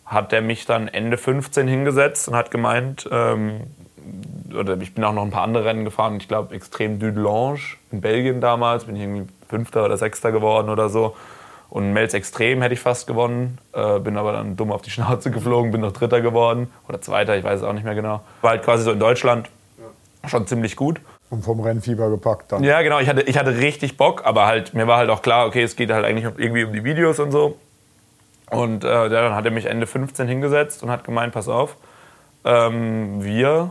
hat der mich dann Ende 15 hingesetzt und hat gemeint, ähm, oder ich bin auch noch ein paar andere Rennen gefahren, ich glaube Extrem Dudelange in Belgien damals, bin ich irgendwie Fünfter oder Sechster geworden oder so. Und Mels Extrem hätte ich fast gewonnen, äh, bin aber dann dumm auf die Schnauze geflogen, bin noch Dritter geworden oder Zweiter, ich weiß es auch nicht mehr genau. War halt quasi so in Deutschland schon ziemlich gut. Und vom Rennfieber gepackt dann. Ja, genau. Ich hatte, ich hatte richtig Bock, aber halt, mir war halt auch klar, okay, es geht halt eigentlich irgendwie um die Videos und so. Und äh, dann hat er mich Ende 15 hingesetzt und hat gemeint, pass auf, ähm, wir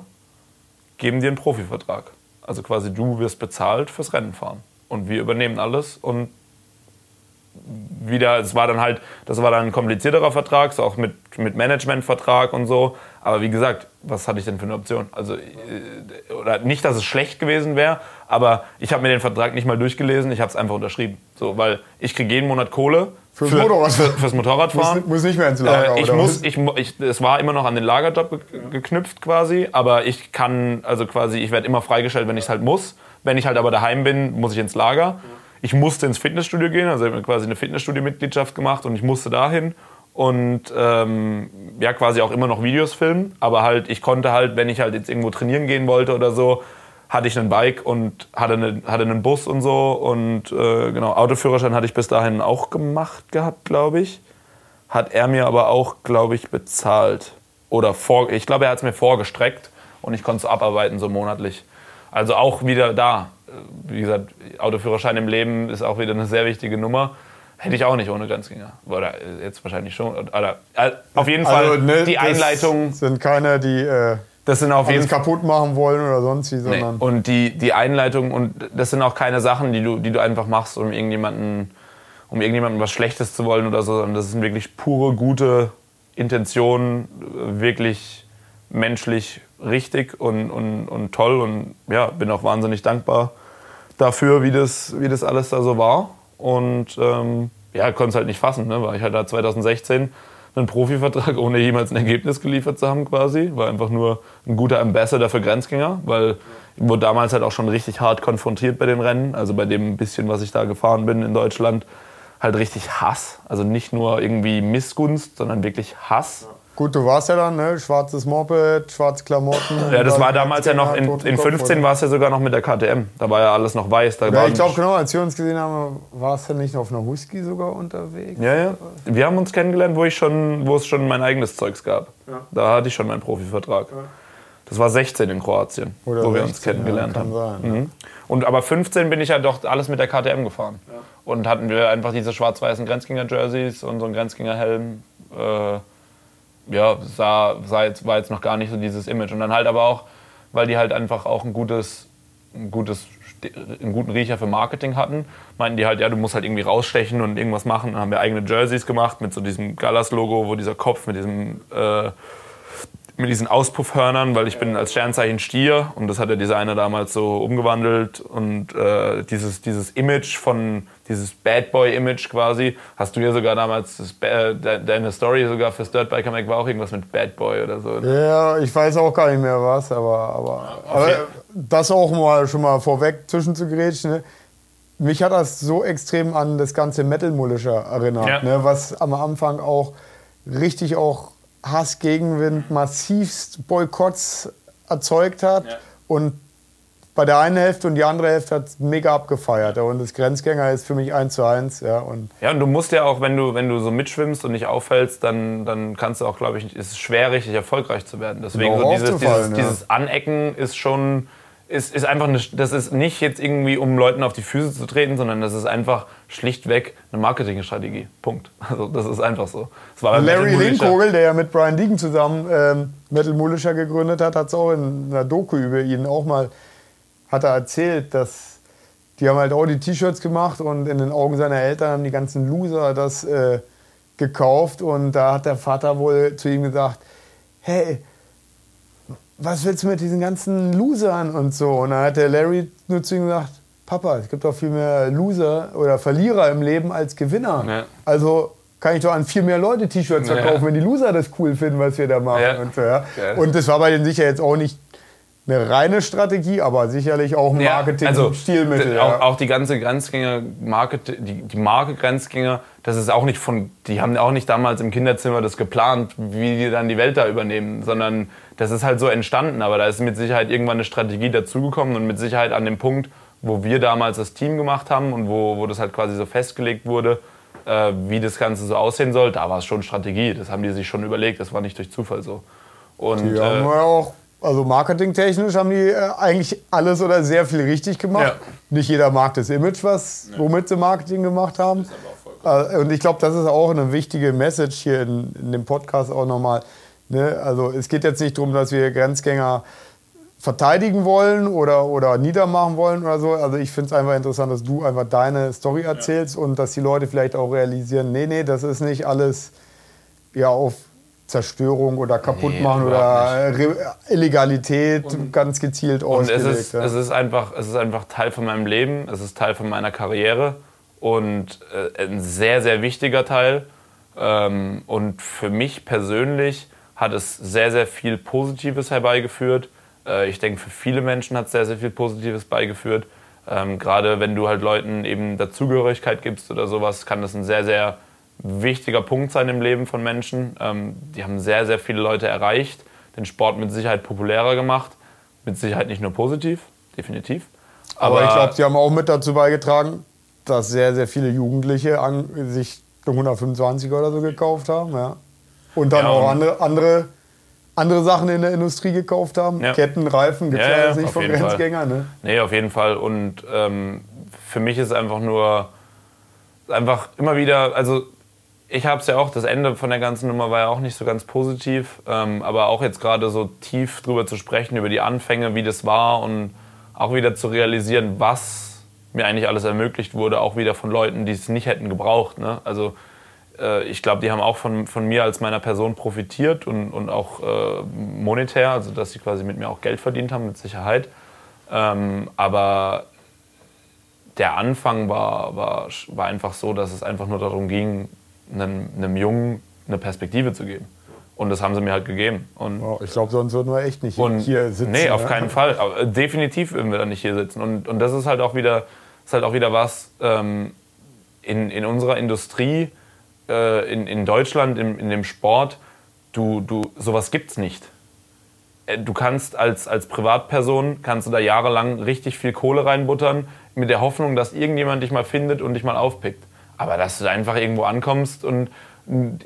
geben dir einen Profivertrag. Also quasi du wirst bezahlt fürs Rennen fahren. Und wir übernehmen alles und wieder, es war dann halt, das war dann ein komplizierterer Vertrag, so auch mit, mit Managementvertrag und so. Aber wie gesagt, was hatte ich denn für eine Option? Also, äh, oder nicht, dass es schlecht gewesen wäre, aber ich habe mir den Vertrag nicht mal durchgelesen, ich habe es einfach unterschrieben. So, weil ich kriege jeden Monat Kohle Fürs Motorrad. für, fürs Motorradfahren. Muss, muss nicht mehr ins Lager, Äh, ich muss, ich, ich, es war immer noch an den Lagerjob ge geknüpft quasi, aber ich kann, also quasi, ich werde immer freigestellt, wenn ich es halt muss. Wenn ich halt aber daheim bin, muss ich ins Lager. Ich musste ins Fitnessstudio gehen, also ich habe quasi eine Fitnessstudio-Mitgliedschaft gemacht und ich musste dahin und ähm, ja quasi auch immer noch Videos filmen, aber halt ich konnte halt, wenn ich halt jetzt irgendwo trainieren gehen wollte oder so, hatte ich einen Bike und hatte, eine, hatte einen Bus und so und äh, genau Autoführerschein hatte ich bis dahin auch gemacht gehabt, glaube ich hat er mir aber auch, glaube ich, bezahlt. Oder vor, ich glaube, er hat es mir vorgestreckt und ich konnte es abarbeiten, so monatlich. Also auch wieder da. Äh, Wie gesagt, Autoführerschein im Leben ist auch wieder eine sehr wichtige Nummer. Hätte ich auch nicht ohne Grenzgänger. Oder äh, jetzt wahrscheinlich schon. Oder, äh, auf jeden Fall ne, die das Einleitung, sind keine, die äh, das sind auf jeden kaputt machen wollen oder sonst wie, Nee. sondern Und die, die Einleitung, und das sind auch keine Sachen, die du, die du einfach machst, um irgendjemanden, um irgendjemandem was Schlechtes zu wollen oder so, sondern das sind wirklich pure, gute Intentionen, wirklich menschlich richtig und, und, und toll. Und ja, bin auch wahnsinnig dankbar dafür, wie das, wie das alles da so war. Und ähm, ja, konnte es halt nicht fassen, ne? weil ich halt da 2016 einen Profivertrag, ohne jemals ein Ergebnis geliefert zu haben quasi. War einfach nur ein guter Ambassador für Grenzgänger, weil ich wurde damals halt auch schon richtig hart konfrontiert bei den Rennen. Also bei dem bisschen, was ich da gefahren bin in Deutschland, halt richtig Hass. Also nicht nur irgendwie Missgunst, sondern wirklich Hass. Gut, du warst ja dann, ne? schwarzes Moped, schwarze Klamotten. Ja, das war damals ja noch, in, in Kopf, 15 oder? war es ja sogar noch mit der KTM. Da war ja alles noch weiß. Da Ja, ich glaube genau, als wir uns gesehen haben, warst du nicht auf einer Whisky sogar unterwegs? Ja, ja. Wir haben uns kennengelernt, wo, ich schon, wo es schon mein eigenes Zeugs gab. Da hatte ich schon meinen Profivertrag. Das war 16 in Kroatien, Oder wo wir uns 16, kennengelernt ja, kann haben. sein, ja. Mhm. Und aber 15 bin ich ja doch alles mit der KTM gefahren. Und hatten wir einfach diese schwarz-weißen Grenzgänger-Jerseys und so einen Grenzgängerhelm. Äh, ja, sah, sah jetzt, war jetzt noch gar nicht so dieses Image. Und dann halt aber auch, weil die halt einfach auch ein gutes, ein gutes einen guten Riecher für Marketing hatten, meinten die halt, ja, du musst halt irgendwie rausstechen und irgendwas machen. Dann haben wir eigene Jerseys gemacht mit so diesem Gallas-Logo, wo dieser Kopf mit diesem äh, mit diesen Auspuffhörnern, weil ich bin als Sternzeichen Stier und das hat der Designer damals so umgewandelt und äh, dieses, dieses Image von, dieses Bad Boy Image quasi, hast du ja sogar damals, das, äh, deine Story sogar fürs Dirt Biker Mac war auch irgendwas mit Bad Boy oder so. Ne? Ja, ich weiß auch gar nicht mehr was, aber, aber, aber das auch mal schon mal vorweg zwischenzugrätschen, ne? mich hat das so extrem an das ganze Metal-Mullischer erinnert, ja. ne? was am Anfang auch richtig auch Hass, Gegenwind, massivst Boykotts erzeugt hat. Ja. Und bei der einen Hälfte und die andere Hälfte hat es mega abgefeiert. Und das Grenzgänger ist für mich eins zu eins. Ja, und, ja, und du musst ja auch, wenn du, wenn du so mitschwimmst und nicht auffällst, dann, dann kannst du auch, glaube ich, ist es schwer, richtig erfolgreich zu werden. Deswegen so dieses, dieses, ja. dieses Anecken ist schon ist, ist einfach eine, das ist nicht jetzt irgendwie, um Leuten auf die Füße zu treten, sondern das ist einfach schlichtweg eine Marketingstrategie. Punkt. Also das ist einfach so. Larry Linkogel, der ja mit Brian Deegan zusammen ähm, Metal Mulischer gegründet hat, hat es auch in einer Doku über ihn auch mal hat er erzählt, dass die haben halt auch die T-Shirts gemacht und in den Augen seiner Eltern haben die ganzen Loser das äh, gekauft und da hat der Vater wohl zu ihm gesagt, hey, was willst du mit diesen ganzen Losern und so? Und dann hat der Larry nur zu ihm gesagt, Papa, es gibt doch viel mehr Loser oder Verlierer im Leben als Gewinner. Ja. Also kann ich doch an viel mehr Leute T-Shirts verkaufen, ja. wenn die Loser das cool finden, was wir da machen. Ja. Und, so, ja. und das war bei denen sicher jetzt auch nicht eine reine Strategie, aber sicherlich auch ein Marketing-Stilmittel. Also, auch, auch, die ganze Grenzgänger, Market, die, die Marke Grenzgänger, das ist auch nicht von, die haben auch nicht damals im Kinderzimmer das geplant, wie die dann die Welt da übernehmen, sondern das ist halt so entstanden. Aber da ist mit Sicherheit irgendwann eine Strategie dazugekommen und mit Sicherheit an dem Punkt, wo wir damals das Team gemacht haben und wo, wo das halt quasi so festgelegt wurde, äh, wie das Ganze so aussehen soll, da war es schon Strategie. Das haben die sich schon überlegt, das war nicht durch Zufall so. Und, die haben äh, wir auch also marketingtechnisch haben die äh, eigentlich alles oder sehr viel richtig gemacht. Ja. Nicht jeder mag das Image, was, womit sie Marketing gemacht haben. Äh, und ich glaube, das ist auch eine wichtige Message hier in, in dem Podcast auch nochmal. Ne? Also es geht jetzt nicht darum, dass wir Grenzgänger verteidigen wollen oder, oder niedermachen wollen oder so. Also ich finde es einfach interessant, dass du einfach deine Story erzählst ja. und dass die Leute vielleicht auch realisieren, nee, nee, das ist nicht alles ja, auf Zerstörung oder Kaputtmachen nee, oder Illegalität und, ganz gezielt ausgelegt. Und es ist, ja. es, ist einfach, es ist einfach Teil von meinem Leben, es ist Teil von meiner Karriere und äh, ein sehr, sehr wichtiger Teil. Ähm, und für mich persönlich hat es sehr, sehr viel Positives herbeigeführt. Äh, ich denke, für viele Menschen hat es sehr, sehr viel Positives beigeführt. Ähm, Gerade wenn du halt Leuten eben Dazugehörigkeit gibst oder sowas, kann das ein sehr, sehr wichtiger Punkt sein im Leben von Menschen. Ähm, die haben sehr, sehr viele Leute erreicht, den Sport mit Sicherheit populärer gemacht. Mit Sicherheit nicht nur positiv, definitiv. Aber, Aber ich glaube, sie haben auch mit dazu beigetragen, dass sehr, sehr viele Jugendliche an, sich 125 oder so gekauft haben. Ja. Und dann ja, auch andere, andere, andere Sachen in der Industrie gekauft haben. Ja. Ketten, Reifen, gibt es ja, nicht von Grenzgängern. Ne? Nee, auf jeden Fall. Und ähm, für mich ist es einfach nur einfach immer wieder, also ich habe es ja auch, das Ende von der ganzen Nummer war ja auch nicht so ganz positiv, ähm, aber auch jetzt gerade so tief drüber zu sprechen, über die Anfänge, wie das war und auch wieder zu realisieren, was mir eigentlich alles ermöglicht wurde, auch wieder von Leuten, die es nicht hätten gebraucht. Ne? Also äh, ich glaube, die haben auch von, von mir als meiner Person profitiert und, und auch äh, monetär, also dass sie quasi mit mir auch Geld verdient haben, mit Sicherheit. Ähm, aber der Anfang war, war, war einfach so, dass es einfach nur darum ging, einem, einem Jungen eine Perspektive zu geben. Und das haben sie mir halt gegeben. Und, oh, ich glaube, sonst würden wir echt nicht und, hier sitzen. Nee, auf ja? keinen Fall. Aber definitiv würden wir dann nicht hier sitzen. Und, und das ist halt auch wieder, ist halt auch wieder was ähm, in, in unserer Industrie, äh, in, in Deutschland, in, in dem Sport, du, du, sowas gibt's nicht. Äh, du kannst als, als Privatperson, kannst du da jahrelang richtig viel Kohle reinbuttern, mit der Hoffnung, dass irgendjemand dich mal findet und dich mal aufpickt. Aber dass du da einfach irgendwo ankommst und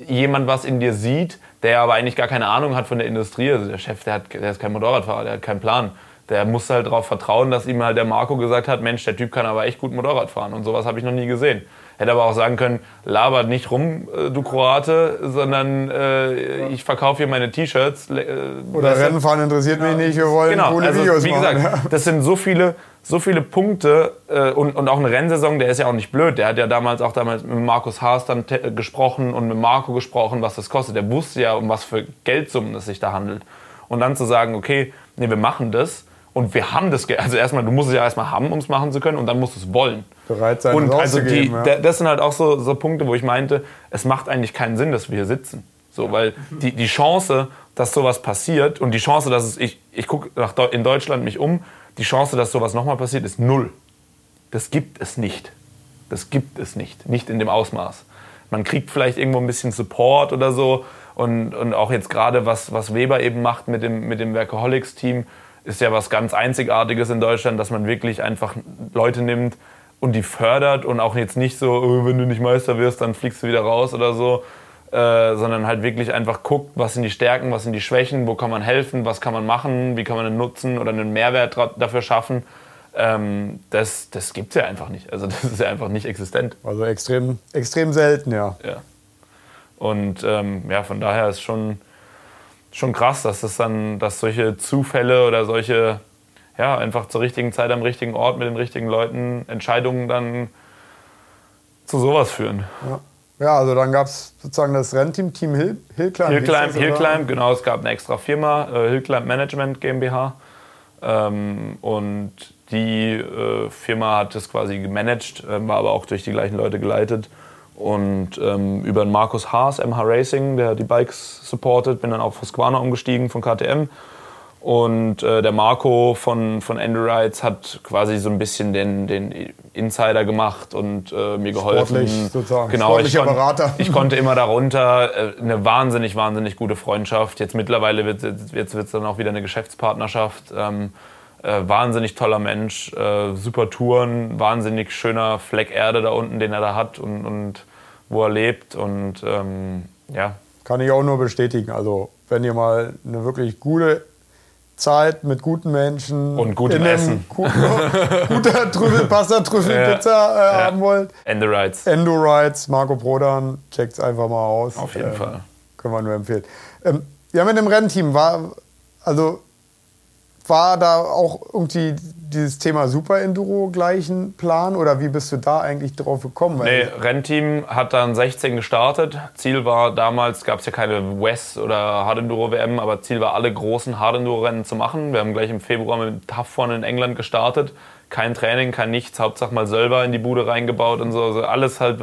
jemand was in dir sieht, der aber eigentlich gar keine Ahnung hat von der Industrie. Also der Chef, der, hat, der ist kein Motorradfahrer, der hat keinen Plan. Der muss halt darauf vertrauen, dass ihm halt der Marco gesagt hat, Mensch, der Typ kann aber echt gut Motorrad fahren. Und sowas habe ich noch nie gesehen. Hätte aber auch sagen können, labert nicht rum, äh, du Kroate, sondern äh, ich verkaufe hier meine T-Shirts. Äh, Oder Rennfahren interessiert mich nicht, wir wollen genau, coole also, Videos wie machen. gesagt, das sind so viele, so viele Punkte äh, und, und auch eine Rennsaison, der ist ja auch nicht blöd. Der hat ja damals auch damals mit Markus Haas dann te- gesprochen und mit Marco gesprochen, was das kostet. Der wusste ja, um was für Geldsummen es sich da handelt. Und dann zu sagen, okay, nee, wir machen das und wir haben das Geld. Also erstmal, du musst es ja erstmal haben, um es machen zu können und dann musst du es wollen. Bereit sein, Und also die, ja. da- das sind halt auch so, so Punkte, wo ich meinte, es macht eigentlich keinen Sinn, dass wir hier sitzen. So, weil die, die Chance, dass sowas passiert und die Chance, dass es, ich, ich gucke in Deutschland mich um, die Chance, dass sowas nochmal passiert, ist null. Das gibt es nicht. Das gibt es nicht. Nicht in dem Ausmaß. Man kriegt vielleicht irgendwo ein bisschen Support oder so. Und, und auch jetzt gerade, was, was Weber eben macht mit dem, mit dem Workaholics-Team, ist ja was ganz Einzigartiges in Deutschland, dass man wirklich einfach Leute nimmt und die fördert und auch jetzt nicht so, oh, wenn du nicht Meister wirst, dann fliegst du wieder raus oder so, äh, sondern halt wirklich einfach guckt, was sind die Stärken, was sind die Schwächen, wo kann man helfen, was kann man machen, wie kann man einen Nutzen oder einen Mehrwert dafür schaffen. Ähm, das das gibt es ja einfach nicht. Also das ist ja einfach nicht existent. Also extrem, extrem selten, ja. Ja. Und ähm, ja, von daher ist schon, schon krass, dass das dann, dass solche Zufälle oder solche, ja, einfach zur richtigen Zeit am richtigen Ort mit den richtigen Leuten Entscheidungen dann zu sowas führen. Ja, ja also dann gab es sozusagen das Rennteam, Team Hill, Hillclimb. Hillclimb? Hillclimb, genau, es gab eine extra Firma, äh, Hillclimb Management GmbH. Ähm, und die äh, Firma hat das quasi gemanagt, äh, war aber auch durch die gleichen Leute geleitet. Und ähm, über den Markus Haas, MH Racing, der die Bikes supportet, bin dann auf Husqvarna umgestiegen von KTM. Und äh, der Marco von, von Endurides hat quasi so ein bisschen den, den Insider gemacht und äh, mir geholfen. Sportlich sozusagen, Genau, ich, sportlicher kon Berater. ich konnte immer darunter. Äh, eine wahnsinnig, wahnsinnig gute Freundschaft. Jetzt mittlerweile wird es jetzt wird's dann auch wieder eine Geschäftspartnerschaft. Ähm, äh, wahnsinnig toller Mensch, äh, super Touren, wahnsinnig schöner Fleck Erde da unten, den er da hat und, und wo er lebt. Und ähm, ja, Kann ich auch nur bestätigen. Also, wenn ihr mal eine wirklich gute Zeit mit guten Menschen Und gutem Essen. gu- guter Trüffelpasta, Trüffelpizza äh, Ja. haben wollt, Endurides. Endo Rides, Marco Prodan, checkt's einfach mal aus. Auf jeden Äh, Fall. Können wir nur empfehlen. Ähm, ja, mit dem Rennteam war, also war da auch irgendwie dieses Thema Super Enduro gleichen Plan oder wie bist du da eigentlich drauf gekommen? Nee, Rennteam hat dann 16 gestartet. Ziel war damals, gab es ja keine West oder Hard Enduro WM, aber Ziel war, alle großen Hard Enduro Rennen zu machen. Wir haben gleich im Februar mit Tafon in England gestartet. Kein Training, kein nichts, Hauptsache mal selber in die Bude reingebaut und so. Also alles halt,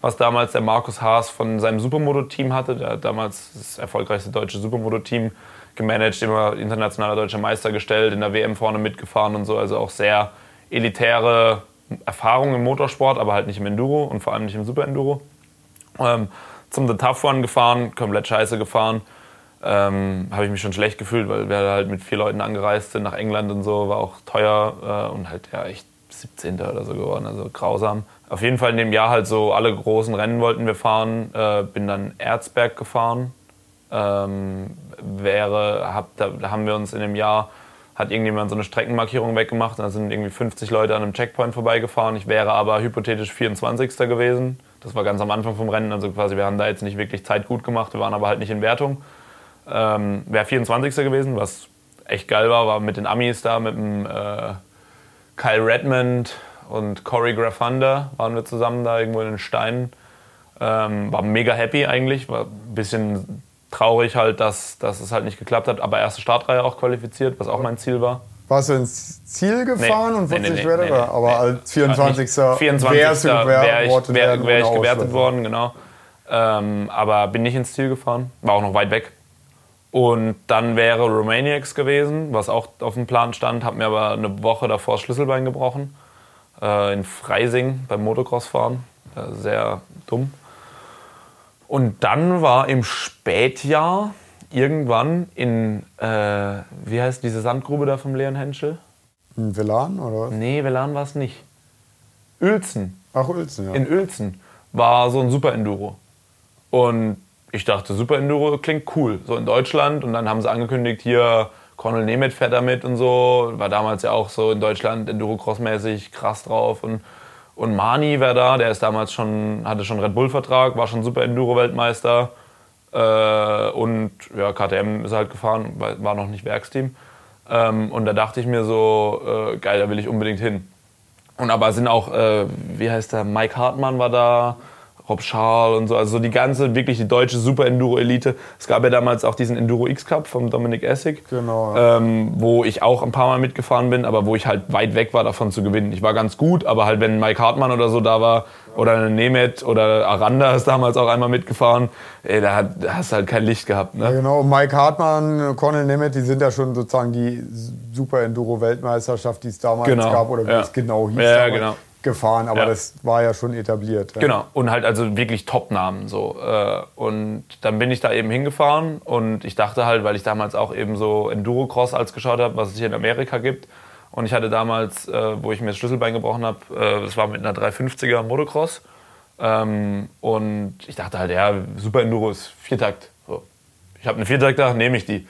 was damals der Markus Haas von seinem Supermoto-Team hatte. Der damals das erfolgreichste deutsche Supermoto-Team gemanagt, immer internationaler deutscher Meister gestellt, in der WM vorne mitgefahren und so. Also auch sehr elitäre Erfahrung im Motorsport, aber halt nicht im Enduro und vor allem nicht im Super Enduro. Ähm, zum The Tough One gefahren, komplett scheiße gefahren. Ähm, habe ich mich schon schlecht gefühlt, weil wir halt mit vier Leuten angereist sind nach England und so, war auch teuer äh, und halt ja echt 17. oder so geworden, also grausam. Auf jeden Fall in dem Jahr halt so alle großen Rennen wollten wir fahren. Äh, bin dann Erzberg gefahren. Ähm, wäre, hab, da, haben wir uns in dem Jahr, hat irgendjemand so eine Streckenmarkierung weggemacht da sind irgendwie 50 Leute an einem Checkpoint vorbeigefahren. Ich wäre aber hypothetisch 24. gewesen. Das war ganz am Anfang vom Rennen, also quasi wir haben da jetzt nicht wirklich Zeit gut gemacht, wir waren aber halt nicht in Wertung. Ähm, wäre 24. gewesen, was echt geil war, war mit den Amis da, mit dem äh, Kyle Redmond und Corey Grafanda waren wir zusammen da irgendwo in den Steinen. Ähm, war mega happy eigentlich, war ein bisschen traurig halt, dass, dass es halt nicht geklappt hat, aber erste Startreihe auch qualifiziert, was auch mein Ziel war. Warst du ins Ziel gefahren Nee, und nee, wurdest nee, nicht nee, Retter? nee, aber als 24. 24. wärst du wäre ich, gewertet wär, wär ich gewertet Auslöser. worden, genau. Ähm, aber bin nicht ins Ziel gefahren, war auch noch weit weg. Und dann wäre Romaniacs gewesen, was auch auf dem Plan stand, habe mir aber eine Woche davor das Schlüsselbein gebrochen. Äh, in Freising beim Motocross-Fahren. Äh, sehr dumm. Und dann war im Spätjahr irgendwann in, äh, wie heißt diese Sandgrube da vom Leon Henschel? In Villan oder was? Nee, Velan war es nicht. Uelzen. Ach, Uelzen, ja. In Uelzen war so ein Super Enduro. Und ich dachte, Super Enduro klingt cool, so in Deutschland. Und dann haben sie angekündigt, hier, Cornel Nemeth fährt damit und so. War damals ja auch so in Deutschland Enduro-Cross-mäßig krass drauf. Und, Und Mani wäre da, der ist damals schon, hatte schon Red Bull-Vertrag, war schon Super Enduro-Weltmeister. Äh, und ja, KTM ist halt gefahren, war noch nicht Werksteam. Ähm, und da dachte ich mir so, äh, geil, da will ich unbedingt hin. Und aber sind auch, äh, wie heißt der, Mike Hartmann war da, Rob Schal und so, also so die ganze, wirklich die deutsche Super-Enduro-Elite. Es gab ja damals auch diesen Enduro X-Cup vom Dominik Essig, Genau. ähm, wo ich auch ein paar Mal mitgefahren bin, aber wo ich halt weit weg war davon zu gewinnen. Ich war ganz gut, aber halt wenn Mike Hartmann oder so da war oder eine Nemeth oder Aranda ist damals auch einmal mitgefahren, ey, da, hat, da hast du halt kein Licht gehabt. Ja, Ne? genau. Mike Hartmann, Cornel Nemeth, die sind ja schon sozusagen die Super Enduro-Weltmeisterschaft, die es damals Genau, gab oder wie ja. es genau hieß, Ja, damals, genau. Gefahren. Aber Ja. das war ja schon etabliert. Ja. Genau, und halt also wirklich Top-Namen so. Äh, Und dann bin ich da eben hingefahren und ich dachte halt, weil ich damals auch eben so Enduro-Cross als geschaut habe, was es hier in Amerika gibt. Und ich hatte damals, äh, wo ich mir das Schlüsselbein gebrochen habe, äh, das war mit einer 350er Motocross. Ähm, Und ich dachte halt, ja, Super Enduro ist Viertakt. So. Ich habe eine Viertakter, nehme ich die.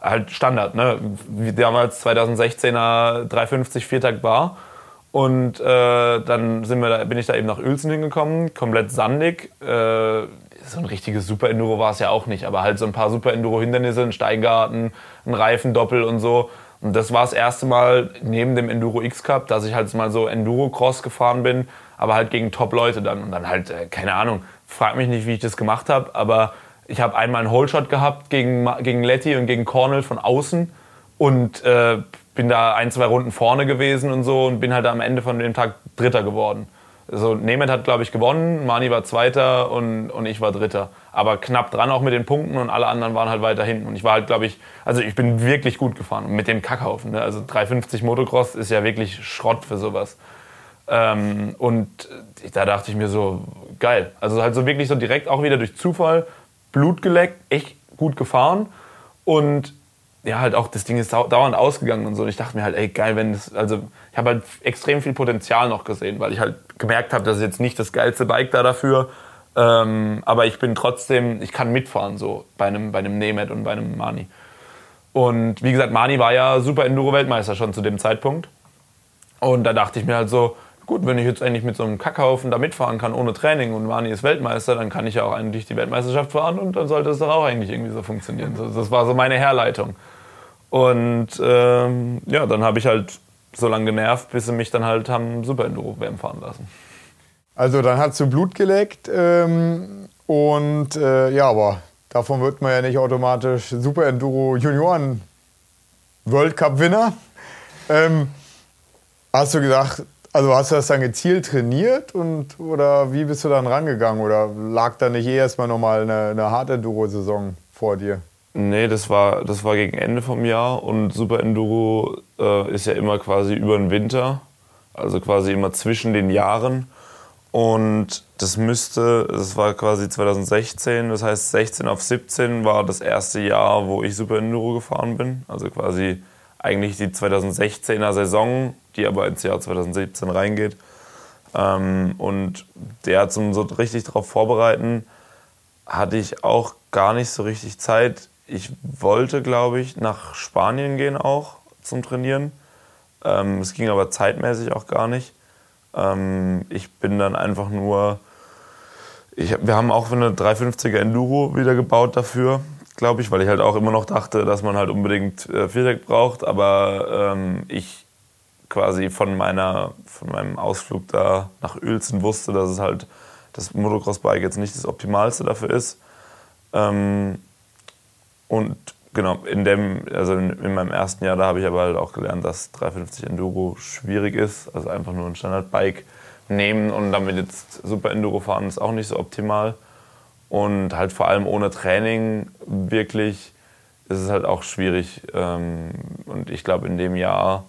Halt Standard, ne? Wie damals 2016er 350 Viertakt war. Und äh, dann sind wir da, bin ich da eben nach Uelzen hingekommen, komplett sandig. Äh, so ein richtiges Super Enduro war es ja auch nicht, aber halt so ein paar Super Enduro Hindernisse, ein Steingarten, ein Reifendoppel und so. Und das war das erste Mal neben dem Enduro X Cup, dass ich halt mal so Enduro Cross gefahren bin, aber halt gegen Top-Leute dann. Und dann halt, äh, keine Ahnung, frag mich nicht, wie ich das gemacht habe, aber ich habe einmal einen Holeshot gehabt gegen, gegen Letty und gegen Cornell von außen und äh, bin da ein, zwei Runden vorne gewesen und so und bin halt am Ende von dem Tag Dritter geworden. Also Nemeth hat, glaube ich, gewonnen, Mani war Zweiter und, und ich war Dritter. Aber knapp dran auch mit den Punkten und alle anderen waren halt weiter hinten. Und ich war halt, glaube ich, also ich bin wirklich gut gefahren. Mit dem Kackhaufen. Ne? Also 350 Motocross ist ja wirklich Schrott für sowas. Ähm, und da dachte ich mir so, geil. Also halt so wirklich so direkt auch wieder durch Zufall, Blut geleckt, echt gut gefahren. Und ja, halt auch, das Ding ist dau- dauernd ausgegangen und so. Und ich dachte mir halt, ey, geil, wenn das, also ich habe halt extrem viel Potenzial noch gesehen, weil ich halt gemerkt habe, das ist jetzt nicht das geilste Bike da dafür. Ähm, aber ich bin trotzdem, ich kann mitfahren so bei einem, bei einem Nemeth und bei einem Mani. Und wie gesagt, Mani war ja Super Enduro-Weltmeister schon zu dem Zeitpunkt. Und da dachte ich mir halt so, gut, wenn ich jetzt eigentlich mit so einem Kackhaufen da mitfahren kann ohne Training und Mani ist Weltmeister, dann kann ich ja auch eigentlich die Weltmeisterschaft fahren und dann sollte es doch auch eigentlich irgendwie so funktionieren. Das war so meine Herleitung. Und ähm, ja, dann habe ich halt so lange genervt, bis sie mich dann halt haben Super Enduro WM fahren lassen. Also dann hast du Blut geleckt ähm, und äh, ja, aber davon wird man ja nicht automatisch Super Enduro Junioren World Cup Winner. Ähm, hast du gedacht, also hast du das dann gezielt trainiert und oder wie bist du dann rangegangen oder lag da nicht eh erstmal nochmal eine, eine Hard Enduro Saison vor dir? Nee, das war, das war gegen Ende vom Jahr und Super Enduro äh, ist ja immer quasi über den Winter, also quasi immer zwischen den Jahren. Und das müsste, das war quasi 2016, das heißt 16 auf 17 war das erste Jahr, wo ich Super Enduro gefahren bin. Also quasi eigentlich die 2016er Saison, die aber ins Jahr 2017 reingeht. Ähm, und der zum so richtig darauf vorbereiten, hatte ich auch gar nicht so richtig Zeit. Ich wollte, glaube ich, nach Spanien gehen auch zum Trainieren. Ähm, es ging aber zeitmäßig auch gar nicht. Ähm, ich bin dann einfach nur. Ich, wir haben auch eine 350er Enduro wieder gebaut dafür, glaube ich, weil ich halt auch immer noch dachte, dass man halt unbedingt äh, Vierdeck braucht. Aber ähm, ich quasi von, meiner, von meinem Ausflug da nach Uelzen wusste, dass es halt das Motocross-Bike jetzt nicht das Optimalste dafür ist. Ähm, und genau, in dem, also in, in meinem ersten Jahr, da habe ich aber halt auch gelernt, dass 350 Enduro schwierig ist. Also einfach nur ein Standardbike nehmen und damit jetzt Super Enduro fahren ist auch nicht so optimal. Und halt vor allem ohne Training wirklich ist es halt auch schwierig. Ähm, und ich glaube, in dem Jahr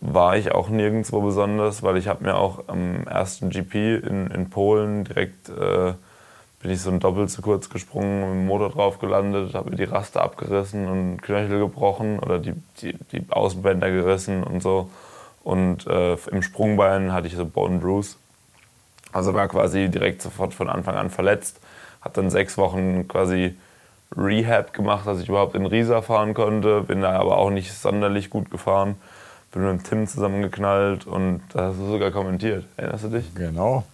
war ich auch nirgendwo besonders, weil ich habe mir auch am ersten GP in, in Polen direkt äh, bin ich so ein Doppel zu kurz gesprungen, mit dem Motor drauf gelandet, habe mir die Raste abgerissen und Knöchel gebrochen oder die, die, die Außenbänder gerissen und so. Und äh, im Sprungbein hatte ich so Bone Bruise. Also war quasi direkt sofort von Anfang an verletzt. Hat dann sechs Wochen quasi Rehab gemacht, dass ich überhaupt in Riesa fahren konnte. Bin da aber auch nicht sonderlich gut gefahren. bin mit dem Tim zusammengeknallt und da hast du sogar kommentiert. Erinnerst du dich? Genau.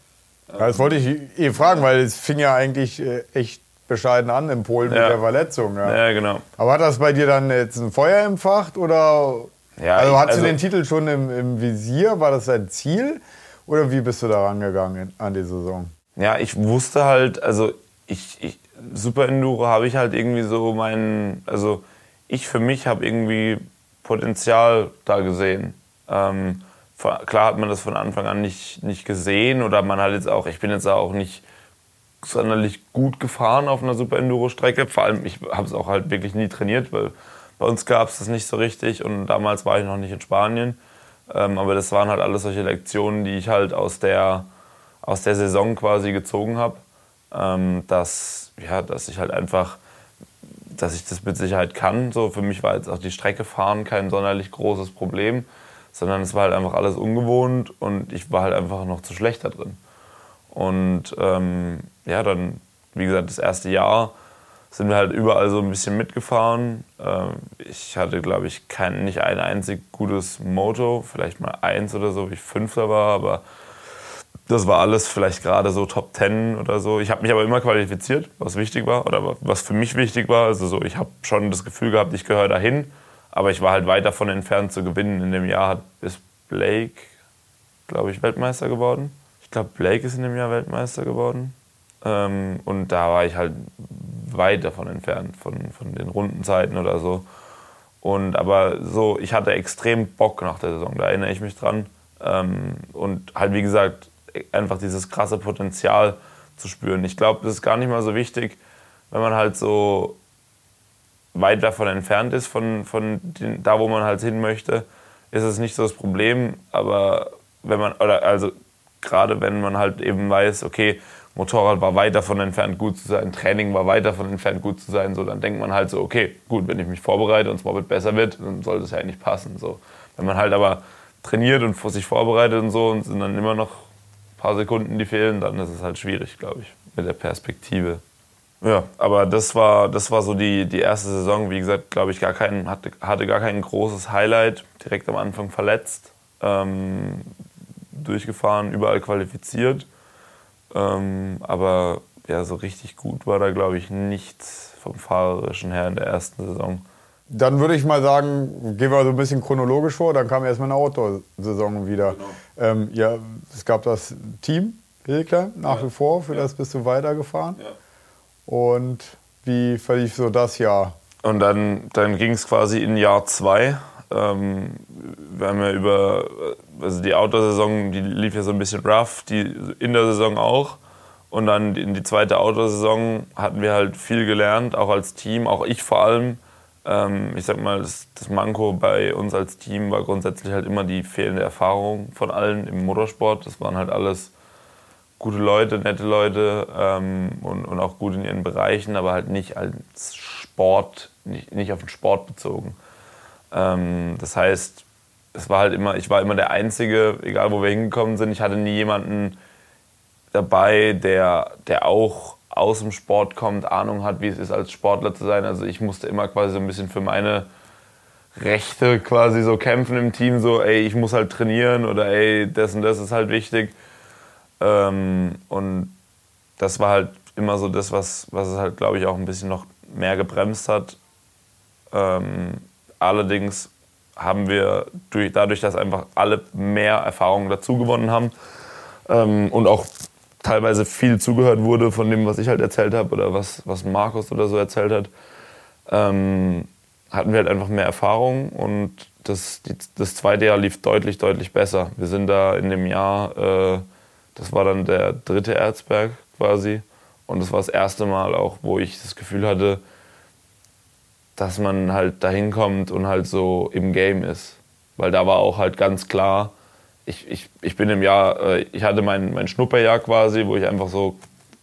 Ja, das wollte ich eh fragen, weil es fing ja eigentlich äh, echt bescheiden an in Polen ja. mit der Verletzung. Ja. ja. genau. Aber hat das bei dir dann jetzt ein Feuer empfacht oder ja, also hattest also, du den Titel schon im, im, Visier? War das dein Ziel? Oder wie bist du da rangegangen an die Saison? Ja, ich wusste halt, also ich, ich Super Enduro habe ich halt irgendwie so meinen, also ich für mich habe irgendwie Potenzial da gesehen. Ähm, klar hat man das von Anfang an nicht, nicht gesehen oder man hat jetzt auch, ich bin jetzt auch nicht sonderlich gut gefahren auf einer Super Enduro-Strecke. Vor allem, ich habe es auch halt wirklich nie trainiert, weil bei uns gab es das nicht so richtig und damals war ich noch nicht in Spanien. Ähm, aber das waren halt alles solche Lektionen, die ich halt aus der, aus der Saison quasi gezogen habe. Ähm, dass, ja, dass ich halt einfach, dass ich das mit Sicherheit kann. So, für mich war jetzt auch die Strecke fahren kein sonderlich großes Problem, sondern es war halt einfach alles ungewohnt und ich war halt einfach noch zu schlecht da drin. Und ähm, ja, dann, wie gesagt, das erste Jahr sind wir halt überall so ein bisschen mitgefahren. Ähm, ich hatte, glaube ich, kein, nicht ein einzig gutes Moto, vielleicht mal eins oder so, wie ich Fünfter war, aber das war alles vielleicht gerade so Top Ten oder so. Ich habe mich aber immer qualifiziert, was wichtig war oder was für mich wichtig war. Also so, ich habe schon das Gefühl gehabt, ich gehöre dahin, aber ich war halt weit davon entfernt zu gewinnen. In dem Jahr ist Blake, glaube ich, Weltmeister geworden. Ich glaube, Blake ist in dem Jahr Weltmeister geworden. Ähm, und da war ich halt weit davon entfernt, von, von den Rundenzeiten oder so. Und aber so, ich hatte extrem Bock nach der Saison, da erinnere ich mich dran. Ähm, und halt, wie gesagt, einfach dieses krasse Potenzial zu spüren. Ich glaube, das ist gar nicht mal so wichtig, wenn man halt so weit davon entfernt ist, von, von den, da wo man halt hin möchte, ist es nicht so das Problem. Aber wenn man, oder also gerade wenn man halt eben weiß, okay, Motorrad war weit davon entfernt, gut zu sein, Training war weit davon entfernt, gut zu sein, so, dann denkt man halt so, okay, gut, wenn ich mich vorbereite und es Moped besser wird, dann sollte es ja eigentlich passen. So. Wenn man halt aber trainiert und sich vorbereitet und so und sind dann immer noch ein paar Sekunden, die fehlen, dann ist es halt schwierig, glaube ich, mit der Perspektive. Ja, aber das war, das war so die, die erste Saison. Wie gesagt, glaube ich, gar kein, hatte, hatte gar kein großes Highlight. Direkt am Anfang verletzt. Ähm, durchgefahren, überall qualifiziert. Ähm, aber ja, so richtig gut war da, glaube ich, nichts vom Fahrerischen her in der ersten Saison. Dann würde ich mal sagen, gehen wir so ein bisschen chronologisch vor, dann kam erstmal eine Outdoor-Saison wieder. Genau. Ähm, ja, es gab das Team Hilke nach ja. wie vor, für ja. das bist du weitergefahren. Ja. Und wie verlief so das Jahr? Und dann, dann ging es quasi in Jahr zwei. Ähm, wir haben ja über, also die Outdoor-Saison, die lief ja so ein bisschen rough, die in der Saison auch. Und dann in die zweite Outdoor-Saison hatten wir halt viel gelernt, auch als Team, auch ich vor allem. Ähm, ich sag mal, das, das, Manko bei uns als Team war grundsätzlich halt immer die fehlende Erfahrung von allen im Motorsport. Das waren halt alles gute Leute, nette Leute ähm, und, und auch gut in ihren Bereichen, aber halt nicht als Sport, nicht, nicht auf den Sport bezogen. Ähm, das heißt, es war halt immer, ich war immer der Einzige, egal wo wir hingekommen sind. Ich hatte nie jemanden dabei, der, der auch aus dem Sport kommt, Ahnung hat, wie es ist, als Sportler zu sein. Also ich musste immer quasi so ein bisschen für meine Rechte quasi so kämpfen im Team, so ey, ich muss halt trainieren oder ey, das und das ist halt wichtig. Ähm, und das war halt immer so das, was, was es halt, glaube ich, auch ein bisschen noch mehr gebremst hat. Ähm, Allerdings haben wir durch, dadurch, dass einfach alle mehr Erfahrungen dazu gewonnen haben ähm, und auch teilweise viel zugehört wurde von dem, was ich halt erzählt habe oder was, was Markus oder so erzählt hat, ähm, hatten wir halt einfach mehr Erfahrung und das, die, das zweite Jahr lief deutlich, deutlich besser. Wir sind da in dem Jahr, äh, das war dann der dritte Erzberg quasi und das war das erste Mal auch, wo ich das Gefühl hatte, dass man halt dahin kommt und halt so im Game ist. Weil da war auch halt ganz klar, ich, ich, ich bin im Jahr, äh, ich hatte mein, mein Schnupperjahr quasi, wo ich einfach so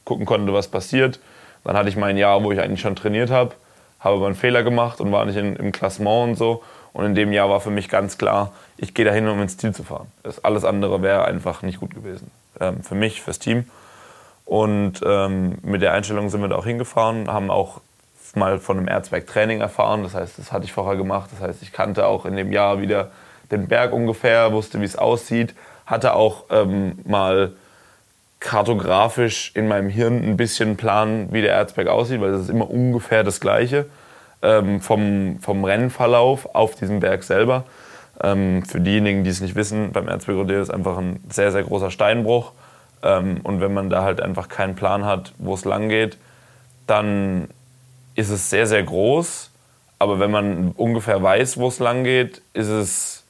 gucken konnte, was passiert. Dann hatte ich mein Jahr, wo ich eigentlich schon trainiert habe, habe aber einen Fehler gemacht und war nicht in, im Klassement und so. Und in dem Jahr war für mich ganz klar, ich gehe dahin, um ins Ziel zu fahren. Das alles andere wäre einfach nicht gut gewesen. Ähm, für mich, fürs Team. Und ähm, mit der Einstellung sind wir da auch hingefahren, haben auch mal von einem Erzberg-Training erfahren. Das heißt, das hatte ich vorher gemacht. Das heißt, ich kannte auch in dem Jahr, wie der, den Berg ungefähr, wusste, wie es aussieht, hatte auch ähm, mal kartografisch in meinem Hirn ein bisschen Plan, wie der Erzberg aussieht, weil das ist immer ungefähr das Gleiche ähm, vom, vom Rennverlauf auf diesem Berg selber. Ähm, für diejenigen, die es nicht wissen, beim Erzberg Rodeo ist einfach ein sehr, sehr großer Steinbruch. Ähm, und wenn man da halt einfach keinen Plan hat, wo es lang geht, dann ist es sehr, sehr groß. Aber wenn man ungefähr weiß, wo es lang geht, ist es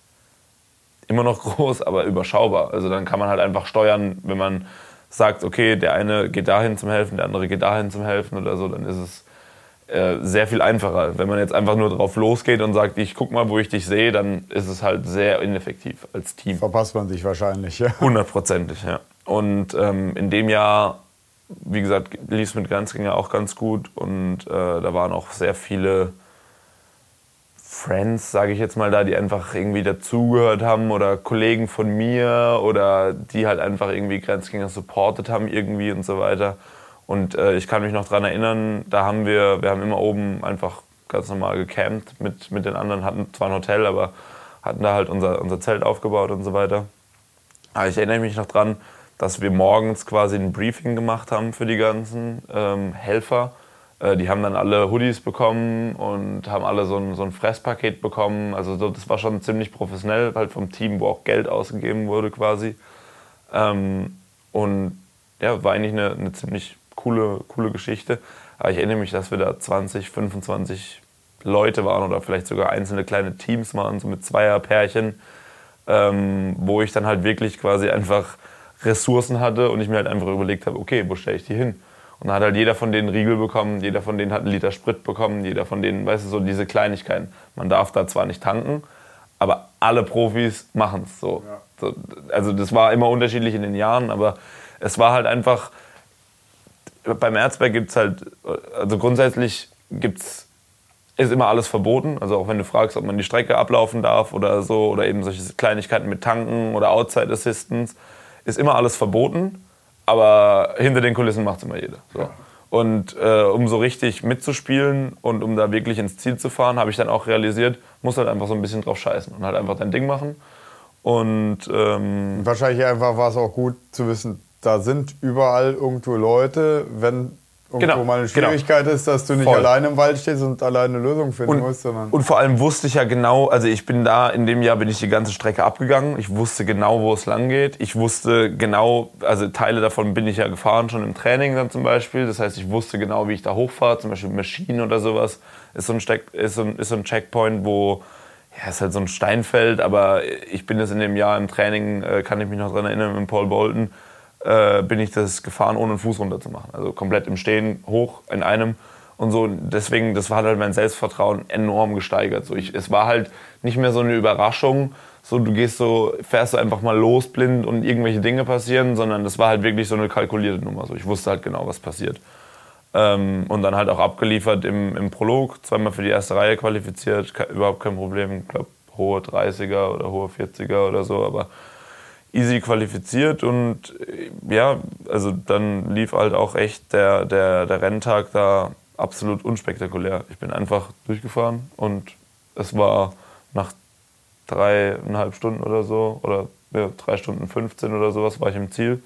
immer noch groß, aber überschaubar. Also dann kann man halt einfach steuern, wenn man sagt, okay, der eine geht dahin zum Helfen, der andere geht dahin zum Helfen oder so, dann ist es äh, sehr viel einfacher. Wenn man jetzt einfach nur drauf losgeht und sagt, ich guck mal, wo ich dich sehe, dann ist es halt sehr ineffektiv als Team. Verpasst man sich wahrscheinlich, ja. Hundertprozentig, ja. Und ähm, in dem Jahr, wie gesagt, lief es mit Grenzgänger auch ganz gut und äh, da waren auch sehr viele Friends, sage ich jetzt mal da, die einfach irgendwie dazugehört haben oder Kollegen von mir oder die halt einfach irgendwie Grenzgänger supportet haben irgendwie und so weiter. Und äh, ich kann mich noch daran erinnern, da haben wir, wir haben immer oben einfach ganz normal gecampt mit, mit den anderen, hatten zwar ein Hotel, aber hatten da halt unser, unser Zelt aufgebaut und so weiter. Aber ich erinnere mich noch dran, dass wir morgens quasi ein Briefing gemacht haben für die ganzen ähm, Helfer. Äh, die haben dann alle Hoodies bekommen und haben alle so ein, so ein Fresspaket bekommen. Also so, das war schon ziemlich professionell, halt vom Team, wo auch Geld ausgegeben wurde quasi. Ähm, und ja, war eigentlich eine, eine ziemlich coole, coole Geschichte. Aber ich erinnere mich, dass wir da 20, 25 Leute waren oder vielleicht sogar einzelne kleine Teams waren, so mit Zweierpärchen, ähm, wo ich dann halt wirklich quasi einfach Ressourcen hatte und ich mir halt einfach überlegt habe, okay, wo stelle ich die hin? Und dann hat halt jeder von denen Riegel bekommen, jeder von denen hat einen Liter Sprit bekommen, jeder von denen, weißt du, so diese Kleinigkeiten. Man darf da zwar nicht tanken, aber alle Profis machen es so. Ja. so. Also das war immer unterschiedlich in den Jahren, aber es war halt einfach, beim Erzberg gibt es halt, also grundsätzlich gibt's, ist immer alles verboten. Also auch wenn du fragst, ob man die Strecke ablaufen darf oder so, oder eben solche Kleinigkeiten mit Tanken oder Outside Assistance, ist immer alles verboten. Aber hinter den Kulissen macht es immer jeder. So. Und äh, um so richtig mitzuspielen und um da wirklich ins Ziel zu fahren, habe ich dann auch realisiert, muss halt einfach so ein bisschen drauf scheißen und halt einfach dein Ding machen. Und ähm, wahrscheinlich einfach war es auch gut zu wissen, da sind überall irgendwo Leute, wenn irgendwo genau, mal eine genau. Schwierigkeit genau. ist, dass du nicht Voll. alleine im Wald stehst und alleine eine Lösung finden und, musst. Sondern und vor allem wusste ich ja genau, also ich bin da, in dem Jahr bin ich die ganze Strecke abgegangen. Ich wusste genau, wo es lang geht. Ich wusste genau, also Teile davon bin ich ja gefahren, schon im Training dann zum Beispiel. Das heißt, ich wusste genau, wie ich da hochfahre, zum Beispiel Maschinen oder sowas. Ist so ein, Steck, ist so ein, ist so ein Checkpoint, wo ja, ist halt so ein Steinfeld, aber ich bin das in dem Jahr im Training, äh, kann ich mich noch daran erinnern, mit Paul Bolton äh, bin ich das gefahren, ohne einen Fuß runterzumachen. Also komplett im Stehen, hoch in einem. Und so, deswegen, das war halt mein Selbstvertrauen enorm gesteigert. So, ich, es war halt nicht mehr so eine Überraschung, so du gehst so, fährst du einfach mal los blind und irgendwelche Dinge passieren, sondern das war halt wirklich so eine kalkulierte Nummer. So, ich wusste halt genau, was passiert. Ähm, und dann halt auch abgeliefert im, im Prolog, zweimal für die erste Reihe qualifiziert, überhaupt kein Problem. Ich glaube, hohe 30er oder hohe 40er oder so, aber easy qualifiziert und ja, also dann lief halt auch echt der, der, der Renntag da absolut unspektakulär. Ich bin einfach durchgefahren und es war nach dreieinhalb Stunden oder so, oder ja, drei Stunden 15 oder sowas, war ich im Ziel.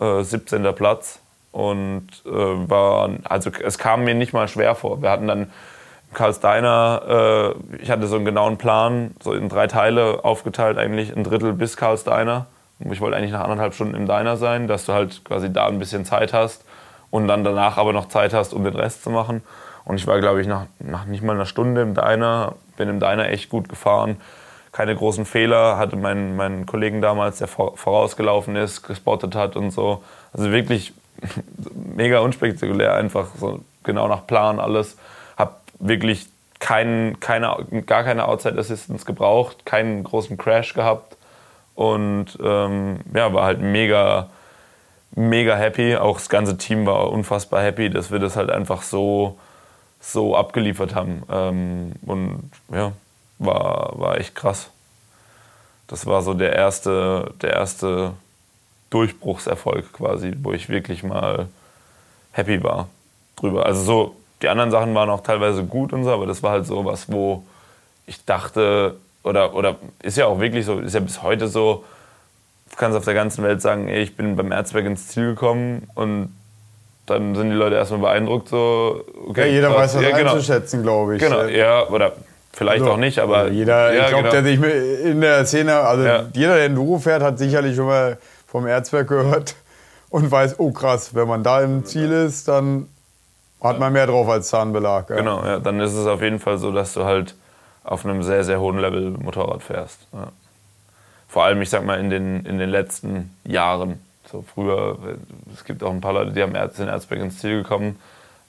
Äh, 17. Platz und äh, war, also es kam mir nicht mal schwer vor. Wir hatten dann Karl Steiner, äh, ich hatte so einen genauen Plan, so in drei Teile aufgeteilt, eigentlich ein Drittel bis Karl Steiner. Ich wollte eigentlich nach anderthalb Stunden im Diner sein, dass du halt quasi da ein bisschen Zeit hast und dann danach aber noch Zeit hast, um den Rest zu machen. Und ich war, glaube ich, nach, nach nicht mal einer Stunde im Diner, bin im Diner echt gut gefahren. Keine großen Fehler, hatte meinen, meinen Kollegen damals, der vorausgelaufen ist, gespottet hat und so. Also wirklich mega unspektakulär, einfach so genau nach Plan alles wirklich kein, keine, gar keine Outside Assistance gebraucht, keinen großen Crash gehabt und ähm, ja, war halt mega, mega happy. Auch das ganze Team war unfassbar happy, dass wir das halt einfach so, so abgeliefert haben. Ähm, und ja, war, war echt krass. Das war so der erste, der erste Durchbruchserfolg quasi, wo ich wirklich mal happy war drüber. Also so die anderen Sachen waren auch teilweise gut und so, aber das war halt so was, wo ich dachte, oder, oder ist ja auch wirklich so, ist ja bis heute so, du kannst auf der ganzen Welt sagen, ey, ich bin beim Erzberg ins Ziel gekommen und dann sind die Leute erstmal beeindruckt, so, okay. Ja, jeder krass. weiß das ja, genau. einzuschätzen, glaube ich. Genau, ja, oder vielleicht also, auch nicht, aber. Jeder, ja, ich glaube, genau. der sich in der Szene, also ja. jeder, der Enduro fährt, hat sicherlich schon mal vom Erzberg gehört und weiß, oh krass, wenn man da im Ziel ist, dann hat man mehr drauf als Zahnbelag. Ja. Genau, ja, dann ist es auf jeden Fall so, dass du halt auf einem sehr, sehr hohen Level Motorrad fährst. Ja. Vor allem, ich sag mal, in den, in den letzten Jahren. So früher, es gibt auch ein paar Leute, die haben sind Erzberg ins Ziel gekommen,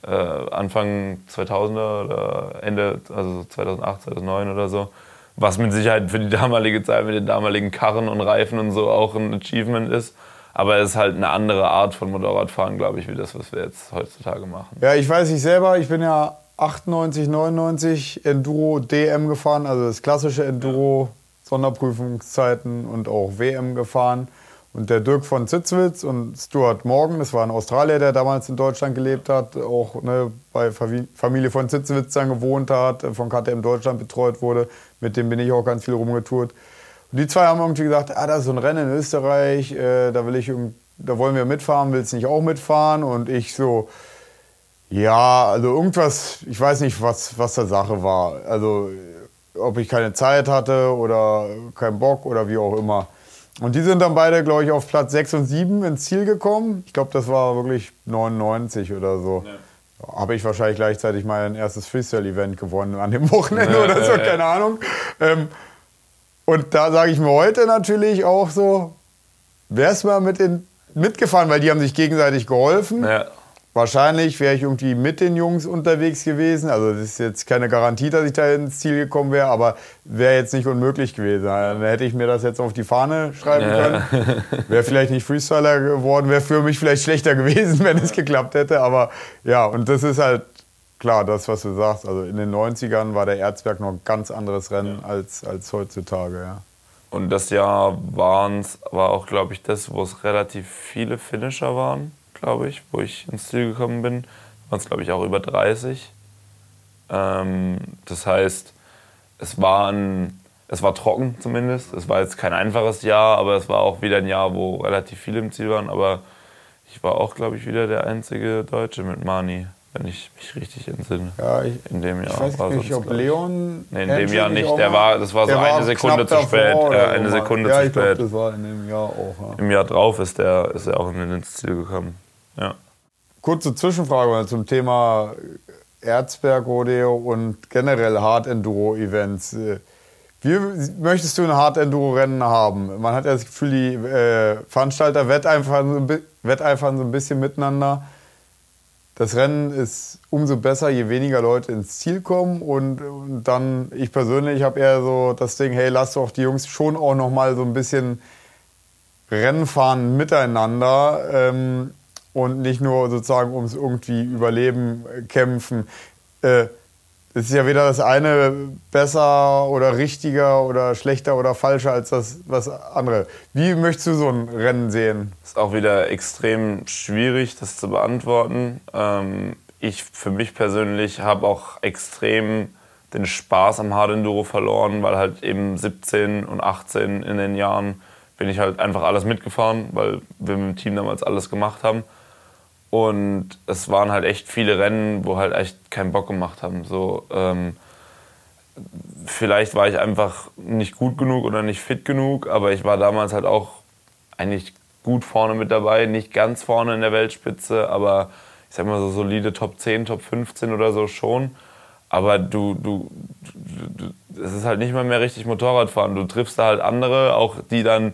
äh, Anfang 2000er oder Ende, also 2008, 2009 oder so. Was mit Sicherheit für die damalige Zeit mit den damaligen Karren und Reifen und so auch ein Achievement ist. Aber es ist halt eine andere Art von Motorradfahren, glaube ich, wie das, was wir jetzt heutzutage machen. Ja, ich weiß nicht selber, ich bin ja 98, 99 Enduro DM gefahren, also das klassische Enduro, Sonderprüfungszeiten und auch WM gefahren. Und der Dirk von Zitzwitz und Stuart Morgan, das war ein Australier, der damals in Deutschland gelebt hat, auch ne, bei Familie von Zitzwitz dann gewohnt hat, von KTM Deutschland betreut wurde. Mit dem bin ich auch ganz viel rumgetourt. Die zwei haben irgendwie gesagt, ah, das ist so ein Rennen in Österreich, äh, da will ich, da wollen wir mitfahren, willst nicht auch mitfahren? Und ich so, ja, also irgendwas, ich weiß nicht, was, was der Sache war. Also ob ich keine Zeit hatte oder keinen Bock oder wie auch immer. Und die sind dann beide, glaube ich, auf Platz 6 und 7 ins Ziel gekommen. Ich glaube, das war wirklich 99 oder so. Ja. Habe ich wahrscheinlich gleichzeitig mein erstes Freestyle-Event gewonnen an dem Wochenende ja, oder so, keine Ahnung. Ähm, und da sage ich mir heute natürlich auch so, wär's mal mit in, mitgefahren, weil die haben sich gegenseitig geholfen. Ja. Wahrscheinlich wäre ich irgendwie mit den Jungs unterwegs gewesen. Also das ist jetzt keine Garantie, dass ich da ins Ziel gekommen wäre, aber wäre jetzt nicht unmöglich gewesen. Dann hätte ich mir das jetzt auf die Fahne schreiben ja. können. Wäre vielleicht nicht Freestyler geworden, wäre für mich vielleicht schlechter gewesen, wenn es geklappt hätte. Aber ja, und das ist halt klar, das, was du sagst. Also in den 90ern war der Erzberg noch ein ganz anderes Rennen ja. als, als heutzutage. Ja. Und das Jahr waren's, war auch, glaube ich, das, wo es relativ viele Finisher waren glaube ich, wo ich ins Ziel gekommen bin. Waren es, glaube ich, auch über 30. Ähm, das heißt, es war, ein, es war trocken zumindest. Es war jetzt kein einfaches Jahr, aber es war auch wieder ein Jahr, wo relativ viele im Ziel waren. Aber ich war auch, glaube ich, wieder der einzige Deutsche mit Mani, wenn ich mich richtig entsinne. Ja, ich, in dem Jahr. Ich weiß nicht, ob Leon. Nee, in dem Jahr nicht. Der war, das war so eine war Sekunde zu spät. Äh, eine Sekunde ja, zu spät. Glaub, das war in dem Jahr auch. Ja. Im Jahr drauf ist er ist auch ins Ziel gekommen. Ja. Kurze Zwischenfrage zum Thema Erzberg Rodeo und generell Hard Enduro Events. Wie möchtest du ein Hard Enduro Rennen haben? Man hat ja das Gefühl, die äh, Veranstalter wetteifern, wetteifern so ein bisschen miteinander. Das Rennen ist umso besser, je weniger Leute ins Ziel kommen. Und, und dann, ich persönlich habe eher so das Ding, hey, lass doch die Jungs schon auch noch mal so ein bisschen Rennen fahren miteinander. Ähm, und nicht nur sozusagen ums irgendwie Überleben kämpfen. Äh, es ist ja weder das eine besser oder richtiger oder schlechter oder falscher als das was andere. Wie möchtest du so ein Rennen sehen? Ist auch wieder extrem schwierig, das zu beantworten. Ähm, ich für mich persönlich habe auch extrem den Spaß am Hard Enduro verloren, weil halt eben 17 und 18 in den Jahren bin ich halt einfach alles mitgefahren, weil wir mit dem Team damals alles gemacht haben. Und es waren halt echt viele Rennen, wo halt echt keinen Bock gemacht haben. So, ähm, vielleicht war ich einfach nicht gut genug oder nicht fit genug, aber ich war damals halt auch eigentlich gut vorne mit dabei. Nicht ganz vorne in der Weltspitze, aber ich sag mal so solide Top 10, Top 15 oder so schon. Aber du, du, es ist halt nicht mal mehr richtig Motorradfahren. Du triffst da halt andere, auch die dann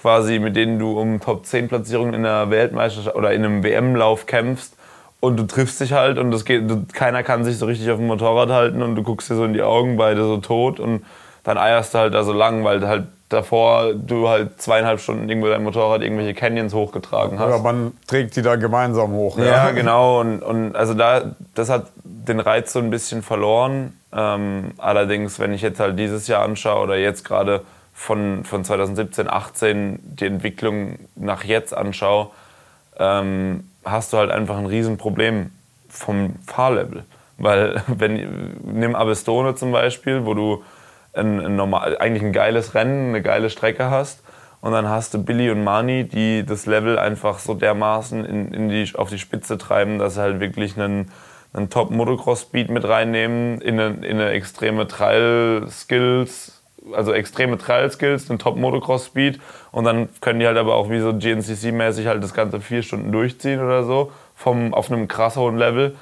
quasi, mit denen du um Top 10 Platzierungen in der Weltmeisterschaft oder in einem WM-Lauf kämpfst und du triffst dich halt und das geht, keiner kann sich so richtig auf dem Motorrad halten und du guckst dir so in die Augen, beide so tot und dann eierst du halt da so lang, weil halt davor du halt zweieinhalb Stunden irgendwo dein Motorrad irgendwelche Canyons hochgetragen hast. Oder man trägt die da gemeinsam hoch. Ja, ja genau. Und, und also da, das hat den Reiz so ein bisschen verloren. Ähm, allerdings, wenn ich jetzt halt dieses Jahr anschaue oder jetzt gerade von, von 2017, 18 die Entwicklung nach jetzt anschaue, ähm, hast du halt einfach ein Riesenproblem vom Fahrlevel. Weil, wenn, nimm Abestone zum Beispiel, wo du ein, ein normal, eigentlich ein geiles Rennen, eine geile Strecke hast. Und dann hast du Billy und Mani, die das Level einfach so dermaßen in, in die, auf die Spitze treiben, dass sie halt wirklich einen, einen Top-Motocross-Speed mit reinnehmen, in eine, in eine extreme Trial-Skills, also extreme Trial-Skills, einen Top-Motocross-Speed. Und dann können die halt aber auch wie so GNCC-mäßig halt das Ganze vier Stunden durchziehen oder so, vom, auf einem krass hohen Level.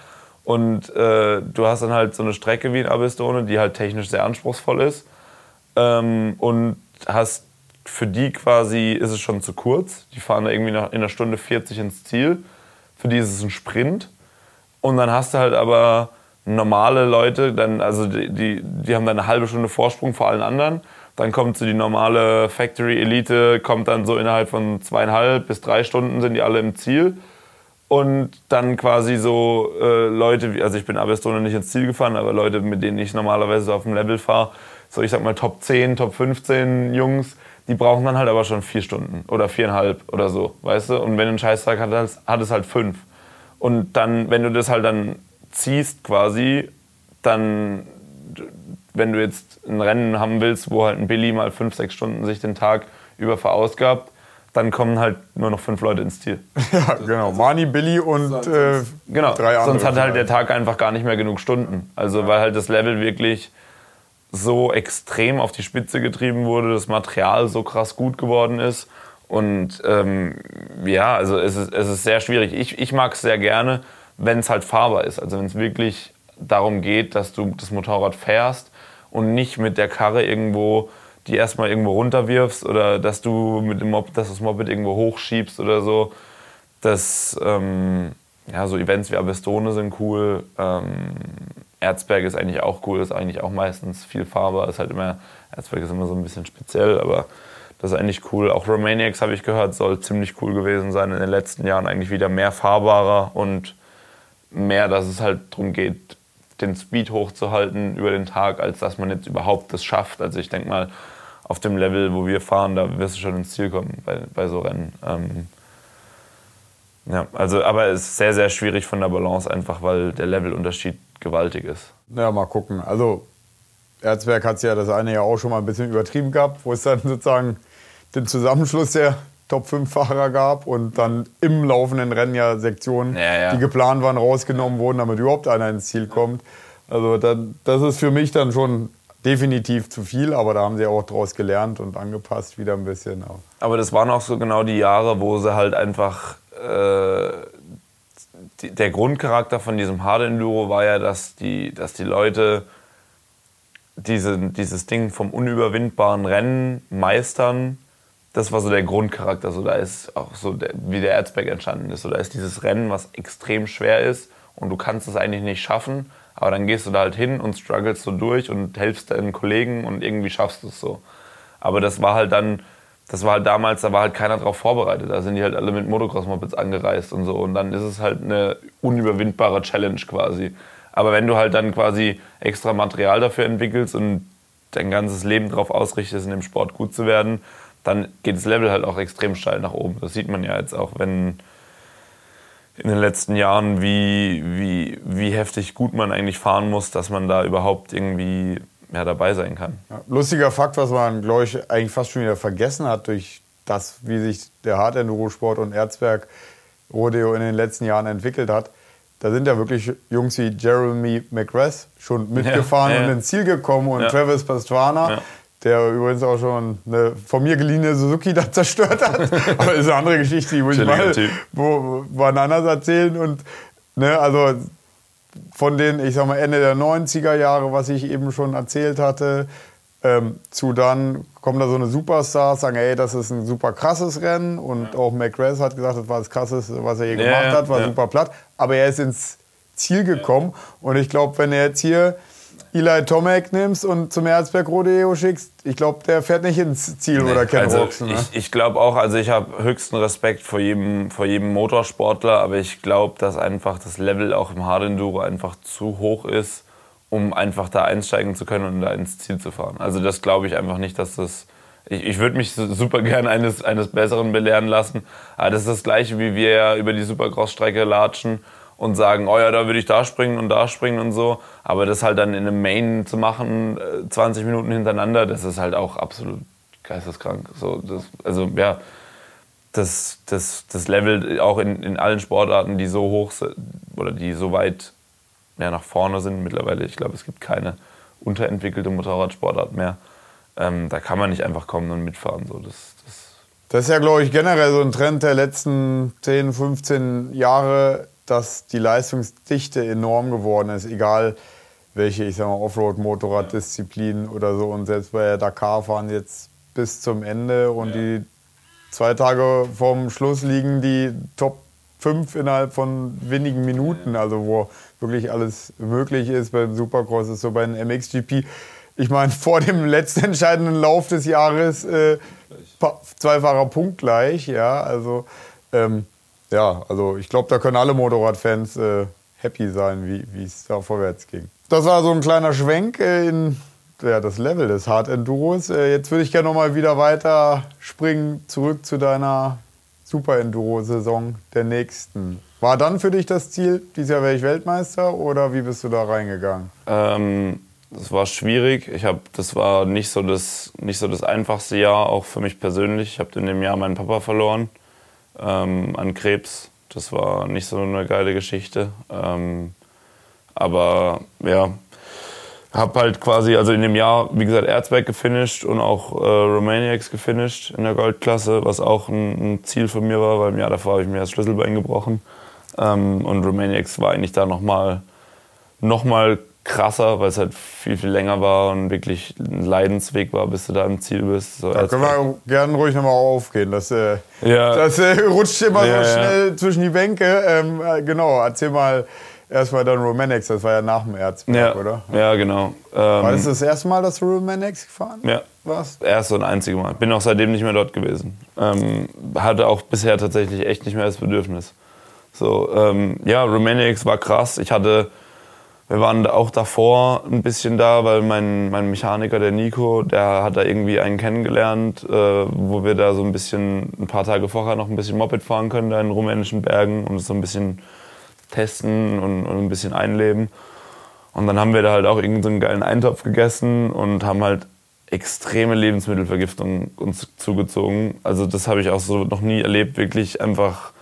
Und äh, du hast dann halt so eine Strecke wie in Abistone, die halt technisch sehr anspruchsvoll ist. Ähm, und hast für die quasi ist es schon zu kurz. Die fahren da irgendwie in einer Stunde 40 ins Ziel. Für die ist es ein Sprint. Und dann hast du halt aber normale Leute, dann, also die, die, die haben dann eine halbe Stunde Vorsprung vor allen anderen. Dann kommt so die normale Factory Elite, kommt dann so innerhalb von zweieinhalb bis drei Stunden sind die alle im Ziel und dann quasi so äh, Leute, wie, also ich bin Abestone nicht ins Ziel gefahren, aber Leute, mit denen ich normalerweise so auf dem Level fahre, so ich sag mal Top 10, Top 15 Jungs, die brauchen dann halt aber schon vier Stunden oder viereinhalb oder so, weißt du? Und wenn du einen Scheißtag hat es halt fünf. Und dann, wenn du das halt dann ziehst quasi, dann, wenn du jetzt ein Rennen haben willst, wo halt ein Billy mal fünf, sechs Stunden sich den Tag über verausgabt, dann kommen halt nur noch fünf Leute ins Ziel. ja, genau. Mani, Billy und äh, genau. drei andere. Sonst hat halt der Tag einfach gar nicht mehr genug Stunden. Also weil halt das Level wirklich so extrem auf die Spitze getrieben wurde, das Material so krass gut geworden ist. Und ähm, ja, also es ist, es ist sehr schwierig. Ich, ich mag es sehr gerne, wenn es halt fahrbar ist. Also wenn es wirklich darum geht, dass du das Motorrad fährst und nicht mit der Karre irgendwo die erstmal irgendwo runterwirfst oder dass du mit dem Moped, dass das Moped irgendwo hochschiebst oder so. Das, ähm, ja, so Events wie Abestone sind cool. Ähm, Erzberg ist eigentlich auch cool, ist eigentlich auch meistens viel fahrbar. Ist halt immer, Erzberg ist immer so ein bisschen speziell, aber das ist eigentlich cool. Auch Romaniacs habe ich gehört, soll ziemlich cool gewesen sein in den letzten Jahren. Eigentlich wieder mehr fahrbarer und mehr, dass es halt darum geht, den Speed hochzuhalten über den Tag, als dass man jetzt überhaupt das schafft. Also ich denke mal, auf dem Level, wo wir fahren, da wirst du schon ins Ziel kommen bei, bei so Rennen. Ähm, ja, also, aber es ist sehr, sehr schwierig von der Balance, einfach weil der Levelunterschied gewaltig ist. Ja, mal gucken. Also, Erzberg hat es ja das eine Jahr auch schon mal ein bisschen übertrieben gehabt, wo es dann sozusagen den Zusammenschluss der Top 5 Fahrer gab und dann im laufenden Rennen ja Sektionen, ja, ja. die geplant waren, rausgenommen wurden, damit überhaupt einer ins Ziel kommt. Also dann, das ist für mich dann schon definitiv zu viel, aber da haben sie auch draus gelernt und angepasst wieder ein bisschen. Aber das waren auch so genau die Jahre, wo sie halt einfach äh, die, der Grundcharakter von diesem Hard Enduro war ja, dass die, dass die Leute diese, dieses Ding vom unüberwindbaren Rennen meistern. Das war so der Grundcharakter. So, da ist auch so, der, wie der Erzberg entstanden ist. So, da ist dieses Rennen, was extrem schwer ist und du kannst es eigentlich nicht schaffen. Aber dann gehst du da halt hin und strugglest so durch und helfst deinen Kollegen und irgendwie schaffst du es so. Aber das war halt dann, das war halt damals, da war halt keiner drauf vorbereitet. Da sind die halt alle mit Motocross-Mopeds angereist und so. Und dann ist es halt eine unüberwindbare Challenge quasi. Aber wenn du halt dann quasi extra Material dafür entwickelst und dein ganzes Leben darauf ausrichtest, in dem Sport gut zu werden, dann geht das Level halt auch extrem steil nach oben. Das sieht man ja jetzt auch, wenn in den letzten Jahren, wie, wie, wie heftig gut man eigentlich fahren muss, dass man da überhaupt irgendwie ja, dabei sein kann. Ja, lustiger Fakt, was man, glaube ich, eigentlich fast schon wieder vergessen hat durch das, wie sich der Hard Enduro Sport und Erzberg Rodeo in den letzten Jahren entwickelt hat. Da sind ja wirklich Jungs wie Jeremy McGrath schon mitgefahren ja, ja, und ins Ziel gekommen und Travis Pastrana, der übrigens auch schon eine von mir geliehene Suzuki da zerstört hat. Aber das ist eine andere Geschichte, die muss ich mal wo, wann anders erzählen. Und ne, also von den, ich sag mal, Ende der 90er Jahre, was ich eben schon erzählt hatte, ähm, zu dann kommen da so eine Superstars, sagen, ey, das ist ein super krasses Rennen. Und ja. auch McGrath hat gesagt, das war das krasseste, was er je gemacht ja, hat, war ja. super platt. Aber er ist ins Ziel gekommen. Und ich glaube, wenn er jetzt hier Eli Tomek nimmst und zum Erzberg Rodeo schickst, ich glaube, der fährt nicht ins Ziel nee, oder Ken also Roxen. Ne? Ich, ich glaube auch, also ich habe höchsten Respekt vor jedem, vor jedem Motorsportler, aber ich glaube, dass einfach das Level auch im Hard Enduro einfach zu hoch ist, um einfach da einsteigen zu können und da ins Ziel zu fahren. Also das glaube ich einfach nicht, dass das ich, ich würde mich super gern eines, eines Besseren belehren lassen. Aber das ist das Gleiche, wie wir ja über die Supercross-Strecke latschen und sagen, oh ja, da würde ich da springen und da springen und so. Aber das halt dann in einem Main zu machen, 20 äh, Minuten hintereinander, das ist halt auch absolut geisteskrank. So, das, also ja, das, das, das Level auch in, in allen Sportarten, die so hoch sind oder die so weit ja, nach vorne sind mittlerweile. Ich glaube, es gibt keine unterentwickelte Motorradsportart mehr. Ähm, da kann man nicht einfach kommen und mitfahren. So, das, das, das ist ja, glaube ich, generell so ein Trend der letzten 10, 15 Jahre dass die Leistungsdichte enorm geworden ist, egal welche, ich sag mal, Offroad-Motorraddisziplin oder so. Und selbst bei der Dakar fahren jetzt bis zum Ende und ja. die zwei Tage vorm Schluss liegen die Top 5 innerhalb von wenigen Minuten, also wo wirklich alles möglich ist. Beim Supercross ist so bei einem MXGP. Ich meine, vor dem letzten entscheidenden Lauf des Jahres äh, zwei Fahrer punktgleich, ja, also ähm, ja, also ich glaube, da können alle Motorradfans äh, happy sein, wie es da vorwärts ging. Das war so ein kleiner Schwenk äh, in ja, das Level des Hard Enduros. Äh, jetzt würde ich gerne nochmal wieder weiter springen, zurück zu deiner Super Enduro-Saison der nächsten. War dann für dich das Ziel, dieses Jahr wäre ich Weltmeister oder wie bist du da reingegangen? Ähm, das war schwierig. Ich hab, das war nicht so das, nicht so das einfachste Jahr, auch für mich persönlich. Ich habe in dem Jahr meinen Papa verloren ähm, an Krebs. Das war nicht so eine geile Geschichte. Ähm, aber ja, habe halt quasi, also in dem Jahr, wie gesagt, Erzberg gefinisht und auch äh, Romaniacs gefinisht in der Goldklasse, was auch ein, ein, Ziel von mir war, weil im Jahr davor habe ich mir das Schlüsselbein gebrochen. Ähm, und Romaniacs war eigentlich da nochmal noch mal krasser, weil es halt viel, viel länger war und wirklich ein Leidensweg war, bis du da im Ziel bist. So da können wir gerne ruhig nochmal aufgehen. Das, äh, ja. das äh, rutscht immer ja, so schnell ja. zwischen die Bänke. Ähm, äh, genau, erzähl mal erstmal dann Romanex, das war ja nach dem Erzberg, ja. oder? Ja, genau. Ähm, war das das erste Mal, dass du Romanex gefahren Ja. warst? Erste und einzige Mal. Bin auch seitdem nicht mehr dort gewesen. Ähm, hatte auch bisher tatsächlich echt nicht mehr das Bedürfnis. So, ähm, ja, Romanex war krass. Ich hatte wir waren auch davor ein bisschen da, weil mein, mein Mechaniker, der Nico, der hat da irgendwie einen kennengelernt, äh, wo wir da so ein bisschen, ein paar Tage vorher noch ein bisschen Moped fahren können, da in rumänischen Bergen und so ein bisschen testen und, und ein bisschen einleben. Und dann haben wir da halt auch irgendeinen so geilen Eintopf gegessen und haben halt extreme Lebensmittelvergiftung uns zugezogen. Also das habe ich auch so noch nie erlebt, wirklich einfach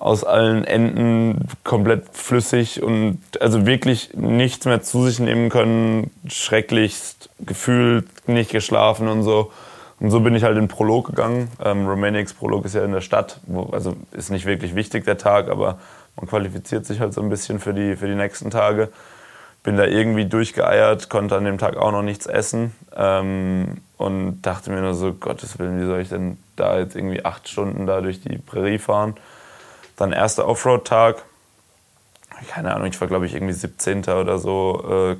aus allen Enden komplett flüssig und also wirklich nichts mehr zu sich nehmen können, schrecklichst gefühlt, nicht geschlafen und so. Und so bin ich halt in Prolog gegangen. Ähm, Romanix Prolog ist ja in der Stadt, wo, also ist nicht wirklich wichtig der Tag, aber man qualifiziert sich halt so ein bisschen für die, für die nächsten Tage. Bin da irgendwie durchgeeiert, konnte an dem Tag auch noch nichts essen ähm, und dachte mir nur so, Gottes Willen, wie soll ich denn da jetzt irgendwie acht Stunden da durch die Prärie fahren? Dann erster Offroad-Tag. Keine Ahnung, ich war glaube ich irgendwie 17. oder so. Äh,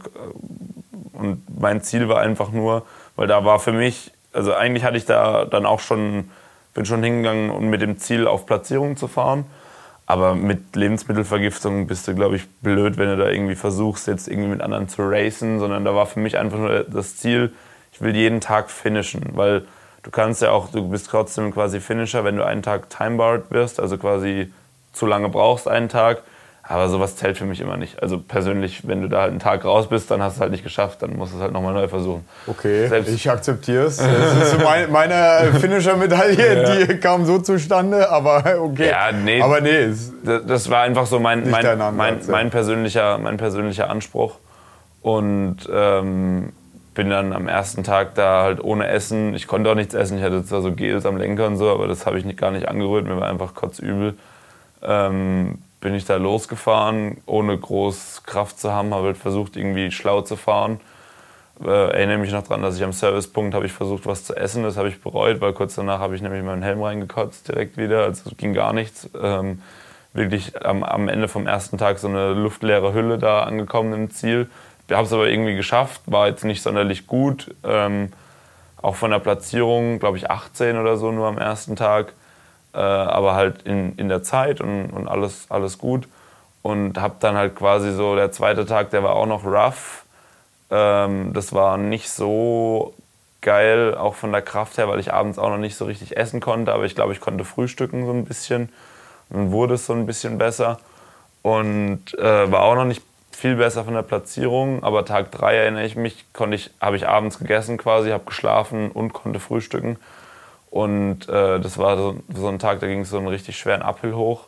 und mein Ziel war einfach nur, weil da war für mich, also eigentlich hatte ich da dann auch schon, bin schon hingegangen, um mit dem Ziel auf Platzierung zu fahren. Aber mit Lebensmittelvergiftung bist du, glaube ich, blöd, wenn du da irgendwie versuchst, jetzt irgendwie mit anderen zu racen, sondern da war für mich einfach nur das Ziel, ich will jeden Tag finishen, weil du kannst ja auch, du bist trotzdem quasi Finisher, wenn du einen Tag timebarred wirst, also quasi zu lange brauchst einen Tag. Aber sowas zählt für mich immer nicht. Also persönlich, wenn du da halt einen Tag raus bist, dann hast du es halt nicht geschafft, dann musst du es halt nochmal neu versuchen. Okay, Selbst ich akzeptiere es. Das ist mein, meine Finisher-Medaille, ja. die kam so zustande, aber okay. Ja, nee. Aber nee. Das, das war einfach so mein, mein, mein, mein, persönlicher, mein persönlicher Anspruch. Und ähm, bin dann am ersten Tag da halt ohne Essen. Ich konnte auch nichts essen. Ich hatte zwar so Gels am Lenker und so, aber das habe ich nicht, gar nicht angerührt. Mir war einfach kotzübel ähm, bin ich da losgefahren, ohne groß Kraft zu haben, habe halt versucht, irgendwie schlau zu fahren. Äh, erinnere mich noch daran, dass ich am Servicepunkt habe ich versucht, was zu essen. Das habe ich bereut, weil kurz danach habe ich nämlich meinen Helm reingekotzt direkt wieder. Also ging gar nichts. Ähm, wirklich am, am, Ende vom ersten Tag so eine luftleere Hülle da angekommen im Ziel. Wir haben es aber irgendwie geschafft, war jetzt nicht sonderlich gut. Ähm, auch von der Platzierung, glaube ich, 18 oder so nur am ersten Tag äh, aber halt in, in der Zeit und, und alles, alles gut. Und habe dann halt quasi so, der zweite Tag, der war auch noch rough. Ähm, das war nicht so geil, auch von der Kraft her, weil ich abends auch noch nicht so richtig essen konnte. Aber ich glaube, ich konnte frühstücken so ein bisschen. Dann wurde es so ein bisschen besser. und äh, war auch noch nicht viel besser von der Platzierung. Aber Tag 3 erinnere ich mich, konnte ich, habe ich abends gegessen quasi, habe geschlafen und konnte frühstücken. Und äh, das war so, so, ein Tag, da ging es so einen richtig schweren Uphill hoch.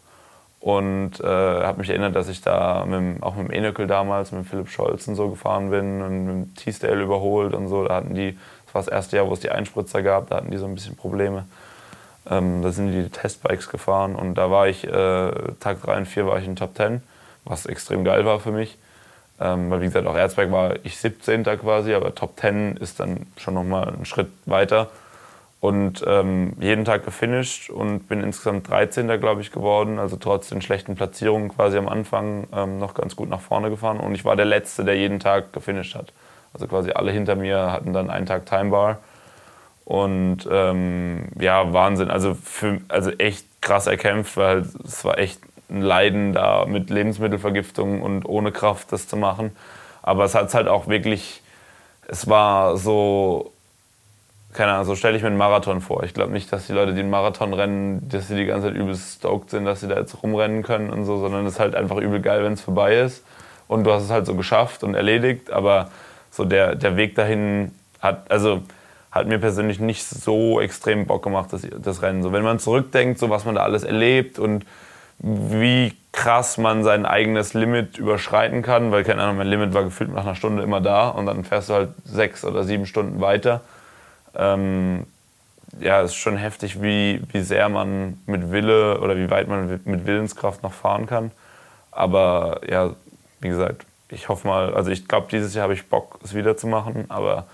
Und äh, habe mich erinnert, dass ich da mit, auch mit dem Enökel damals, mit Philipp Scholz und so gefahren bin und mit dem Teasdale überholt und so. Da hatten die, das war das erste Jahr, wo es die Einspritzer gab, da hatten die so ein bisschen Probleme. Ähm, da sind die Testbikes gefahren und da war ich, äh, Tag 3 und 4 war ich in Top 10, was extrem geil war für mich. Ähm, weil wie gesagt, auch Erzberg war ich 17. quasi, aber Top 10 ist dann schon nochmal einen Schritt weiter. Und ähm, jeden Tag gefinisht und bin insgesamt 13. glaube ich geworden, also trotz den schlechten Platzierungen quasi am Anfang ähm, noch ganz gut nach vorne gefahren. Und ich war der Letzte, der jeden Tag gefinisht hat. Also quasi alle hinter mir hatten dann einen Tag Timebar. Und ähm, ja, Wahnsinn. Also, für, also echt krass erkämpft, weil es war echt ein Leiden da mit Lebensmittelvergiftung und ohne Kraft das zu machen. Aber es hat halt auch wirklich, es war so, keine Ahnung, so stelle ich mir einen Marathon vor. Ich glaube nicht, dass die Leute, die einen Marathon rennen, dass sie die ganze Zeit übelst stoked sind, dass sie da jetzt rumrennen können und so, sondern es ist halt einfach übel geil, wenn es vorbei ist. Und du hast es halt so geschafft und erledigt, aber so der, der Weg dahin hat, also hat mir persönlich nicht so extrem Bock gemacht, das, das Rennen. So, wenn man zurückdenkt, so was man da alles erlebt und wie krass man sein eigenes Limit überschreiten kann, weil keine Ahnung, mein Limit war gefühlt nach einer Stunde immer da und dann fährst du halt sechs oder sieben Stunden weiter. Ähm, ja, es ist schon heftig, wie, wie sehr man mit Wille oder wie weit man mit Willenskraft noch fahren kann. Aber ja, wie gesagt, ich hoffe mal, also ich glaube, dieses Jahr habe ich Bock, es wieder zu machen, aber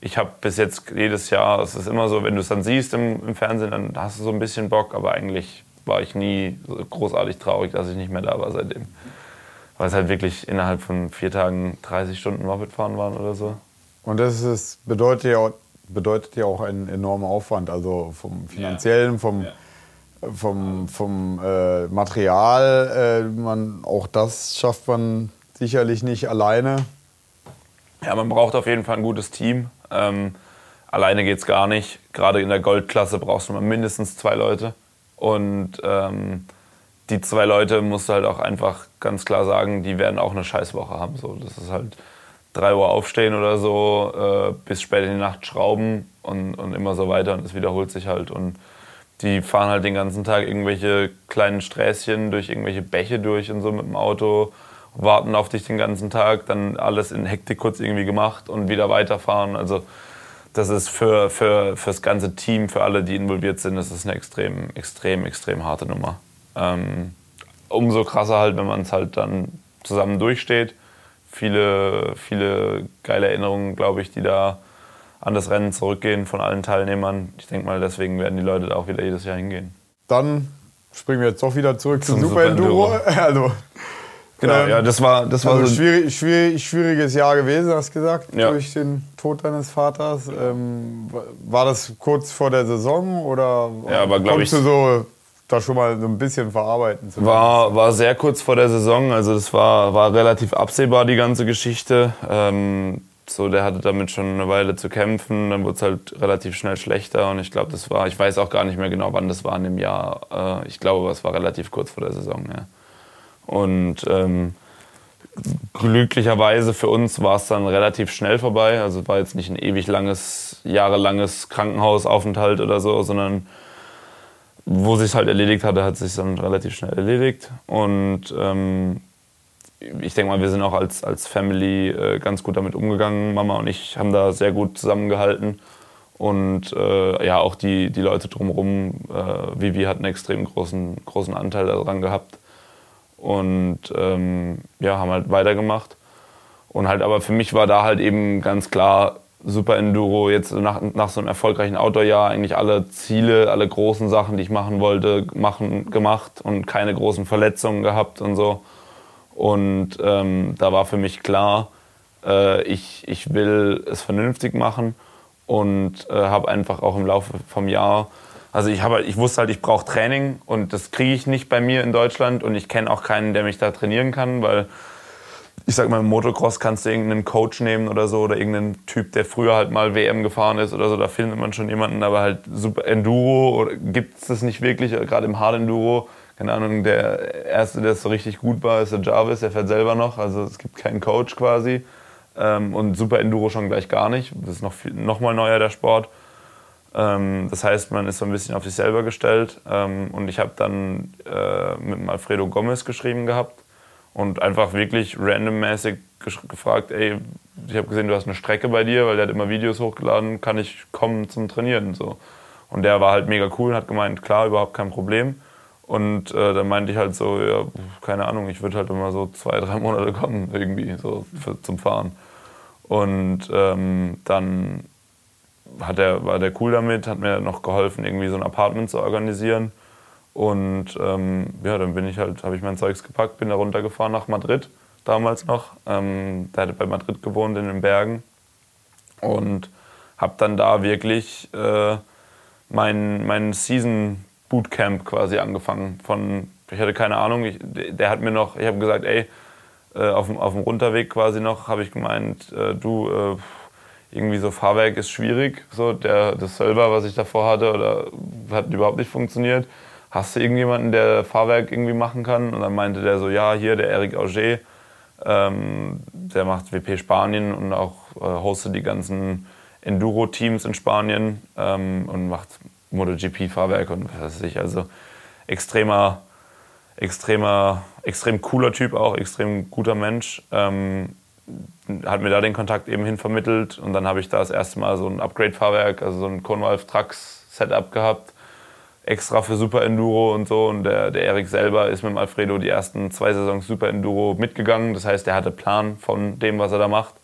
ich habe bis jetzt jedes Jahr, es ist immer so, wenn du es dann siehst im, im, Fernsehen, dann hast du so ein bisschen Bock, aber eigentlich war ich nie so großartig traurig, dass ich nicht mehr da war seitdem. Weil es halt wirklich innerhalb von vier Tagen 30 Stunden Moped fahren waren oder so. Und das ist, bedeutet, ja, bedeutet ja auch einen enormen Aufwand, also vom finanziellen, vom, ja. vom, vom äh, Material. Äh, man, auch das schafft man sicherlich nicht alleine. Ja, man braucht auf jeden Fall ein gutes Team. Ähm, alleine geht es gar nicht. Gerade in der Goldklasse brauchst du mal mindestens zwei Leute. Und ähm, die zwei Leute musst du halt auch einfach ganz klar sagen, die werden auch eine Scheißwoche haben. So, das ist halt 3 Uhr aufstehen oder so, äh, bis spät in die Nacht schrauben und, und immer so weiter. Und das wiederholt sich halt. Und die fahren halt den ganzen Tag irgendwelche kleinen Sträßchen durch irgendwelche Bäche durch und so mit dem Auto warten auf dich den ganzen Tag, dann alles in Hektik kurz irgendwie gemacht und wieder weiterfahren. Also das ist für, für, für das ganze Team, für alle, die involviert sind, das ist eine extrem, extrem, extrem harte Nummer. Ähm, umso krasser halt, wenn man es halt dann zusammen durchsteht. Viele, viele geile Erinnerungen, glaube ich, die da an das Rennen zurückgehen von allen Teilnehmern. Ich denke mal, deswegen werden die Leute da auch wieder jedes Jahr hingehen. Dann springen wir jetzt doch wieder zurück zum, zum Super Enduro. Also Genau, ähm, ja, das war, das war also so schwierig, schwierig, schwieriges Jahr gewesen, hast du gesagt, ja. durch den Tod deines Vaters. Ähm, war das kurz vor der Saison oder ja, aber, konntest ich, du so da schon mal so ein bisschen verarbeiten? War, war sehr kurz vor der Saison, also das war, war relativ absehbar, die ganze Geschichte. Ähm, so, der hatte damit schon eine Weile zu kämpfen, dann wurde es halt relativ schnell schlechter und ich glaube, das war, ich weiß auch gar nicht mehr genau, wann das war in dem Jahr. Äh, ich glaube, es war relativ kurz vor der Saison, ja. Und ähm, glücklicherweise für uns war es dann relativ schnell vorbei. Also war jetzt nicht ein ewig langes, jahrelanges Krankenhausaufenthalt oder so, sondern wo sich halt erledigt hatte, hat sich dann relativ schnell erledigt. Und ähm, ich denke mal, wir sind auch als, als Family äh, ganz gut damit umgegangen. Mama und ich haben da sehr gut zusammengehalten. Und äh, ja, auch die, die Leute drumherum, äh, Vivi hat einen extrem großen, großen Anteil daran gehabt und ähm, ja, haben halt weitergemacht. Und halt, aber für mich war da halt eben ganz klar, Super Enduro, jetzt nach, nach so einem erfolgreichen Outdoor-Jahr eigentlich alle Ziele, alle großen Sachen, die ich machen wollte, machen, gemacht und keine großen Verletzungen gehabt und so. Und ähm, da war für mich klar, äh, ich, ich will es vernünftig machen und äh, habe einfach auch im Laufe vom Jahr also ich, habe, ich wusste halt, ich brauche Training und das kriege ich nicht bei mir in Deutschland und ich kenne auch keinen, der mich da trainieren kann, weil ich sag mal, im Motocross kannst du irgendeinen Coach nehmen oder so oder irgendeinen Typ, der früher halt mal WM gefahren ist oder so, da findet man schon jemanden, aber halt super Enduro gibt es das nicht wirklich, gerade im Hard Enduro keine Ahnung, der Erste, der so richtig gut war, ist der Jarvis, der fährt selber noch. Also es gibt keinen Coach quasi. Ähm, und Super Enduro schon gleich gar nicht. Das ist noch, viel, noch mal neuer, der Sport. Ähm, das heißt, man ist so ein bisschen auf sich selber gestellt. Ähm, und ich habe dann äh, mit Alfredo Gomez geschrieben gehabt und einfach wirklich randommäßig gefragt, ey, ich habe gesehen, du hast eine Strecke bei dir, weil der hat immer Videos hochgeladen, kann ich kommen zum Trainieren? So. Und der war halt mega cool und hat gemeint, klar, überhaupt kein Problem. Und äh, dann meinte ich halt so, ja, keine Ahnung, ich würde halt immer so zwei, drei Monate kommen, irgendwie, so für, zum Fahren. Und ähm, dann hat er, war der cool damit, hat mir noch geholfen, irgendwie so ein Apartment zu organisieren. Und ähm, ja, dann bin ich halt, habe ich mein Zeugs gepackt, bin da runtergefahren nach Madrid, damals noch. Ähm, der hatte bei Madrid gewohnt in den Bergen. Und habe dann da wirklich äh, mein, mein Season Bootcamp quasi angefangen. Von, ich hatte keine Ahnung, ich, der hat mir noch, ich habe gesagt, ey, äh, auf, dem, auf dem Runterweg quasi noch, habe ich gemeint, äh, du, äh, irgendwie so Fahrwerk ist schwierig. So, der, das Silver, was ich davor hatte, oder hat überhaupt nicht funktioniert. Hast du irgendjemanden, der Fahrwerk irgendwie machen kann? Und dann meinte der so, ja, hier, der Eric Auger, ähm, der macht WP Spanien und auch äh, hostet die ganzen Enduro-Teams in Spanien ähm, und macht MotoGP-Fahrwerk und was weiß ich. Also extremer, extremer, extrem cooler Typ auch, extrem guter Mensch. Ähm, hat mir da den Kontakt eben hin vermittelt und dann habe ich da das erste Mal so ein Upgrade-Fahrwerk, also so ein Convalve Trucks Setup gehabt, extra für Super Enduro und so. Und der, der Erik selber ist mit dem Alfredo die ersten zwei Saisons Super Enduro mitgegangen. Das heißt, er hatte Plan von dem, was er da macht.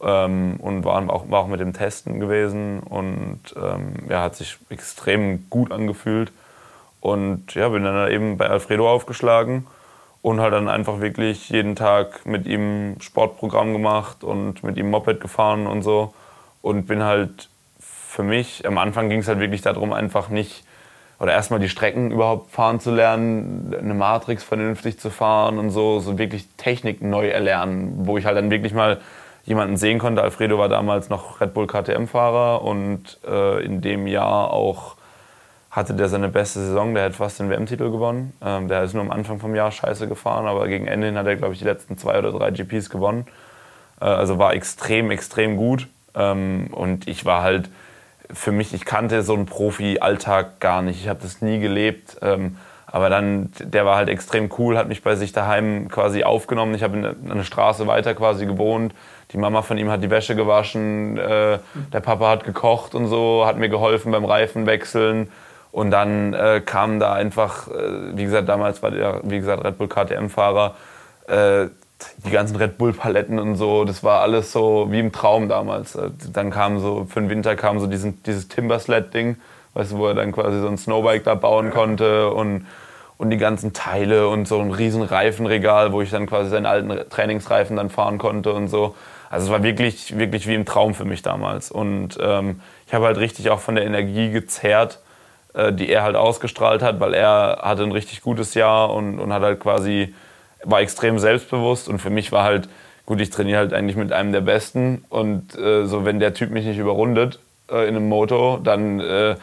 Ähm, und war auch, war auch mit dem Testen gewesen und ähm, ja, hat sich extrem gut angefühlt. Und ja, bin dann eben bei Alfredo aufgeschlagen und halt dann einfach wirklich jeden Tag mit ihm Sportprogramm gemacht und mit ihm Moped gefahren und so. Und bin halt für mich, am Anfang ging es halt wirklich darum, einfach nicht, oder erstmal die Strecken überhaupt fahren zu lernen, eine Matrix vernünftig zu fahren und so, so wirklich Technik neu erlernen, wo ich halt dann wirklich mal jemanden sehen konnte. Alfredo war damals noch Red Bull KTM-Fahrer und äh, in dem Jahr auch hatte der seine beste Saison. Der hat fast den WM-Titel gewonnen. Ähm, der ist nur am Anfang vom Jahr scheiße gefahren, aber gegen Ende hin hat er, glaube ich, die letzten zwei oder drei GPs gewonnen. Äh, also war extrem, extrem gut. Ähm, und ich war halt für mich, ich kannte so einen Profi-Alltag gar nicht. Ich habe das nie gelebt. Ähm, aber dann, der war halt extrem cool, hat mich bei sich daheim quasi aufgenommen. Ich habe eine Straße weiter quasi gewohnt. Die Mama von ihm hat die Wäsche gewaschen, äh, der Papa hat gekocht und so, hat mir geholfen beim Reifenwechseln. Und dann äh, kam da einfach, äh, wie gesagt, damals war der, wie gesagt, Red Bull KTM-Fahrer, äh, die ganzen Red Bull-Paletten und so, das war alles so wie im Traum damals. Äh, dann kam so, für den Winter kam so diesen, dieses Timbersled-Ding, weißt du, wo er dann quasi so ein Snowbike da bauen konnte und, und die ganzen Teile und so ein riesen Reifenregal, wo ich dann quasi seinen alten Trainingsreifen dann fahren konnte und so. Also es war wirklich, wirklich wie im Traum für mich damals. Und ähm, ich habe halt richtig auch von der Energie gezerrt, äh, die er halt ausgestrahlt hat, weil er hatte ein richtig gutes Jahr und, und hat halt quasi, war extrem selbstbewusst und für mich war halt, gut, ich trainiere halt eigentlich mit einem der Besten und äh, so, wenn der Typ mich nicht überrundet äh, in einem Moto, dann äh,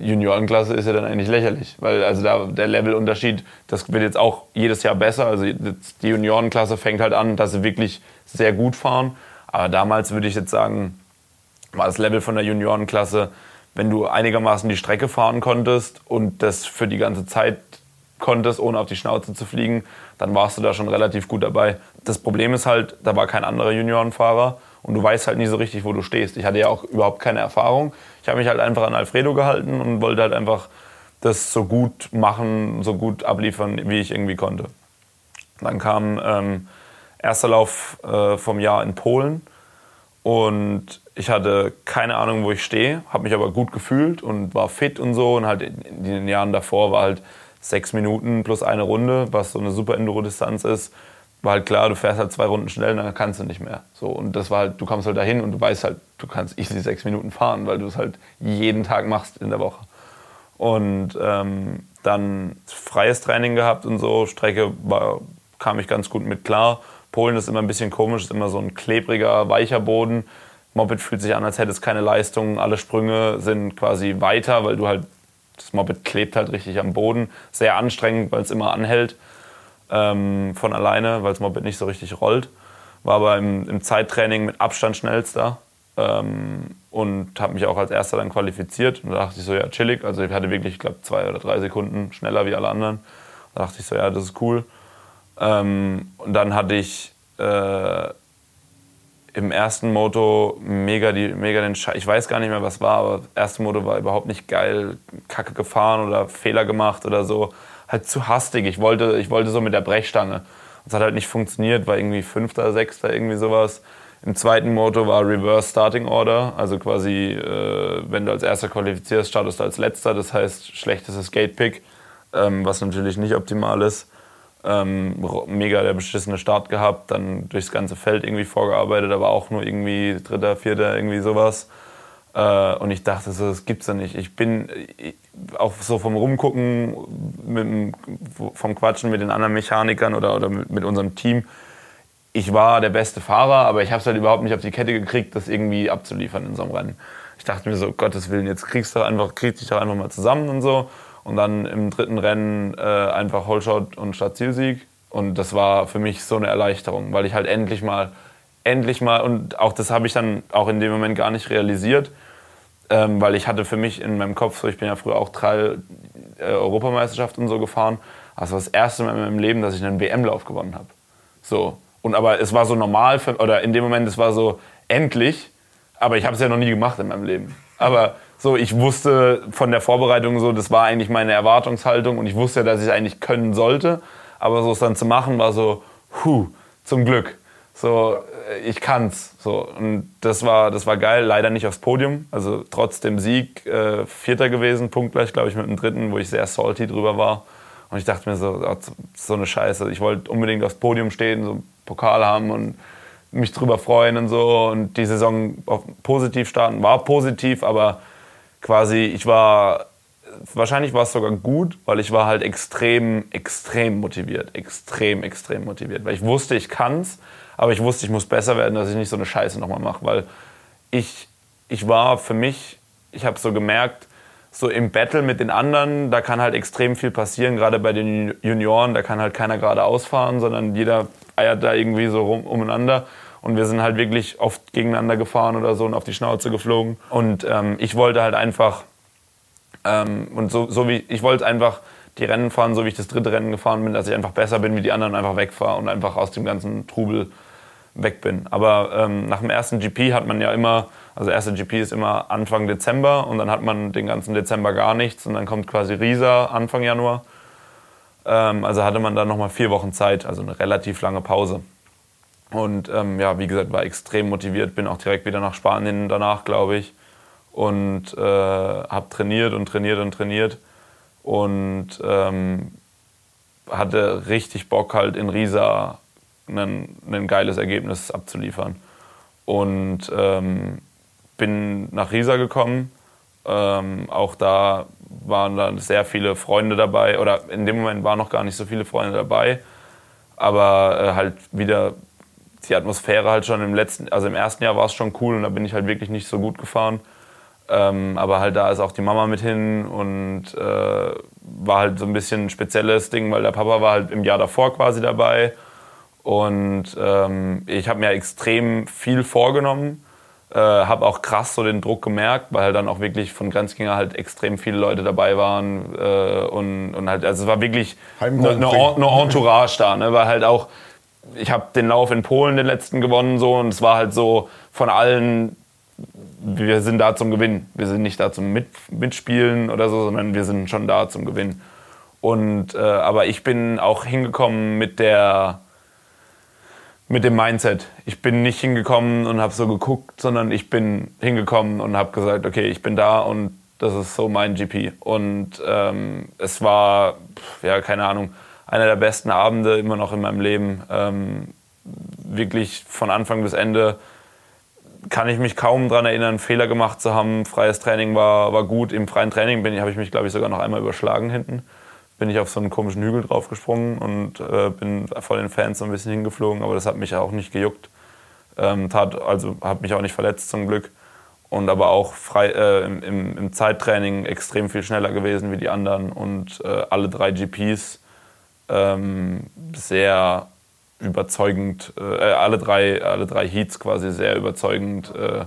Juniorenklasse ist ja dann eigentlich lächerlich, weil also da der Levelunterschied, das wird jetzt auch jedes Jahr besser. Also die Juniorenklasse fängt halt an, dass sie wirklich sehr gut fahren. Aber damals würde ich jetzt sagen, war das Level von der Juniorenklasse, wenn du einigermaßen die Strecke fahren konntest und das für die ganze Zeit konntest, ohne auf die Schnauze zu fliegen, dann warst du da schon relativ gut dabei. Das Problem ist halt, da war kein anderer Juniorenfahrer und du weißt halt nie so richtig, wo du stehst. Ich hatte ja auch überhaupt keine Erfahrung. Ich habe mich halt einfach an Alfredo gehalten und wollte halt einfach das so gut machen, so gut abliefern, wie ich irgendwie konnte. Dann kam ähm, erster Lauf äh, vom Jahr in Polen und ich hatte keine Ahnung, wo ich stehe, habe mich aber gut gefühlt und war fit und so und halt in den Jahren davor war halt sechs Minuten plus eine Runde, was so eine super Enduro-Distanz ist, war halt klar, du fährst halt zwei Runden schnell, dann kannst du nicht mehr. So, und das war halt, du kommst halt dahin und du weißt halt, du kannst easy sechs Minuten fahren, weil du es halt jeden Tag machst in der Woche. Und ähm, dann freies Training gehabt und so, Strecke war, kam ich ganz gut mit klar. Polen ist immer ein bisschen komisch, ist immer so ein klebriger, weicher Boden. Moped fühlt sich an, als hätte es keine Leistung. Alle Sprünge sind quasi weiter, weil du halt das Moped klebt halt richtig am Boden. Sehr anstrengend, weil es immer anhält ähm, von alleine, weil das Moped nicht so richtig rollt. War aber im, im Zeittraining mit Abstand schnellster ähm, und habe mich auch als erster dann qualifiziert. Und da dachte ich so, ja, chillig. Also ich hatte wirklich, ich glaube, zwei oder drei Sekunden schneller wie alle anderen. Da dachte ich so, ja, das ist cool. Ähm, und dann hatte ich äh, im ersten Moto mega, die, mega den Scheiß. Ich weiß gar nicht mehr, was war, aber das erste Moto war überhaupt nicht geil. Kacke gefahren oder Fehler gemacht oder so. Halt zu hastig. Ich wollte, ich wollte so mit der Brechstange. Das hat halt nicht funktioniert, war irgendwie Fünfter, Sechster, irgendwie sowas. Im zweiten Moto war Reverse Starting Order, also quasi, äh, wenn du als Erster qualifizierst, startest du als Letzter. Das heißt, schlechtestes Gate Pick, ähm, was natürlich nicht optimal ist. Ähm, mega der beschissene Start gehabt, dann durchs ganze Feld irgendwie vorgearbeitet, aber auch nur irgendwie Dritter, Vierter, irgendwie sowas. Äh, und ich dachte so, das gibt's ja nicht. Ich bin ich, auch so vom Rumgucken, mit, vom Quatschen mit den anderen Mechanikern oder, oder mit, mit unserem Team. Ich war der beste Fahrer, aber ich habe es halt überhaupt nicht auf die Kette gekriegt, das irgendwie abzuliefern in so einem Rennen. Ich dachte mir so, Gottes Willen, jetzt kriegst du einfach, kriegst dich doch einfach mal zusammen und so. Und dann im dritten Rennen äh, einfach Holshot und Startzielsieg. Und das war für mich so eine Erleichterung, weil ich halt endlich mal, endlich mal, und auch das habe ich dann auch in dem Moment gar nicht realisiert, ähm, weil ich hatte für mich in meinem Kopf, so ich bin ja früher auch drei äh, Europameisterschaft und so gefahren, also das erste Mal in meinem Leben, dass ich einen WM-Lauf gewonnen habe. So. Und aber es war so normal, für, oder in dem Moment, es war so endlich, aber ich habe es ja noch nie gemacht in meinem Leben. Aber so, ich wusste von der Vorbereitung so, das war eigentlich meine Erwartungshaltung und ich wusste, dass ich eigentlich können sollte. Aber so es dann zu machen, war so, hu, zum Glück. So, äh, ich kann's. So, und das war, das war geil. Leider nicht aufs Podium. Also trotz dem Sieg äh, Vierter gewesen, punktgleich, glaube ich, mit dem dritten, wo ich sehr salty drüber war. Und ich dachte mir so, so eine Scheiße. Ich wollte unbedingt aufs Podium stehen, so einen Pokal haben und mich drüber freuen und so. Und die Saison positiv starten war positiv, aber quasi, ich war, wahrscheinlich war es sogar gut, weil ich war halt extrem, extrem motiviert. Extrem, extrem motiviert. Weil ich wusste, ich kann's, aber ich wusste, ich muss besser werden, dass ich nicht so eine Scheiße nochmal mache. Weil ich, ich war für mich, ich habe so gemerkt, so im Battle mit den anderen, da kann halt extrem viel passieren, gerade bei den Junioren, da kann halt keiner gerade ausfahren, sondern jeder eiert da irgendwie so rum, umeinander. Und wir sind halt wirklich oft gegeneinander gefahren oder so und auf die Schnauze geflogen. Und ähm, ich wollte halt einfach, ähm, und so, so wie, ich wollte einfach die Rennen fahren, so wie ich das dritte Rennen gefahren bin, dass ich einfach besser bin wie die anderen, einfach wegfahre und einfach aus dem ganzen Trubel weg bin. Aber ähm, nach dem ersten GP hat man ja immer, also erste GP ist immer Anfang Dezember und dann hat man den ganzen Dezember gar nichts und dann kommt quasi Riesa Anfang Januar. Ähm, also hatte man dann nochmal vier Wochen Zeit, also eine relativ lange Pause. Und ähm, ja, wie gesagt, war extrem motiviert, bin auch direkt wieder nach Spanien danach, glaube ich. Und äh, habe trainiert und trainiert und trainiert. Und ähm, hatte richtig Bock, halt in Riesa ein geiles Ergebnis abzuliefern. Und ähm, bin nach Riesa gekommen. Ähm, auch da waren dann sehr viele Freunde dabei. Oder in dem Moment waren noch gar nicht so viele Freunde dabei. Aber äh, halt wieder die Atmosphäre halt schon im letzten, also im ersten Jahr war es schon cool und da bin ich halt wirklich nicht so gut gefahren. Ähm, aber halt da ist auch die Mama mit hin und äh, war halt so ein bisschen ein spezielles Ding, weil der Papa war halt im Jahr davor quasi dabei. Und ähm, ich habe mir extrem viel vorgenommen, äh, habe auch krass so den Druck gemerkt, weil halt dann auch wirklich von Grenzgänger halt extrem viele Leute dabei waren äh, und, und halt, also es war wirklich eine, eine, eine Entourage da, ne? weil halt auch ich habe den Lauf in Polen den letzten gewonnen so und es war halt so von allen wir sind da zum Gewinn. Wir sind nicht da zum Mit Mitspielen oder so, sondern wir sind schon da zum Gewinn. Und äh, aber ich bin auch hingekommen mit der mit dem Mindset. Ich bin nicht hingekommen und habe so geguckt, sondern ich bin hingekommen und habe gesagt, okay, ich bin da und das ist so mein GP. Und ähm, es war, ja, keine Ahnung, einer der besten Abende immer noch in meinem Leben. Ähm, wirklich von Anfang bis Ende kann ich mich kaum daran erinnern, Fehler gemacht zu haben. Freies Training war, war gut. Im freien Training habe ich mich, glaube ich, sogar noch einmal überschlagen hinten. Bin ich auf so einen komischen Hügel draufgesprungen und äh, bin vor den Fans so ein bisschen hingeflogen, aber das hat mich auch nicht gejuckt. Ähm, tat, also habe mich auch nicht verletzt zum Glück. und aber auch frei, äh, im, im, Zeittraining extrem viel schneller gewesen wie die anderen und äh, alle drei GPs ähm, sehr überzeugend, äh, äh, alle, drei, alle drei Heats quasi sehr überzeugend äh,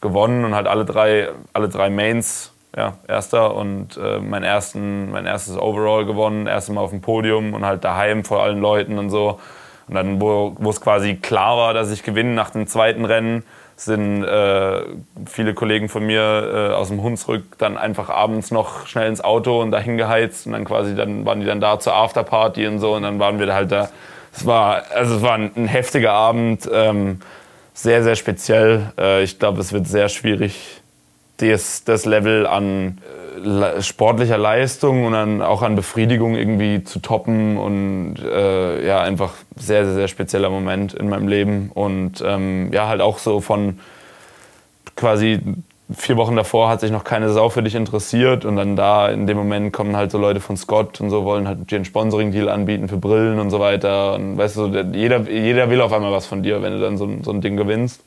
gewonnen und halt alle drei, alle drei Mains, ja, erster und äh, mein, ersten, mein erstes Overall gewonnen, erstes Mal auf dem Podium und halt daheim vor allen Leuten und so. Und dann, wo, wo es quasi klar war, dass ich gewinne nach dem zweiten Rennen, sind äh, viele Kollegen von mir äh, aus dem Hunsrück dann einfach abends noch schnell ins Auto und dahin geheizt und dann quasi dann waren die dann da zur Afterparty und so und dann waren wir halt da. Es war also es war ein, ein heftiger Abend, ähm, sehr sehr speziell. Äh, ich glaube, es wird sehr schwierig, das, das Level an äh, sportlicher Leistung und dann auch an Befriedigung irgendwie zu toppen und äh, ja einfach sehr, sehr sehr spezieller Moment in meinem Leben und ähm, ja halt auch so von quasi vier Wochen davor hat sich noch keine Sau für dich interessiert und dann da in dem Moment kommen halt so Leute von Scott und so wollen halt dir einen Sponsoring-Deal anbieten für Brillen und so weiter und weißt du, jeder, jeder will auf einmal was von dir, wenn du dann so, so ein Ding gewinnst.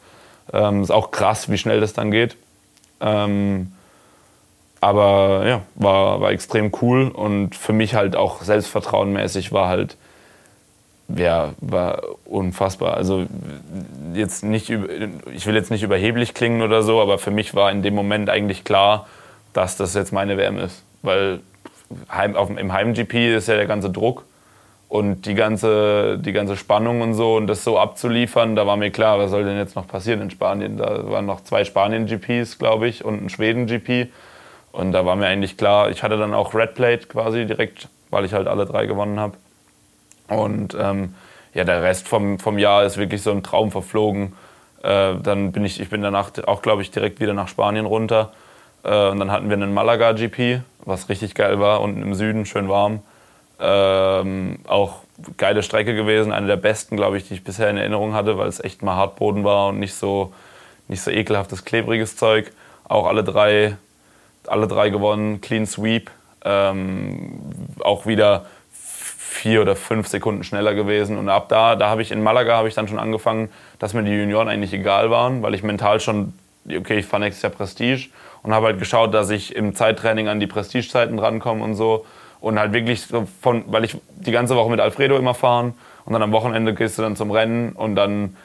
Ähm, ist auch krass, wie schnell das dann geht. Ähm, aber ja, war, war extrem cool und für mich halt auch selbstvertrauenmäßig war halt, ja, war unfassbar. Also jetzt nicht, ich will jetzt nicht überheblich klingen oder so, aber für mich war in dem Moment eigentlich klar, dass das jetzt meine WM ist. Weil Heim, auf, im Heim-GP ist ja der ganze Druck und die ganze, die ganze Spannung und so und das so abzuliefern, da war mir klar, was soll denn jetzt noch passieren in Spanien? Da waren noch zwei Spanien-GPs, glaube ich, und ein Schweden-GP. Und da war mir eigentlich klar, ich hatte dann auch Red Plate quasi direkt, weil ich halt alle drei gewonnen habe. Und ähm, ja, der Rest vom, vom Jahr ist wirklich so ein Traum verflogen. Äh, dann bin ich, ich bin danach auch, glaube ich, direkt wieder nach Spanien runter. Äh, und dann hatten wir einen Malaga GP, was richtig geil war, unten im Süden, schön warm. Ähm, auch geile Strecke gewesen, eine der besten, glaube ich, die ich bisher in Erinnerung hatte, weil es echt mal Hartboden war und nicht so, nicht so ekelhaftes, klebriges Zeug. Auch alle drei alle drei gewonnen, Clean Sweep. Ähm, auch wieder vier oder fünf Sekunden schneller gewesen. Und ab da, da habe ich in Malaga habe ich dann schon angefangen, dass mir die Junioren eigentlich egal waren, weil ich mental schon, okay, ich fahre nächstes Jahr Prestige und habe halt geschaut, dass ich im Zeittraining an die Prestigezeiten drankomme und so. Und halt wirklich so von, weil ich die ganze Woche mit Alfredo immer fahren und dann am Wochenende gehst du dann zum Rennen und dann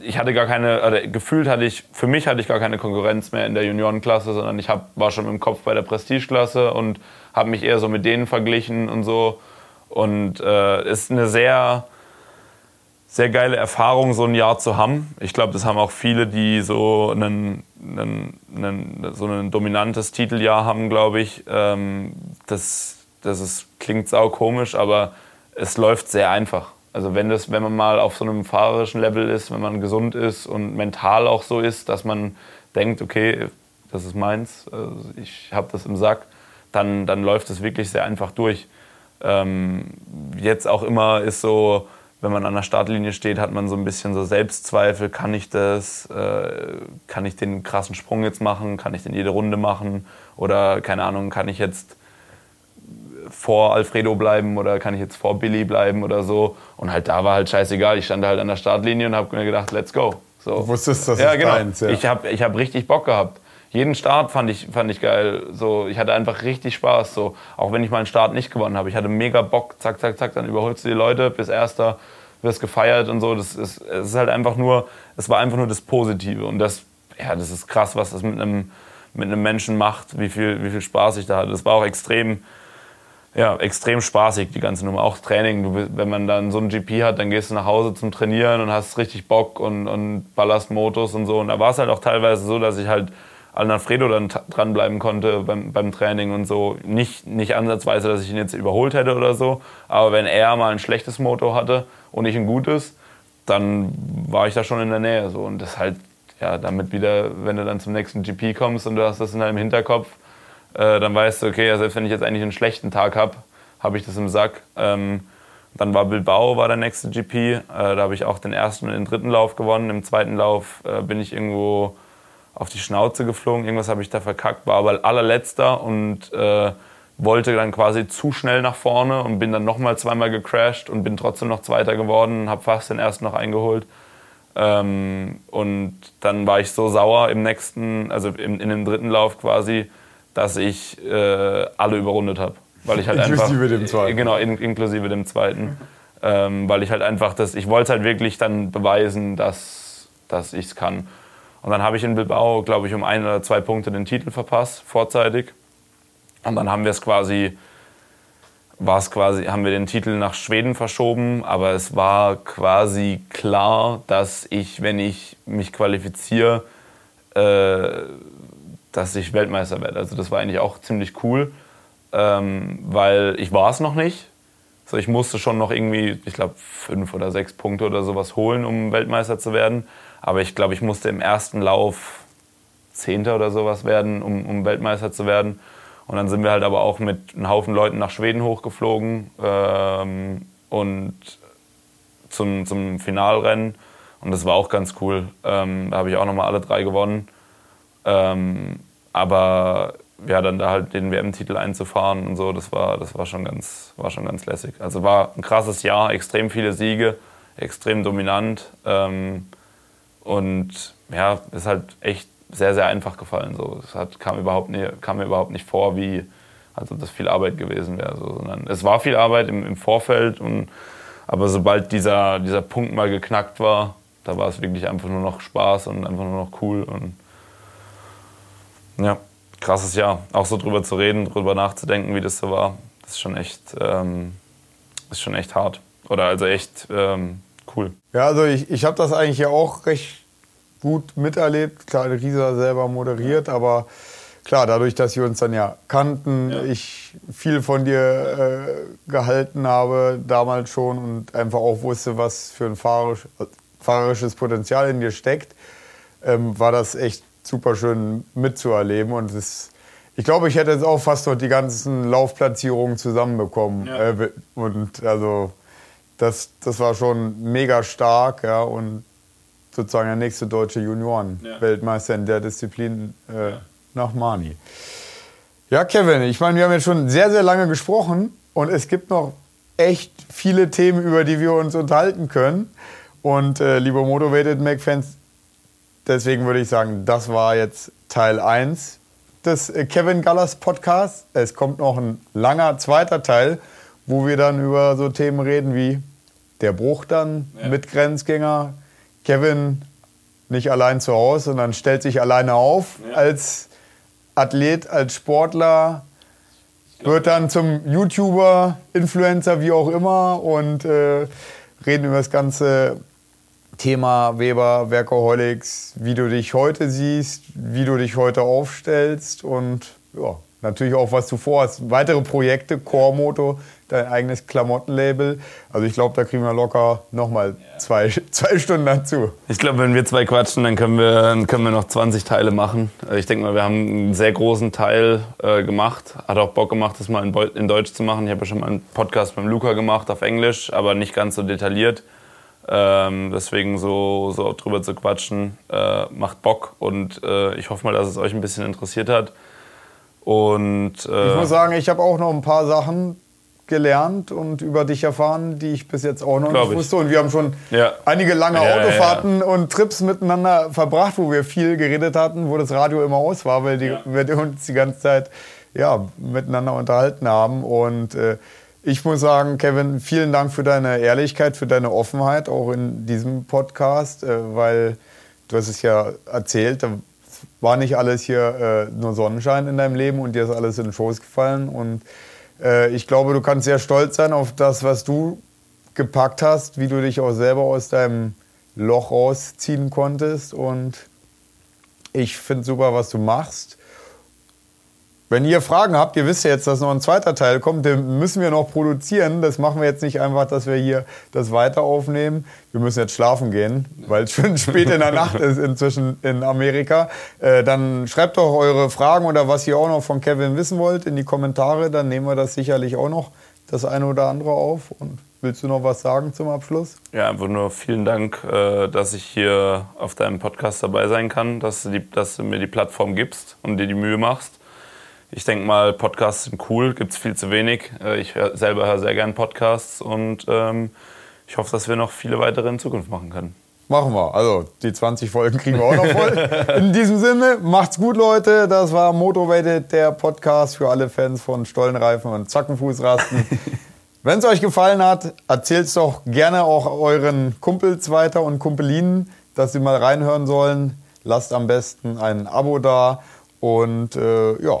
ich hatte gar keine, oder gefühlt hatte ich, für mich hatte ich gar keine Konkurrenz mehr in der Juniorenklasse, sondern ich hab, war schon im Kopf bei der Prestigeklasse und habe mich eher so mit denen verglichen und so. Und äh, ist eine sehr, sehr geile Erfahrung, so ein Jahr zu haben. Ich glaube, das haben auch viele, die so, einen, einen, einen, so ein dominantes Titeljahr haben, glaube ich. Ähm, das das ist, klingt sau komisch, aber es läuft sehr einfach. Also wenn, das, wenn man mal auf so einem fahrerischen Level ist, wenn man gesund ist und mental auch so ist, dass man denkt, okay, das ist meins, also ich habe das im Sack, dann, dann läuft es wirklich sehr einfach durch. Ähm, jetzt auch immer ist so, wenn man an der Startlinie steht, hat man so ein bisschen so Selbstzweifel, kann ich das, äh, kann ich den krassen Sprung jetzt machen, kann ich den jede Runde machen oder keine Ahnung, kann ich jetzt vor Alfredo bleiben oder kann ich jetzt vor Billy bleiben oder so. Und halt da war halt scheißegal. Ich stand halt an der Startlinie und habe mir gedacht, let's go. So. Du wusstest, das ja, ist genau. deins. Ja. Ich habe ich hab richtig Bock gehabt. Jeden Start fand ich, fand ich geil. So, ich hatte einfach richtig Spaß. So. Auch wenn ich mal einen Start nicht gewonnen habe. Ich hatte mega Bock. Zack, zack, zack. Dann überholst du die Leute bis Erster, wirst gefeiert und so. Das ist, es ist halt einfach nur, es war einfach nur das Positive. Und das, ja, das ist krass, was das mit einem, mit einem Menschen macht, wie viel, wie viel Spaß ich da hatte. Das war auch extrem ja, extrem spaßig, die ganze Nummer. Auch Training. Du, wenn man dann so ein GP hat, dann gehst du nach Hause zum Trainieren und hast richtig Bock und, und ballerst Motos und so. Und da war es halt auch teilweise so, dass ich halt Alfredo dann dranbleiben konnte beim, beim Training und so. Nicht, nicht ansatzweise, dass ich ihn jetzt überholt hätte oder so. Aber wenn er mal ein schlechtes Moto hatte und ich ein gutes, dann war ich da schon in der Nähe. So. Und das halt, ja, damit wieder, wenn du dann zum nächsten GP kommst und du hast das in deinem Hinterkopf, äh, dann weißt du, okay, selbst wenn ich jetzt eigentlich einen schlechten Tag habe, habe ich das im Sack. Ähm, dann war Bilbao war der nächste GP. Äh, da habe ich auch den ersten und den dritten Lauf gewonnen. Im zweiten Lauf äh, bin ich irgendwo auf die Schnauze geflogen. Irgendwas habe ich da verkackt, war aber allerletzter und äh, wollte dann quasi zu schnell nach vorne und bin dann nochmal zweimal gecrashed und bin trotzdem noch Zweiter geworden, habe fast den ersten noch eingeholt. Ähm, und dann war ich so sauer im nächsten, also in, in dem dritten Lauf quasi, dass ich äh, alle überrundet habe. Weil ich halt inklusive einfach, dem zweiten. Genau, in, inklusive dem zweiten. Ähm, weil ich halt einfach das, ich wollte halt wirklich dann beweisen, dass, dass ich es kann. Und dann habe ich in Bilbao, glaube ich, um ein oder zwei Punkte den Titel verpasst, vorzeitig. Und dann haben wir es quasi, war es quasi, haben wir den Titel nach Schweden verschoben, aber es war quasi klar, dass ich, wenn ich mich qualifiziere, äh, dass ich Weltmeister werde. Also das war eigentlich auch ziemlich cool, ähm, weil ich war es noch nicht. So, ich musste schon noch irgendwie, ich glaube, fünf oder sechs Punkte oder sowas holen, um Weltmeister zu werden. Aber ich glaube, ich musste im ersten Lauf Zehnter oder sowas werden, um, um Weltmeister zu werden. Und dann sind wir halt aber auch mit einem Haufen Leuten nach Schweden hochgeflogen ähm, und zum, zum Finalrennen. Und das war auch ganz cool. Ähm, da habe ich auch nochmal alle drei gewonnen. Ähm, aber ja, dann da halt den WM-Titel einzufahren und so, das war, das war, schon ganz, war schon ganz lässig. Also war ein krasses Jahr, extrem viele Siege, extrem dominant. Ähm, und ja, ist halt echt sehr, sehr einfach gefallen. So. Es hat, kam, überhaupt nicht, kam mir überhaupt nicht vor, wie also das viel Arbeit gewesen wäre. So. Sondern es war viel Arbeit im, im Vorfeld, und, aber sobald dieser, dieser Punkt mal geknackt war, da war es wirklich einfach nur noch Spaß und einfach nur noch cool. Und ja, krasses Jahr. Auch so drüber zu reden, drüber nachzudenken, wie das so war, das ist schon echt, ähm, ist schon echt hart. Oder also echt ähm, cool. Ja, also ich, ich habe das eigentlich ja auch recht gut miterlebt. Klar, Risa selber moderiert, aber klar, dadurch, dass wir uns dann ja kannten, ja. ich viel von dir äh, gehalten habe damals schon und einfach auch wusste, was für ein fahrerisch, fahrerisches Potenzial in dir steckt, ähm, war das echt super schön mitzuerleben und es ich glaube, ich hätte jetzt auch fast dort die ganzen Laufplatzierungen zusammenbekommen. Ja. Äh, und also das, das war schon mega stark, ja, und sozusagen der nächste deutsche Junioren-Weltmeister in der Disziplin äh, ja. nach Mani. Ja, Kevin, ich meine, wir haben jetzt schon sehr, sehr lange gesprochen und es gibt noch echt viele Themen, über die wir uns unterhalten können. Und äh, liebe Motivated Mac-Fans, deswegen würde ich sagen, das war jetzt Teil 1 des äh, Kevin Gallas Podcasts. Es kommt noch ein langer zweiter Teil wo wir dann über so Themen reden wie der Bruch dann ja. mit Grenzgänger, Kevin nicht allein zu Hause, sondern stellt sich alleine auf ja. als Athlet, als Sportler, wird dann zum YouTuber, Influencer, wie auch immer und äh, reden über das ganze Thema Weber, Workaholics, wie du dich heute siehst, wie du dich heute aufstellst und ja, natürlich auch, was du vorhast. Weitere Projekte, Core Moto, dein eigenes Klamottenlabel. Also ich glaube, da kriegen wir locker nochmal zwei, zwei Stunden dazu. Ich glaube, wenn wir zwei quatschen, dann können wir, können wir noch 20 Teile machen. Also ich denke mal, wir haben einen sehr großen Teil äh, gemacht. Hat auch Bock gemacht, das mal in, in Deutsch zu machen. Ich habe ja schon mal einen Podcast mit Luca gemacht auf Englisch, aber nicht ganz so detailliert. Ähm, deswegen so, so drüber zu quatschen, äh, macht Bock und äh, ich hoffe mal, dass es euch ein bisschen interessiert hat. Und, äh, ich muss sagen, ich habe auch noch ein paar Sachen gelernt und über dich erfahren, die ich bis jetzt auch noch nicht wusste. Und wir haben schon ja. einige lange ja, Autofahrten ja, und Trips miteinander verbracht, wo wir viel geredet hatten, wo das Radio immer aus war, weil die, wir uns die ganze Zeit ja, miteinander unterhalten haben. Und äh, ich muss sagen, Kevin, vielen Dank für deine Ehrlichkeit, für deine Offenheit, auch in diesem Podcast, äh, weil du hast es ja erzählt, war nicht alles hier äh, nur Sonnenschein in deinem Leben und dir ist alles in den Schoß gefallen. Und äh, ich glaube, du kannst sehr stolz sein auf das, was du gepackt hast, wie du dich auch selber aus deinem Loch rausziehen konntest. Und ich finde super, was du machst. Wenn ihr Fragen habt, ihr wisst ja jetzt, dass noch ein zweiter Teil kommt, den müssen wir noch produzieren. Das machen wir jetzt nicht einfach, dass wir hier das weiter aufnehmen. Wir müssen jetzt schlafen gehen, weil es schon spät in der Nacht ist inzwischen in Amerika. Äh, dann schreibt doch eure Fragen oder was ihr auch noch von Kevin wissen wollt in die Kommentare. Dann nehmen wir das sicherlich auch noch das eine oder andere auf. Und willst du noch was sagen zum Abschluss? Ja, einfach nur vielen Dank, äh, dass ich hier auf deinem Podcast dabei sein kann, dass du, die, dass du mir die Plattform gibst und dir die Mühe machst ich denke mal, Podcasts sind cool, gibt es viel zu wenig. Äh, ich hör, selber höre sehr gern Podcasts und ähm, ich hoffe, dass wir noch viele weitere in Zukunft machen können. Machen wir. Also die 20 Folgen kriegen wir auch noch voll. In diesem Sinne, macht's gut, Leute. Das war Motivated, der Podcast für alle Fans von Stollenreifen und Zackenfußrasten. Wenn es euch gefallen hat, erzählt es doch gerne auch euren Kumpels weiter und Kumpelinen, dass sie mal reinhören sollen. Lasst am besten ein Abo da und äh, ja,